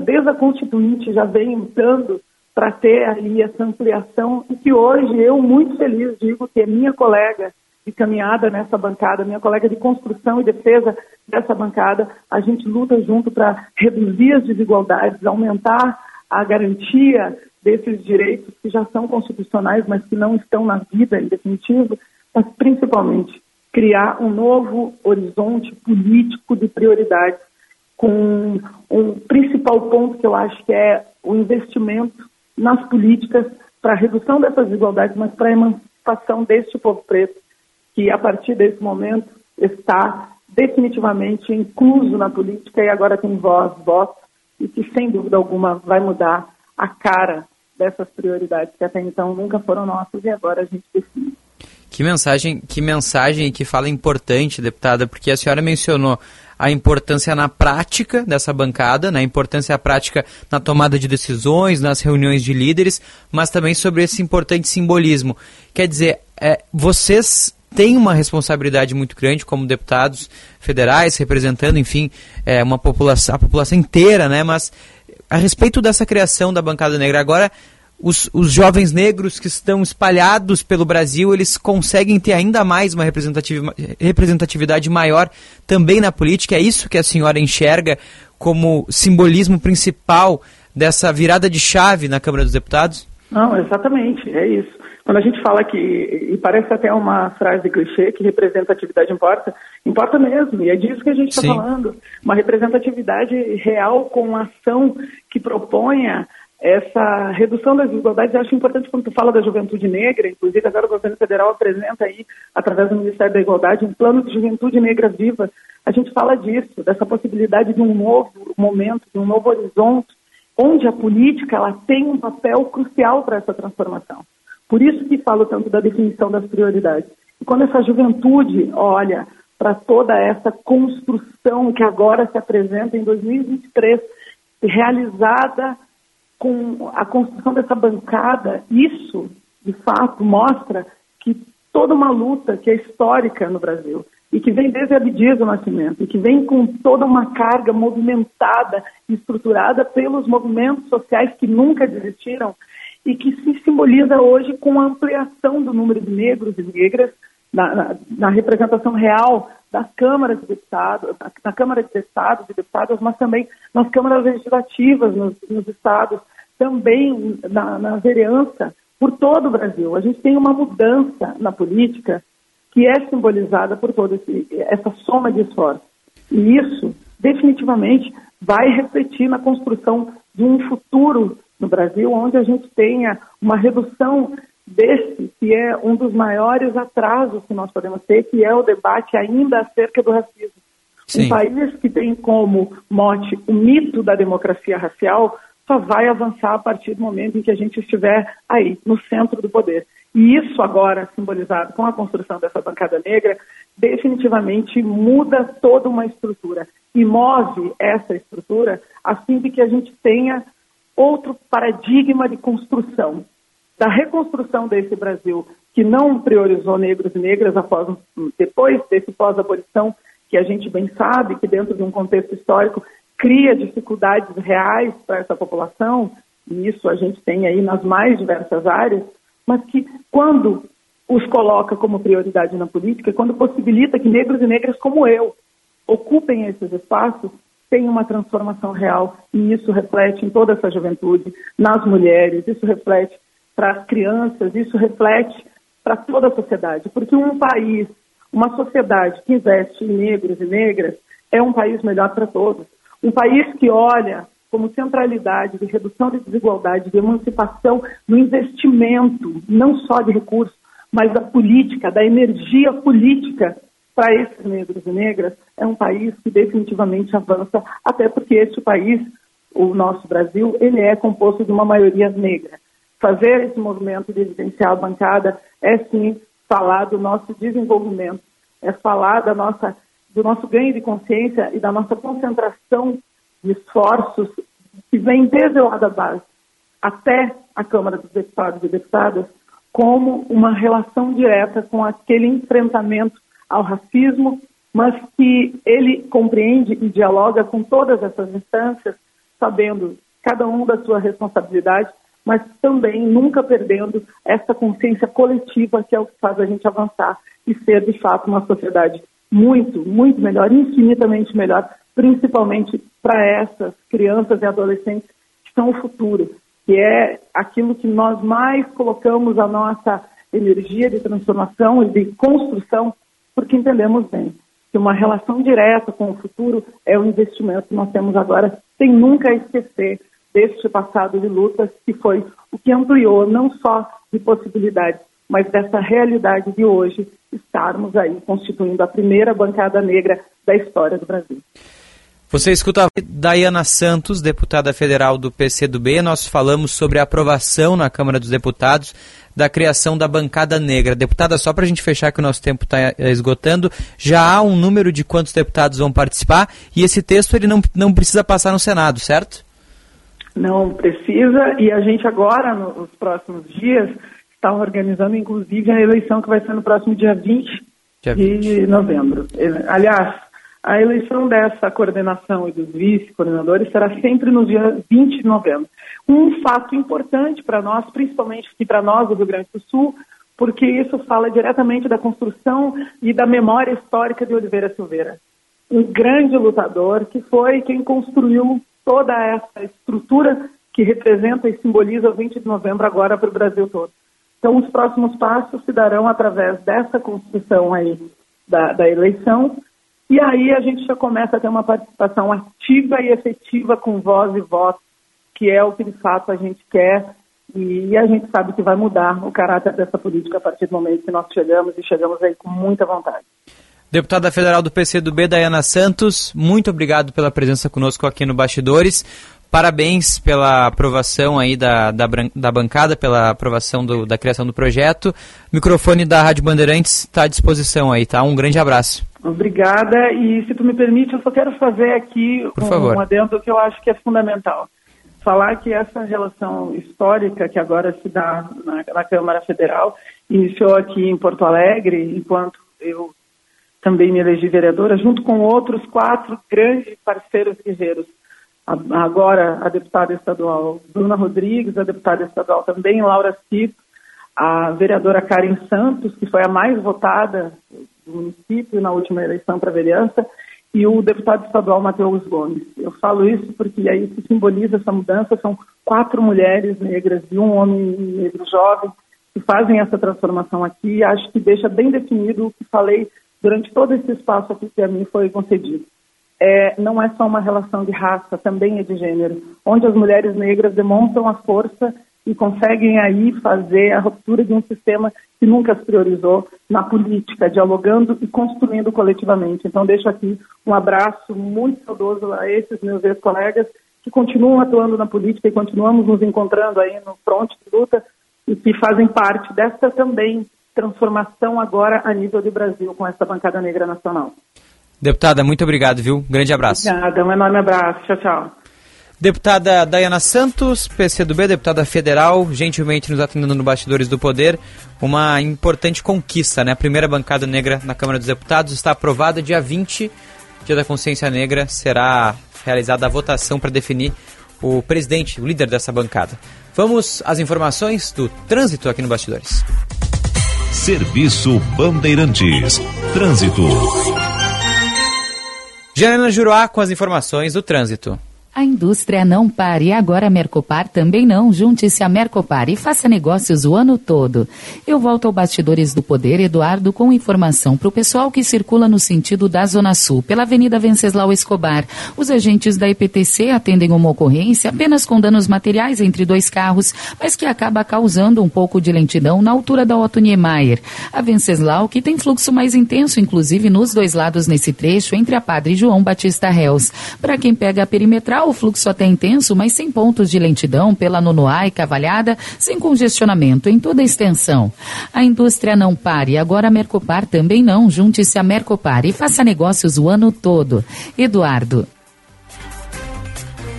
Speaker 54: desde a Constituinte, já vem lutando para ter ali essa ampliação e que hoje eu, muito feliz, digo que é minha colega de caminhada nessa bancada, minha colega de construção e defesa dessa bancada, a gente luta junto para reduzir as desigualdades, aumentar a garantia desses direitos que já são constitucionais, mas que não estão na vida em definitivo, mas principalmente criar um novo horizonte político de prioridades com um principal ponto que eu acho que é o investimento nas políticas para a redução dessas desigualdades, mas para a emancipação deste povo preto, que a partir desse momento está definitivamente incluso na política e agora tem voz, voto, e que sem dúvida alguma vai mudar a cara dessas prioridades que até então nunca foram nossas e agora a gente define.
Speaker 3: Que mensagem, que mensagem e que fala importante, deputada, porque a senhora mencionou a importância na prática dessa bancada, né, a importância prática na tomada de decisões, nas reuniões de líderes, mas também sobre esse importante simbolismo. Quer dizer, é, vocês têm uma responsabilidade muito grande como deputados federais, representando, enfim, é, uma população, a população inteira, né, mas a respeito dessa criação da bancada negra, agora os, os jovens negros que estão espalhados pelo Brasil, eles conseguem ter ainda mais uma representatividade maior também na política. É isso que a senhora enxerga como simbolismo principal dessa virada de chave na Câmara dos Deputados?
Speaker 54: Não, exatamente, é isso. Quando a gente fala que, e parece até uma frase clichê, que representatividade importa, importa mesmo, e é disso que a gente está falando. Uma representatividade real com ação que proponha essa redução das desigualdades, eu acho importante quando tu fala da juventude negra, inclusive agora o governo federal apresenta aí, através do Ministério da Igualdade, um plano de juventude negra viva. A gente fala disso, dessa possibilidade de um novo momento, de um novo horizonte, onde a política ela tem um papel crucial para essa transformação. Por isso que falo tanto da definição das prioridades. E quando essa juventude olha para toda essa construção que agora se apresenta em 2023, realizada com a construção dessa bancada, isso, de fato, mostra que toda uma luta que é histórica no Brasil e que vem desde Abdias do Nascimento e que vem com toda uma carga movimentada e estruturada pelos movimentos sociais que nunca desistiram e que se simboliza hoje com a ampliação do número de negros e negras na, na, na representação real das câmaras de deputados, na, Câmara de Deputados e Deputadas, mas também nas câmaras legislativas nos, nos estados, também na, na vereança, por todo o Brasil. A gente tem uma mudança na política que é simbolizada por toda essa soma de esforços. E isso, definitivamente, vai refletir na construção de um futuro no Brasil onde a gente tenha uma redução desse, que é um dos maiores atrasos que nós podemos ter, que é o debate ainda acerca do racismo. Sim. Um país que tem como mote o mito da democracia racial só vai avançar a partir do momento em que a gente estiver aí, no centro do poder. E isso agora, simbolizado com a construção dessa bancada negra, definitivamente muda toda uma estrutura e move essa estrutura a fim de que a gente tenha outro paradigma de construção da reconstrução desse Brasil, que não priorizou negros e negras após, depois desse pós-abolição, que a gente bem sabe que dentro de um contexto histórico cria dificuldades reais para essa população, e isso a gente tem aí nas mais diversas áreas, mas que quando os coloca como prioridade na política, quando possibilita que negros e negras como eu ocupem esses espaços, tem uma transformação real e isso reflete em toda essa juventude, nas mulheres, isso reflete para as crianças, isso reflete para toda a sociedade, porque um país, uma sociedade que investe em negros e negras é um país melhor para todos. Um país que olha como centralidade de redução de desigualdade, de emancipação no investimento, não só de recursos, mas da política, da energia política para esses negros e negras, é um país que definitivamente avança, até porque este país, o nosso Brasil, ele é composto de uma maioria negra fazer esse movimento de evidenciar a bancada é sim falar do nosso desenvolvimento, é falar da nossa, do nosso ganho de consciência e da nossa concentração de esforços que vem desde lá da base até a Câmara dos Deputados e Deputadas como uma relação direta com aquele enfrentamento ao racismo, mas que ele compreende e dialoga com todas essas instâncias, sabendo cada um da sua responsabilidade mas também nunca perdendo essa consciência coletiva que é o que faz a gente avançar e ser de fato uma sociedade muito, muito melhor, infinitamente melhor, principalmente para essas crianças e adolescentes que são o futuro, que é aquilo que nós mais colocamos a nossa energia de transformação e de construção, porque entendemos bem que uma relação direta com o futuro é o investimento que nós temos agora, sem nunca esquecer deste passado de lutas, que foi o que ampliou não só de possibilidades, mas dessa realidade de hoje estarmos aí constituindo a primeira bancada negra da história do Brasil.
Speaker 3: Você escuta a Dayana Santos, deputada federal do PCdoB. Nós falamos sobre a aprovação na Câmara dos Deputados da criação da bancada negra. Deputada, só para a gente fechar que o nosso tempo está eh, esgotando, já há um número de quantos deputados vão participar e esse texto ele não, não precisa passar no Senado, certo?
Speaker 54: Não precisa, e a gente agora, nos próximos dias, está organizando inclusive a eleição que vai ser no próximo dia 20 dia de 20. novembro. Aliás, A eleição dessa coordenação e dos vice-coordenadores será sempre no dia 20 de novembro. Um fato importante para nós, principalmente aqui para nós do Rio Grande do Sul, porque isso fala diretamente da construção e da memória histórica de Oliveira Silveira. Um grande lutador que foi quem construiu toda essa estrutura que representa e simboliza o 20 de novembro agora para o Brasil todo. Então, os próximos passos se darão através dessa construção aí da, da eleição, e aí a gente já começa a ter uma participação ativa e efetiva com voz e voto, que é o que de fato a gente quer, e a gente sabe que vai mudar o caráter dessa política a partir do momento que nós chegamos e chegamos aí com muita vontade.
Speaker 3: Deputada Federal do PCdoB, Dayana Santos, muito obrigado pela presença conosco aqui no Bastidores. Parabéns pela aprovação aí da, da, da bancada, pela aprovação do, da criação do projeto. O microfone da Rádio Bandeirantes está à disposição aí, tá? Um grande abraço.
Speaker 54: Obrigada. E se tu me permite, eu só quero fazer aqui um, um adendo que eu acho que é fundamental. Falar que essa relação histórica que agora se dá na, na Câmara Federal iniciou aqui em Porto Alegre, enquanto eu também me elegi vereadora, junto com outros quatro grandes parceiros guerreiros agora a deputada estadual Bruna Rodrigues, a deputada estadual também Laura Cito, a vereadora Karen Santos, que foi a mais votada do município na última eleição para vereança, e o deputado estadual Matheus Gomes. Eu falo isso porque aí se simboliza essa mudança, são quatro mulheres negras e um homem negro jovem que fazem essa transformação aqui, acho que deixa bem definido o que falei durante todo esse espaço aqui que a mim foi concedido é, não é só uma relação de raça, também é de gênero, onde as mulheres negras demonstram a força e conseguem aí fazer a ruptura de um sistema que nunca se priorizou na política, dialogando e construindo coletivamente. Então, deixo aqui um abraço muito saudoso a esses meus ex-colegas que continuam atuando na política e continuamos nos encontrando aí no fronte de luta e que fazem parte dessa também transformação agora a nível de Brasil com essa bancada negra nacional.
Speaker 3: Deputada, muito obrigado, viu? Grande abraço.
Speaker 54: Obrigada, um enorme abraço. Tchau, tchau.
Speaker 3: Deputada Dayana Santos, PCdoB, deputada federal, gentilmente nos atendendo no Bastidores do Poder. Uma importante conquista, né? A primeira bancada negra na Câmara dos Deputados está aprovada dia 20, dia da consciência negra, será realizada a votação para definir o presidente, o líder dessa bancada. Vamos às informações do trânsito aqui no Bastidores.
Speaker 2: Serviço Bandeirantes. Trânsito.
Speaker 3: Janaina Juruá com as informações do trânsito.
Speaker 44: A indústria não para e agora a Mercopar também não. Junte-se a Mercopar e faça negócios o ano todo. Eu volto ao Bastidores do Poder, Eduardo, com informação para o pessoal que circula no sentido da Zona Sul, pela Avenida Venceslau Escobar. Os agentes da IPTC atendem uma ocorrência apenas com danos materiais entre dois carros, mas que acaba causando um pouco de lentidão na altura da Otto Niemeyer. A Venceslau, que tem fluxo mais intenso, inclusive nos dois lados nesse trecho, entre a Padre João Batista Reus. Para quem pega a perimetral, o fluxo até intenso, mas sem pontos de lentidão pela Nonoá e Cavalhada, sem congestionamento em toda a extensão. A indústria não pare, agora a Mercopar também não. Junte-se a Mercopar e faça negócios o ano todo. Eduardo.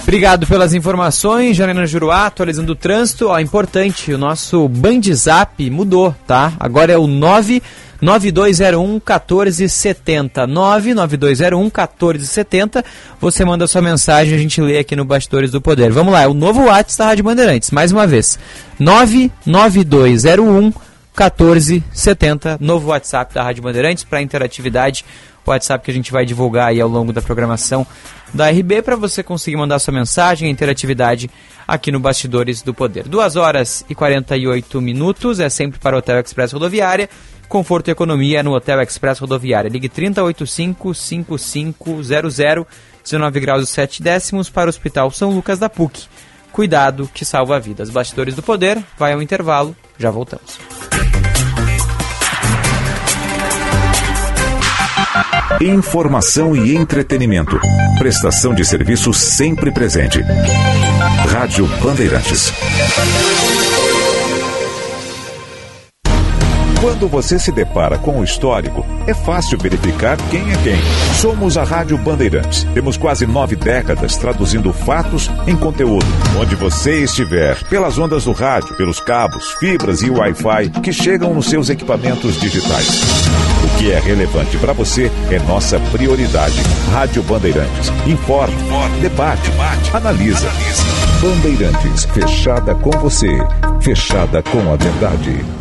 Speaker 3: Obrigado pelas informações, Janina Juruá, atualizando o trânsito. Ó, importante, o nosso Bandzap mudou, tá? Agora é o 9 9201 1470. 99201 1470. Você manda sua mensagem, a gente lê aqui no Bastidores do Poder. Vamos lá, é o novo WhatsApp da Rádio Bandeirantes, mais uma vez. 99201 1470, novo WhatsApp da Rádio Bandeirantes para interatividade. WhatsApp que a gente vai divulgar aí ao longo da programação da RB para você conseguir mandar sua mensagem, interatividade aqui no Bastidores do Poder. 2 horas e 48 minutos, é sempre para o Hotel Express Rodoviária. Conforto e economia no Hotel Express Rodoviária. Ligue 3085-5500, 19 graus e 7 décimos para o Hospital São Lucas da PUC. Cuidado que salva vidas. Bastidores do Poder, vai ao intervalo, já voltamos.
Speaker 2: Informação e entretenimento. Prestação de serviço sempre presente. Rádio Bandeirantes. Quando você se depara com o histórico, é fácil verificar quem é quem. Somos a Rádio Bandeirantes. Temos quase nove décadas traduzindo fatos em conteúdo. Onde você estiver, pelas ondas do rádio, pelos cabos, fibras e Wi-Fi que chegam nos seus equipamentos digitais que é relevante para você é nossa prioridade. Rádio Bandeirantes. Informa, debate, analisa. Bandeirantes, fechada com você, fechada com a verdade.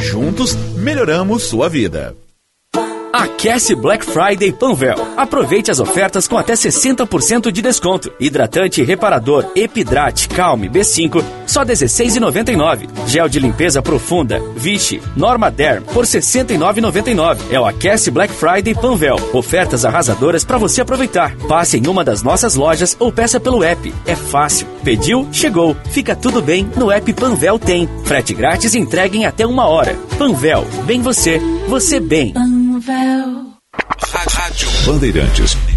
Speaker 55: juntos melhoramos sua vida.
Speaker 4: Aquece Black Friday Panvel. Aproveite as ofertas com até 60% de desconto. Hidratante reparador Epidrate Calme B5 só 16,99. Gel de limpeza profunda Vichy Norma Derm por 69,99. É o Aquece Black Friday Panvel. Ofertas arrasadoras para você aproveitar. Passe em uma das nossas lojas ou peça pelo app. É fácil. Pediu, chegou. Fica tudo bem. No app Panvel tem. Frete grátis e entrega em até uma hora. Panvel. Bem você. Você bem.
Speaker 2: Rádio Bandeirantes.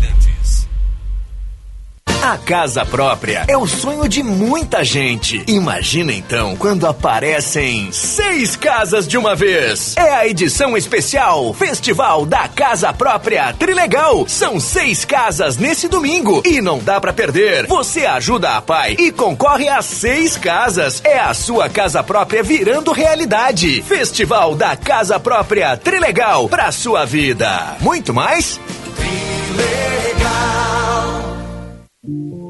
Speaker 10: A casa própria é o sonho de muita gente. Imagina então quando aparecem seis casas de uma vez. É a edição especial Festival da Casa Própria Trilegal. São seis casas nesse domingo e não dá para perder. Você ajuda a pai e concorre a seis casas. É a sua casa própria virando realidade. Festival da Casa Própria Trilegal para sua vida. Muito mais? Mm-hmm.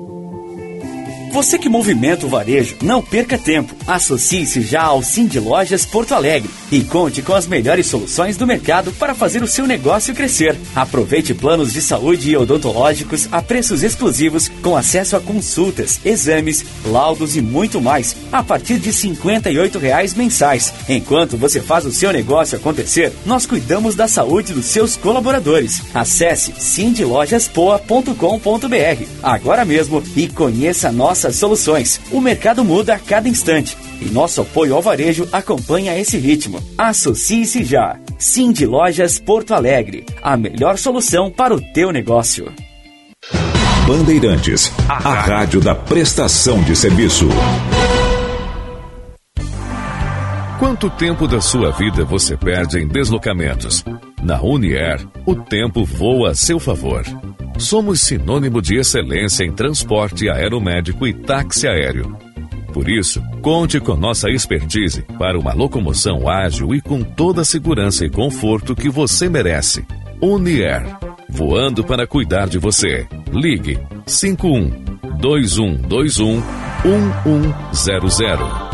Speaker 4: Você que movimenta o varejo, não perca tempo. Associe-se já ao Cindy Lojas Porto Alegre e conte com as melhores soluções do mercado para fazer o seu negócio crescer. Aproveite planos de saúde e odontológicos a preços exclusivos com acesso a consultas, exames, laudos e muito mais a partir de 58 reais mensais. Enquanto você faz o seu negócio acontecer, nós cuidamos da saúde dos seus colaboradores. Acesse cindylojaspoa.com.br agora mesmo e conheça nossas soluções. O mercado muda a cada instante e nosso apoio ao varejo acompanha esse ritmo. Associe-se já. Cindy Lojas Porto Alegre, a melhor solução para o teu negócio.
Speaker 2: Bandeirantes, a rádio da prestação de serviço. Quanto tempo da sua vida você perde em deslocamentos? Na Unier, o tempo voa a seu favor. Somos sinônimo de excelência em transporte aeromédico e táxi aéreo. Por isso, conte com nossa expertise para uma locomoção ágil e com toda a segurança e conforto que você merece. Unier, voando para cuidar de você. Ligue 51 2121 1100.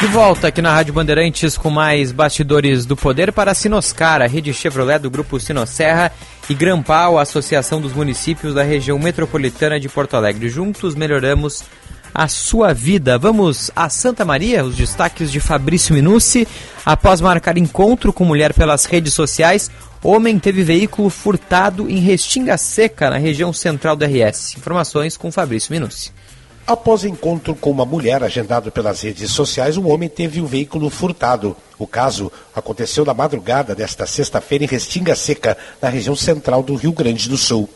Speaker 3: De volta aqui na Rádio Bandeirantes com mais bastidores do poder para a Sinoscar, a rede Chevrolet do grupo Sinosserra e Grampal, a Associação dos Municípios da região metropolitana de Porto Alegre. Juntos melhoramos a sua vida. Vamos a Santa Maria, os destaques de Fabrício Minucci. Após marcar encontro com mulher pelas redes sociais, homem teve veículo furtado em Restinga Seca, na região central do RS. Informações com Fabrício Minucci.
Speaker 16: Após encontro com uma mulher agendado pelas redes sociais, um homem teve o veículo furtado. O caso aconteceu na madrugada desta sexta-feira em Restinga Seca, na região central do Rio Grande do Sul.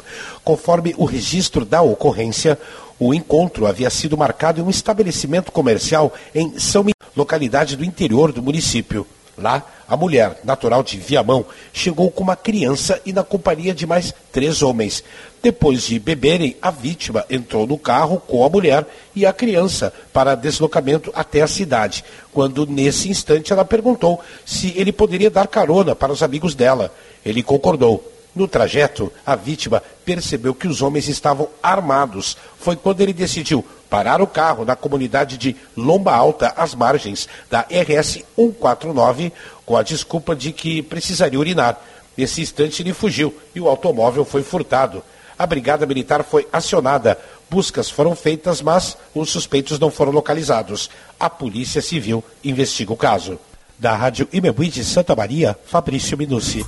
Speaker 16: Conforme o registro da ocorrência, o encontro havia sido marcado em um estabelecimento comercial em São Miguel, localidade do interior do município. Lá, A mulher, natural de Viamão, chegou com uma criança e na companhia de mais três homens. Depois de beberem, a vítima entrou no carro com a mulher e a criança para deslocamento até a cidade, quando nesse instante ela perguntou se ele poderia dar carona para os amigos dela. Ele concordou. No trajeto, a vítima percebeu que os homens estavam armados. Foi quando ele decidiu parar o carro na comunidade de Lomba Alta, às margens da RS 149, com a desculpa de que precisaria urinar. Nesse instante, ele fugiu e o automóvel foi furtado. A Brigada Militar foi acionada. Buscas foram feitas, mas os suspeitos não foram localizados. A Polícia Civil investiga o caso. Da Rádio Imebui de Santa Maria, Fabrício Minucci.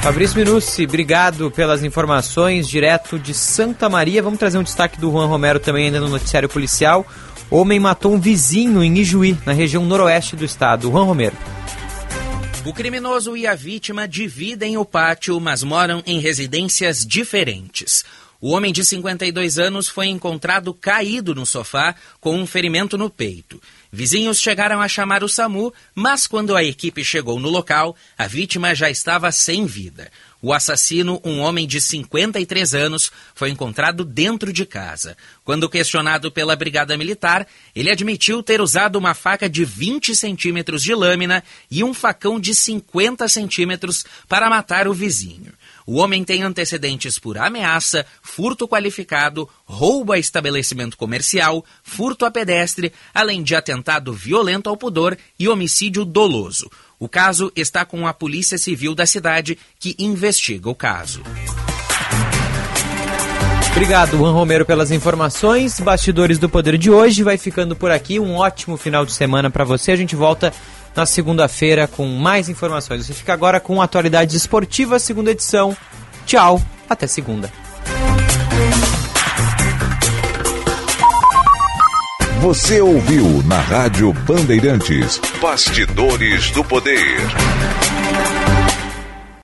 Speaker 3: Fabrício Minucci, obrigado pelas informações direto de Santa Maria. Vamos trazer um destaque do Juan Romero também ainda no noticiário policial. Homem matou um vizinho em Ijuí, na região noroeste do estado. Juan Romero.
Speaker 4: O criminoso e a vítima dividem o pátio, mas moram em residências diferentes. O homem de 52 anos foi encontrado caído no sofá com um ferimento no peito. Vizinhos chegaram a chamar o SAMU, mas quando a equipe chegou no local, a vítima já estava sem vida. O assassino, um homem de 53 anos, foi encontrado dentro de casa. Quando questionado pela Brigada Militar, ele admitiu ter usado uma faca de 20 centímetros de lâmina e um facão de 50 centímetros para matar o vizinho. O homem tem antecedentes por ameaça, furto qualificado, roubo a estabelecimento comercial, furto a pedestre, além de atentado violento ao pudor e homicídio doloso. O caso está com a Polícia Civil da cidade, que investiga o caso.
Speaker 3: Obrigado, Juan Romero, pelas informações. Bastidores do Poder de hoje vai ficando por aqui. Um ótimo final de semana para você. A gente volta na segunda-feira com mais informações. Você fica agora com Atualidades Esportivas, segunda edição. Tchau, até segunda.
Speaker 56: Você ouviu na Rádio Bandeirantes Bastidores do Poder.